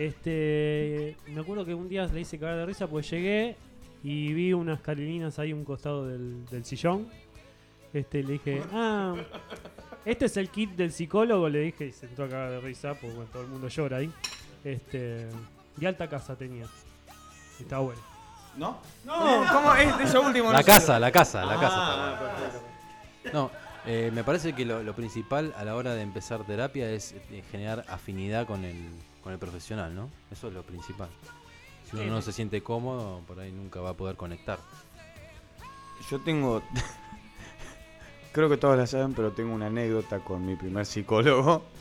Speaker 2: Este, me acuerdo que un día le hice cagar de risa pues llegué y vi unas carilinas ahí a un costado del, del sillón. Este, le dije, ah, este es el kit del psicólogo, le dije y se entró a cagar de risa, pues bueno, todo el mundo llora ahí. Este, de alta casa tenía. Estaba bueno.
Speaker 1: ¿No?
Speaker 5: No, ¿cómo es eso último?
Speaker 3: La
Speaker 5: no sé.
Speaker 3: casa, la casa, la
Speaker 5: Ah,
Speaker 3: casa. está buena. No, eh, me parece que lo, lo principal a la hora de empezar terapia es eh, generar afinidad con el, con el profesional, ¿no? Eso es lo principal. Si uno
Speaker 1: Sí.
Speaker 3: no se siente cómodo, por ahí nunca va a poder conectar.
Speaker 1: Yo tengo. Creo que todos la saben, pero tengo una anécdota con mi primer psicólogo.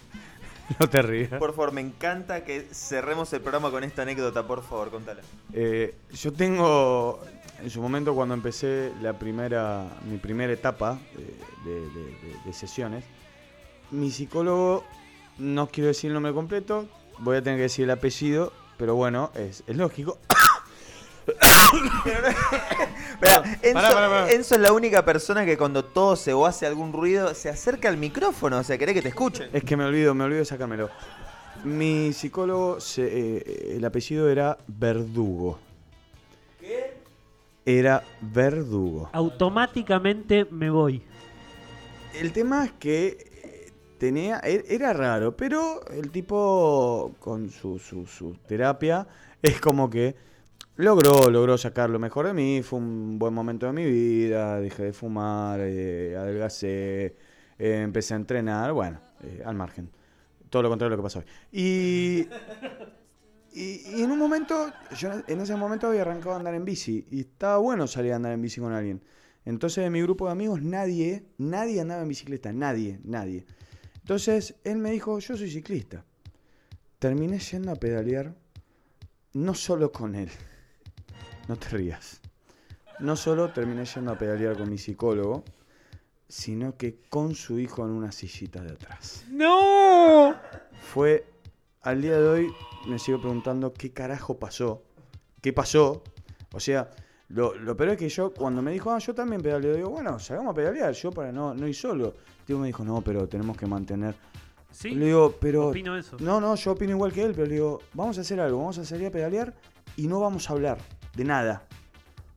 Speaker 1: No te rías.
Speaker 4: Por favor, me encanta que cerremos el programa con esta anécdota, por favor, contala.
Speaker 1: Eh, yo tengo, en su momento cuando empecé la primera, mi primera etapa de, de- de- de sesiones, mi psicólogo, no quiero decir el nombre completo, voy a tener que decir el apellido, pero bueno, es, es lógico.
Speaker 4: Espera, Enzo,
Speaker 1: pará, pará, pará.
Speaker 4: Enzo es la única persona que cuando tose o hace algún ruido se acerca al micrófono, o sea, querés que te escuchen.
Speaker 1: Es que me olvido, me olvido de sacármelo. Mi psicólogo, se- eh, el apellido era Verdugo. ¿Qué? Era Verdugo.
Speaker 2: Automáticamente me voy.
Speaker 1: El tema es que eh, tenía, e- era raro, pero el tipo con su, su, su terapia es como que logró, logró sacar lo mejor de mí, fue un buen momento de mi vida, dejé de fumar, eh, adelgacé, eh, empecé a entrenar, bueno, eh, al margen. Todo lo contrario de lo que pasó hoy. Y, y, en un momento, yo en ese momento había arrancado a andar en bici y estaba bueno salir a andar en bici con alguien. Entonces de mi grupo de amigos nadie, nadie andaba en bicicleta, nadie, nadie. Entonces él me dijo, yo soy ciclista. Terminé yendo a pedalear, no solo con él, no te rías, no solo terminé yendo a pedalear con mi psicólogo, sino que con su hijo en una sillita de atrás.
Speaker 2: ¡No!
Speaker 1: Fue, al día de hoy me sigo preguntando qué carajo pasó, qué pasó. O sea, lo, lo peor es que yo, cuando me dijo, ah, yo también pedaleo, digo, bueno, salgamos a pedalear, yo para no, no ir solo. El tipo me dijo, no, pero tenemos que mantener.
Speaker 2: Sí,
Speaker 1: Le digo, pero.
Speaker 2: opino eso.
Speaker 1: No, no, yo opino igual que él, pero le digo, vamos a hacer algo, vamos a salir a pedalear y no vamos a hablar de nada.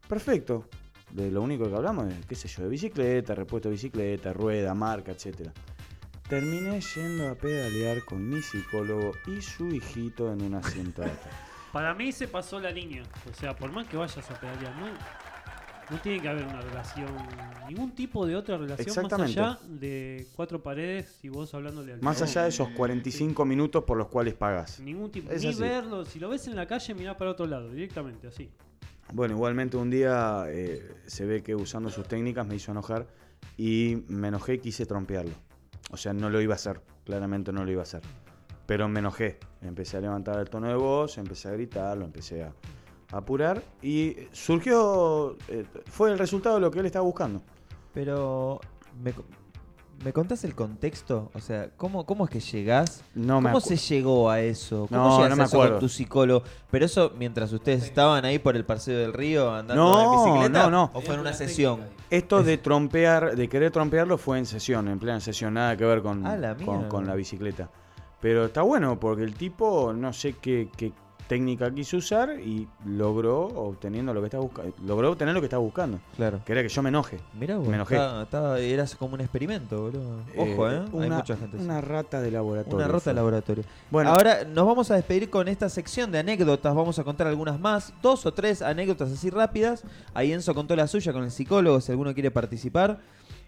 Speaker 1: Perfecto. De lo único que hablamos es, qué sé yo, de bicicleta, repuesto de bicicleta, rueda, marca, etcétera. Terminé yendo a pedalear con mi psicólogo y su hijito en un asiento de atrás.
Speaker 2: Para mí se pasó la línea. O sea, por más que vayas a pedalear, no, no tiene que haber una relación, ningún tipo de otra relación
Speaker 1: Exactamente.
Speaker 2: más allá de cuatro paredes y vos hablándole al
Speaker 1: Más allá de esos 45 minutos por los cuales pagas.
Speaker 2: Ningún tipo,
Speaker 1: Es
Speaker 2: ni
Speaker 1: así.
Speaker 2: verlo. Si lo ves en la calle, mirá para otro lado, directamente, así.
Speaker 1: Bueno, igualmente un día eh, se ve que usando sus técnicas me hizo enojar y me enojé y quise trompearlo. O sea, no lo iba a hacer, claramente no lo iba a hacer. Pero me enojé, empecé a levantar el tono de voz, empecé a gritar, lo empecé a, a apurar y surgió, eh, fue el resultado de lo que él estaba buscando.
Speaker 4: Pero, ¿me, co- ¿me contás el contexto? O sea, ¿cómo, cómo es que llegás?
Speaker 1: No me
Speaker 4: ¿Cómo se llegó a eso? ¿Cómo
Speaker 1: No,
Speaker 4: llegas
Speaker 1: no
Speaker 4: a
Speaker 1: me
Speaker 4: eso
Speaker 1: acuerdo.
Speaker 4: con tu psicólogo? Pero eso mientras ustedes estaban ahí por el Paseo del Río andando
Speaker 1: No,
Speaker 4: en bicicleta.
Speaker 1: no, no.
Speaker 4: ¿O fue en una sesión?
Speaker 1: Esto de trompear, de querer trompearlo fue en sesión, en plena sesión, nada que ver con,
Speaker 4: Ah, la
Speaker 1: con,
Speaker 4: mierda.
Speaker 1: con la bicicleta. Pero está bueno porque el tipo no sé qué, qué técnica quiso usar y logró obteniendo lo que estaba buscando. Logró obtener lo que estaba buscando.
Speaker 4: Claro.
Speaker 1: Que era que yo me enoje.
Speaker 4: Mirá vos,
Speaker 1: me enojé.
Speaker 4: estaba- estaba- eras como un experimento, boludo. Ojo, ¿eh? Hay
Speaker 1: Una,
Speaker 4: mucha gente así.
Speaker 1: una rata de laboratorio.
Speaker 4: Una
Speaker 1: fue.
Speaker 4: de laboratorio.
Speaker 1: Bueno.
Speaker 4: ahora nos vamos a despedir con esta sección de anécdotas. Vamos a contar algunas más, dos o tres anécdotas así rápidas. Ahí Enzo contó la suya con el psicólogo. Si alguno quiere participar,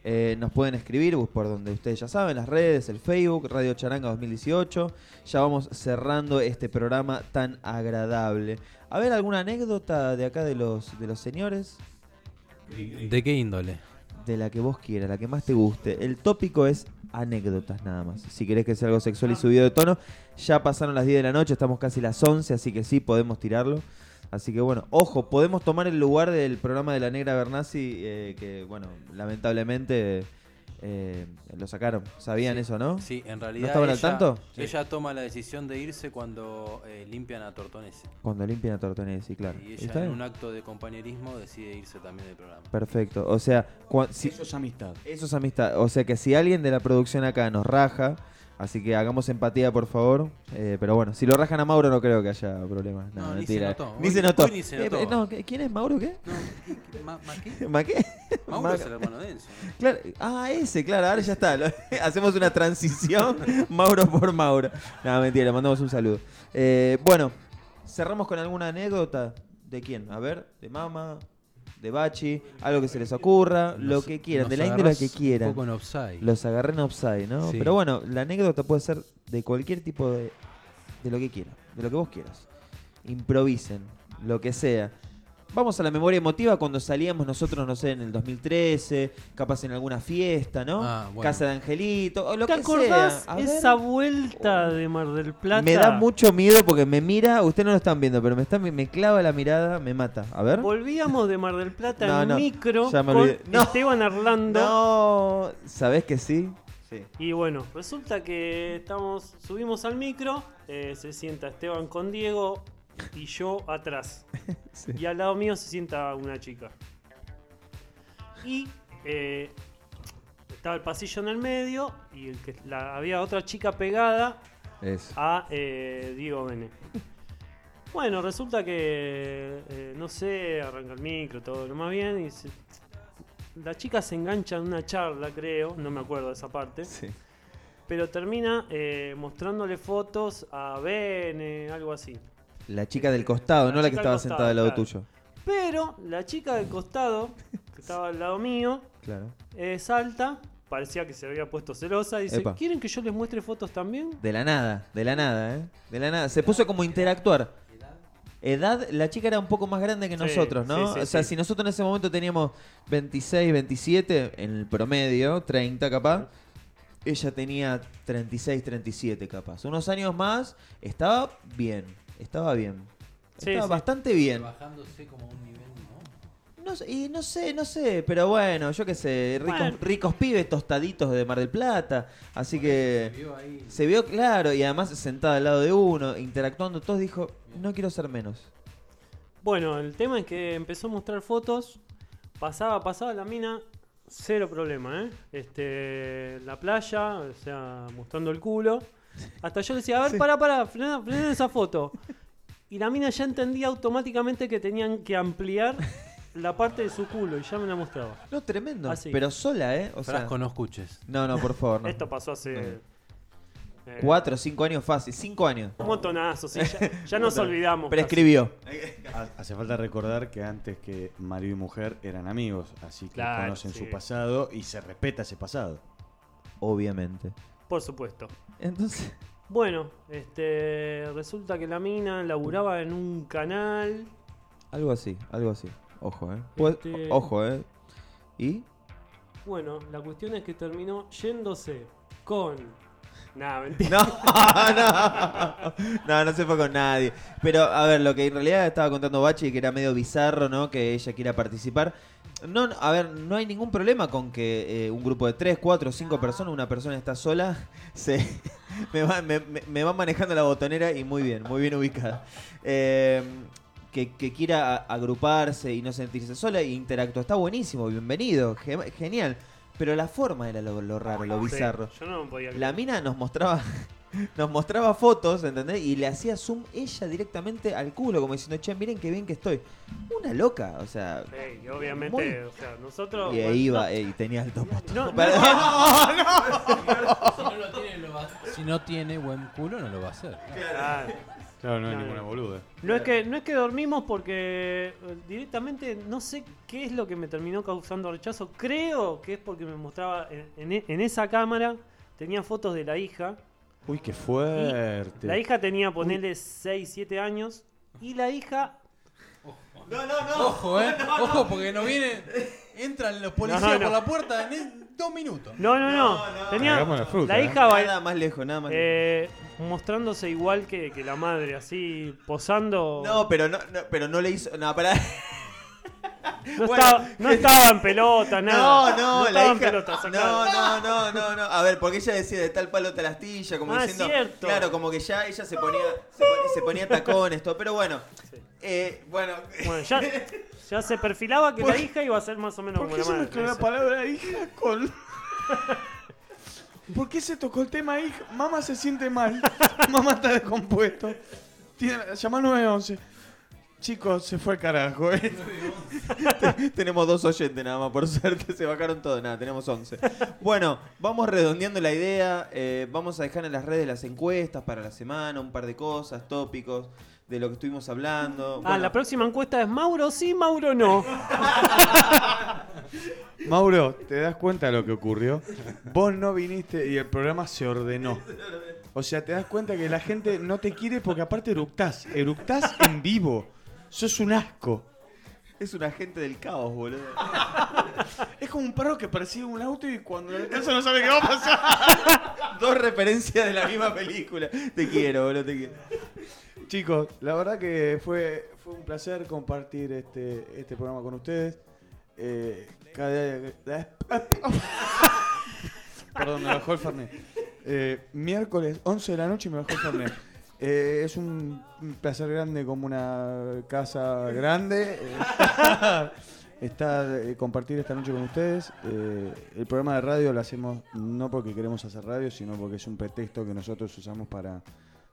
Speaker 4: eh, nos pueden escribir por donde ustedes ya saben, las redes, el Facebook, Radio Charanga 2018. Ya vamos cerrando este programa tan agradable. A ver, ¿alguna anécdota de acá de los, de los señores?
Speaker 3: ¿De qué índole?
Speaker 4: De la que vos quieras, la que más te guste. El tópico es anécdotas nada más. Si querés que sea algo sexual y subido de tono, ya pasaron las 10 de la noche, estamos casi las 11, así que sí, podemos tirarlo. Así que bueno, ojo, podemos tomar el lugar del programa de la Negra Bernasi, eh, que bueno, lamentablemente eh, lo sacaron. ¿Sabían
Speaker 3: Sí,
Speaker 4: eso, no?
Speaker 3: Sí, en realidad.
Speaker 4: ¿No estaban al
Speaker 3: ella-
Speaker 4: tanto?
Speaker 3: Ella toma la decisión de irse cuando eh, limpian a Tortonese.
Speaker 4: Cuando limpian a Tortonesi, claro.
Speaker 3: Y
Speaker 4: ¿Está
Speaker 3: ella, en
Speaker 4: bien?
Speaker 3: un acto de compañerismo, decide irse también del programa.
Speaker 4: Perfecto. O sea, cua- si-
Speaker 1: Eso es amistad.
Speaker 4: Eso es amistad. O sea que si alguien de la producción acá nos raja, así que hagamos empatía, por favor. Eh, pero bueno, si lo rajan a Mauro no creo que haya problema. No,
Speaker 3: No, ni
Speaker 4: mentira.
Speaker 3: se notó.
Speaker 4: Ni se notó.
Speaker 3: hoy ni se
Speaker 4: Eh,
Speaker 3: notó.
Speaker 4: eh, no, ¿qué- ¿quién es Mauro qué?
Speaker 3: ¿Ma, ma qué?
Speaker 4: ¿Ma qué?
Speaker 3: Mauro
Speaker 4: Ma-
Speaker 3: es el hermano de Enzo.
Speaker 4: Claro, ah, ese, claro, ahora ya está. Hacemos una transición Mauro por Mauro. No, mentira, le mandamos un saludo. Eh, bueno, cerramos con alguna anécdota. ¿De quién? A ver, de Mama, de Bachi, algo que se les ocurra, lo que quieran, de la índole que
Speaker 3: agarrás un
Speaker 4: quieran.
Speaker 3: poco en offside.
Speaker 4: Los agarré en offside, ¿no?
Speaker 3: Sí.
Speaker 4: Pero bueno, la anécdota puede ser de cualquier tipo de. de lo que quieran, de lo que vos quieras. Improvisen, lo que sea. Vamos a la memoria emotiva cuando salíamos nosotros, no sé, en el 2013, capaz en alguna fiesta, ¿no?
Speaker 3: Ah, bueno.
Speaker 4: Casa de Angelito, o lo
Speaker 2: ¿Te
Speaker 4: que
Speaker 2: acordás
Speaker 4: sea. A ver.
Speaker 2: esa vuelta de Mar del Plata?
Speaker 4: Me da mucho miedo porque me mira, ustedes no lo están viendo, pero me está me clava la mirada, me mata. A ver.
Speaker 2: Volvíamos de Mar del Plata
Speaker 4: No,
Speaker 2: en
Speaker 4: no,
Speaker 2: micro
Speaker 4: ya me
Speaker 2: con.
Speaker 4: No.
Speaker 2: Esteban Arlando.
Speaker 4: No, ¿sabés que sí? Sí.
Speaker 2: Y bueno, resulta que estamos, subimos al micro, eh, se sienta Esteban con Diego y yo atrás.
Speaker 4: Sí.
Speaker 2: Y al lado mío se sienta una chica. Y eh, estaba el pasillo en el medio y el que, la- había otra chica pegada
Speaker 4: Eso.
Speaker 2: a eh, Diego Bene. Bueno, resulta que, eh, no sé, arranca el micro, todo lo más bien. Y se- la chica se engancha en una charla, creo, no me acuerdo de esa parte.
Speaker 4: Sí.
Speaker 2: Pero termina mostrándole fotos a Bene, algo así.
Speaker 4: La chica del costado, no la que estaba sentada al lado tuyo.
Speaker 2: Pero la chica del costado, que estaba al lado mío,
Speaker 4: Claro.
Speaker 2: eh, salta, parecía que se había puesto celosa, y dice,
Speaker 4: Epa.
Speaker 2: ¿quieren que yo les muestre fotos también?
Speaker 4: De la nada, de la nada, ¿eh? De la nada. Se puso como interactuar. Edad, la chica era un poco más grande que
Speaker 2: Sí,
Speaker 4: nosotros, ¿no?
Speaker 2: sí, sí,
Speaker 4: o sea, si nosotros en ese momento teníamos 26, 27, en el promedio, 30 capaz, ella tenía 36, 37 capaz. Unos años más, estaba bien, estaba bien.
Speaker 2: Sí,
Speaker 4: estaba
Speaker 2: sí.
Speaker 4: bastante bien.
Speaker 16: Bajándose como un nivel, ¿no?
Speaker 4: No sé, y no sé, no sé, pero bueno, yo qué sé, ricos,
Speaker 2: Bueno.
Speaker 4: ricos pibes tostaditos de Mar del Plata, así que
Speaker 16: Se vio ahí.
Speaker 4: se vio claro y además sentada al lado de uno, interactuando, todos dijo, no quiero ser menos.
Speaker 2: Bueno, el tema es que empezó a mostrar fotos. Pasaba, pasaba la mina, cero problema, ¿eh? Este, la playa, o sea, mostrando el culo. Hasta yo le decía, a ver, pará, pará, frena, frena esa foto. Y la mina ya entendía automáticamente que tenían que ampliar la parte de su culo y ya me la mostraba.
Speaker 4: No, tremendo.
Speaker 2: Así.
Speaker 4: Pero sola, ¿eh? O sea,
Speaker 3: Frasco, no escuches.
Speaker 4: no, no, por favor. No.
Speaker 2: Esto pasó hace eh,
Speaker 4: Cuatro, cinco años fácil, cinco años.
Speaker 2: un montonazo, sí, ya, ya nos olvidamos.
Speaker 4: Prescribió.
Speaker 1: Ha- Hace falta recordar que antes que marido y mujer eran amigos, así que
Speaker 2: Claro,
Speaker 1: conocen
Speaker 2: sí.
Speaker 1: su pasado y se respeta ese pasado.
Speaker 4: Obviamente.
Speaker 2: Por supuesto.
Speaker 4: Entonces,
Speaker 2: Bueno, este resulta que la mina laburaba en un canal.
Speaker 4: algo así, algo así. Ojo, ¿eh? Pues-
Speaker 2: Este-
Speaker 4: Ojo, ¿eh? ¿Y?
Speaker 2: Bueno, la cuestión es que terminó yéndose con. Nah, mentira.
Speaker 4: No, no. No, no se fue con nadie. Pero, a ver, lo que en realidad estaba contando Bachi, que era medio bizarro, ¿no? Que ella quiera participar. No, a ver, no hay ningún problema con que eh, un grupo de 3, 4, 5 personas, una persona está sola, se me va, me, va manejando la botonera y muy bien, muy bien ubicada. Eh, que, que quiera agruparse y no sentirse sola e interactuar. Está buenísimo, bienvenido, ge- genial. Pero la forma era lo, lo raro, lo
Speaker 2: Sí,
Speaker 4: bizarro.
Speaker 2: yo no me podía
Speaker 4: La mina nos mostraba nos mostraba fotos, ¿entendés? Y le hacía zoom ella directamente al culo, como diciendo, che, miren qué bien que estoy. Una loca, o sea.
Speaker 2: Sí, y obviamente,
Speaker 4: Muy-
Speaker 2: o sea, nosotros.
Speaker 4: Y ahí iba,
Speaker 2: no-
Speaker 4: ey, tenía el topo.
Speaker 2: No, no,
Speaker 4: Perdón.
Speaker 16: Si no lo tiene, lo va- Si no tiene buen culo, no lo va a hacer.
Speaker 2: Claro.
Speaker 1: Claro, no hay
Speaker 2: No,
Speaker 1: ninguna
Speaker 2: no.
Speaker 1: boluda.
Speaker 2: No es que no es que dormimos porque eh, directamente no sé qué es lo que me terminó causando rechazo. Creo que es porque me mostraba en, en en esa cámara tenía fotos de la hija.
Speaker 1: Uy, qué fuerte.
Speaker 2: La hija tenía ponerle 6, 7 años y la hija
Speaker 4: No, no, no.
Speaker 16: Ojo, eh. Ojo, porque no viene. Entran los policías
Speaker 2: No, no.
Speaker 16: por la puerta en dos minutos.
Speaker 2: No, no, no. Tenía
Speaker 1: la fruta,
Speaker 2: la
Speaker 1: ¿eh?
Speaker 2: hija ba-
Speaker 4: Nada más lejos, nada más
Speaker 2: eh, mostrándose igual que, que la madre, así posando.
Speaker 4: No, pero no, no, pero no le hizo. No, pará.
Speaker 2: No,
Speaker 4: Bueno.
Speaker 2: estaba, no estaba en pelota, nada.
Speaker 4: No, no, la
Speaker 2: estaba en
Speaker 4: hija.
Speaker 2: pelota,
Speaker 4: no, no, no, no, no. A ver, porque ella decía de tal palo tal astilla, como
Speaker 2: Ah,
Speaker 4: diciendo.
Speaker 2: cierto.
Speaker 4: Claro, como que ya ella se ponía, se ponía, se ponía tacones, todo. Pero bueno. Eh, bueno.
Speaker 2: Bueno, ya, ya se perfilaba que la hija iba a ser más o menos
Speaker 1: ¿Por
Speaker 2: como
Speaker 1: qué
Speaker 2: la
Speaker 1: se
Speaker 2: madre.
Speaker 1: mezcló la palabra hija con.? ¿Por qué se tocó el tema hija? Mamá se siente mal. Mamá está descompuesto. Tiene, llama 911. Chicos, se fue al carajo. eh.
Speaker 4: tenemos dos oyentes nada más, por suerte se bajaron todos, nada, tenemos 11. Bueno, vamos redondeando la idea, eh, vamos a dejar en las redes las encuestas para la semana, un par de cosas, tópicos de lo que estuvimos hablando.
Speaker 2: Ah,
Speaker 4: Bueno,
Speaker 2: la próxima encuesta es Mauro sí, Mauro no.
Speaker 1: Mauro, ¿te das cuenta de lo que ocurrió? Vos no viniste y el programa se ordenó. O sea, te das cuenta que la gente no te quiere porque aparte eructás. Eructás en vivo. Sos un asco.
Speaker 4: Es un agente del caos, boludo.
Speaker 1: Es como un perro que persigue un auto y cuando le alcanza no sabe qué va a pasar.
Speaker 4: Dos referencias de la misma película. Te quiero, boludo, te quiero.
Speaker 1: Chicos, la verdad que fue, fue un placer compartir este, este programa con ustedes. Eh, cada- Perdón, me bajó el Fernet. Eh, miércoles, 11 de la noche, me bajó el Fernet. Eh, es un placer grande como una casa grande. eh, estar, eh, compartir esta noche con ustedes. Eh, el programa de radio lo hacemos no porque queremos hacer radio, sino porque es un pretexto que nosotros usamos para,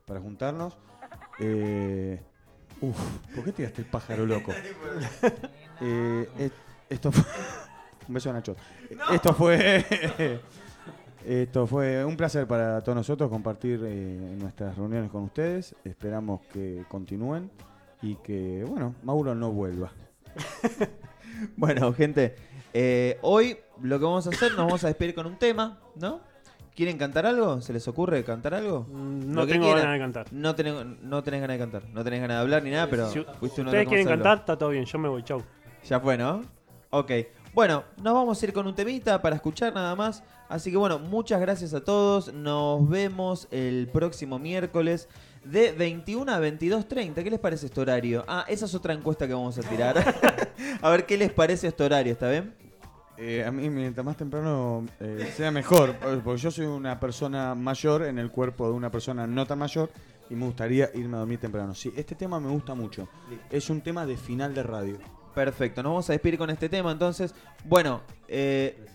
Speaker 1: para juntarnos. Eh, uf, ¿por qué tiraste el pájaro loco? Es- esto fue. un beso a Nacho. Esto fue. Esto fue un placer para todos nosotros compartir eh, nuestras reuniones con ustedes. Esperamos que continúen y que, bueno, Mauro no vuelva.
Speaker 4: Bueno, gente, eh, hoy lo que vamos a hacer, nos vamos a despedir con un tema, ¿no? ¿Quieren cantar algo? ¿Se les ocurre cantar algo?
Speaker 2: Mm, no tengo
Speaker 4: quieran.
Speaker 2: ganas de cantar.
Speaker 4: No, tenés- no tenés ganas de cantar. No tenés ganas de hablar ni nada, pero.
Speaker 2: Si
Speaker 4: fuiste uno
Speaker 2: ustedes
Speaker 4: de
Speaker 2: quieren
Speaker 4: hacerlo.
Speaker 2: cantar, está todo bien. Yo me voy, chau.
Speaker 4: Ya fue, ¿no? Ok. Bueno, nos vamos a ir con un temita para escuchar nada más. Así que bueno, muchas gracias a todos. Nos vemos el próximo miércoles de 21 a 22.30. ¿Qué les parece este horario? Ah, esa es otra encuesta que vamos a tirar. a ver qué les parece este horario, ¿está bien?
Speaker 1: Eh, a mí, mientras más temprano eh, sea mejor, porque yo soy una persona mayor en el cuerpo de una persona no tan mayor y me gustaría irme a dormir temprano. Sí, este tema me gusta mucho. Es un tema de final de radio.
Speaker 4: Perfecto, nos vamos a despedir con este tema entonces. Bueno, eh,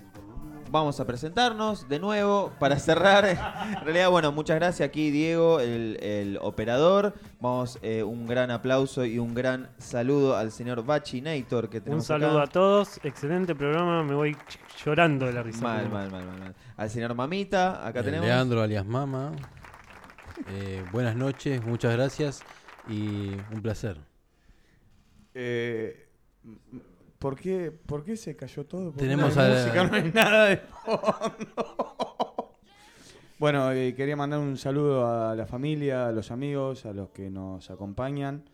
Speaker 4: vamos a presentarnos de nuevo para cerrar. En realidad, bueno, muchas gracias aquí Diego, el, el operador. Vamos, eh, un gran aplauso y un gran saludo al señor Bachinator que
Speaker 2: Un
Speaker 4: tenemos
Speaker 2: saludo
Speaker 4: acá.
Speaker 2: a todos. Excelente programa. Me voy llorando de la risa.
Speaker 4: Mal, mal, mal, mal, mal. Al señor Mamita, acá tenemos.
Speaker 3: Leandro alias Mama. Eh, buenas noches, muchas gracias y un placer.
Speaker 1: Eh, ¿por, qué, ¿Por qué se cayó todo? ¿Por qué
Speaker 3: Tenemos
Speaker 1: no hay
Speaker 3: a-
Speaker 1: música? No hay nada de fondo. Bueno, eh, quería mandar un saludo a la familia, a los amigos, a los que nos acompañan.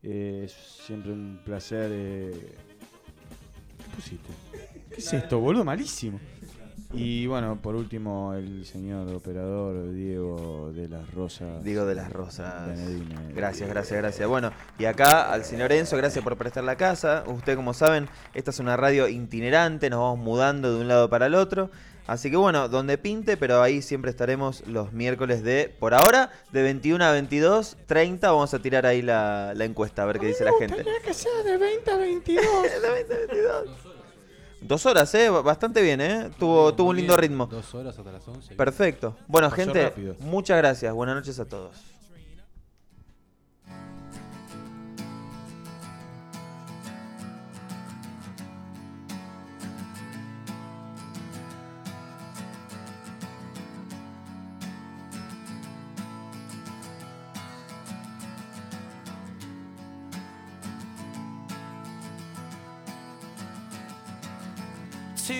Speaker 1: Eh, es siempre un placer. eh, ¿Qué pusiste? ¿Qué es esto, boludo? Malísimo. Y bueno, por último, el señor operador Diego de las Rosas.
Speaker 4: Diego de las Rosas.
Speaker 1: Benedine.
Speaker 4: Gracias, gracias, gracias. Bueno, y acá al señor Enzo, gracias por prestar la casa. Usted, como saben, esta es una radio itinerante, nos vamos mudando de un lado para el otro. Así que bueno, donde pinte, pero ahí siempre estaremos los miércoles de, por ahora, de 21 a 22, 30. Vamos a tirar ahí la, la encuesta, a ver qué dice la gente.
Speaker 7: Que ser de 20 a 22.
Speaker 4: de 20 a 22. Dos horas, ¿eh? Bastante bien, ¿eh? Tuvo, tuvo un lindo ritmo.
Speaker 3: Dos horas hasta las 11.
Speaker 4: Perfecto. Bueno,
Speaker 3: Pasó
Speaker 4: gente,
Speaker 3: rápido.
Speaker 4: muchas gracias. Buenas noches a todos.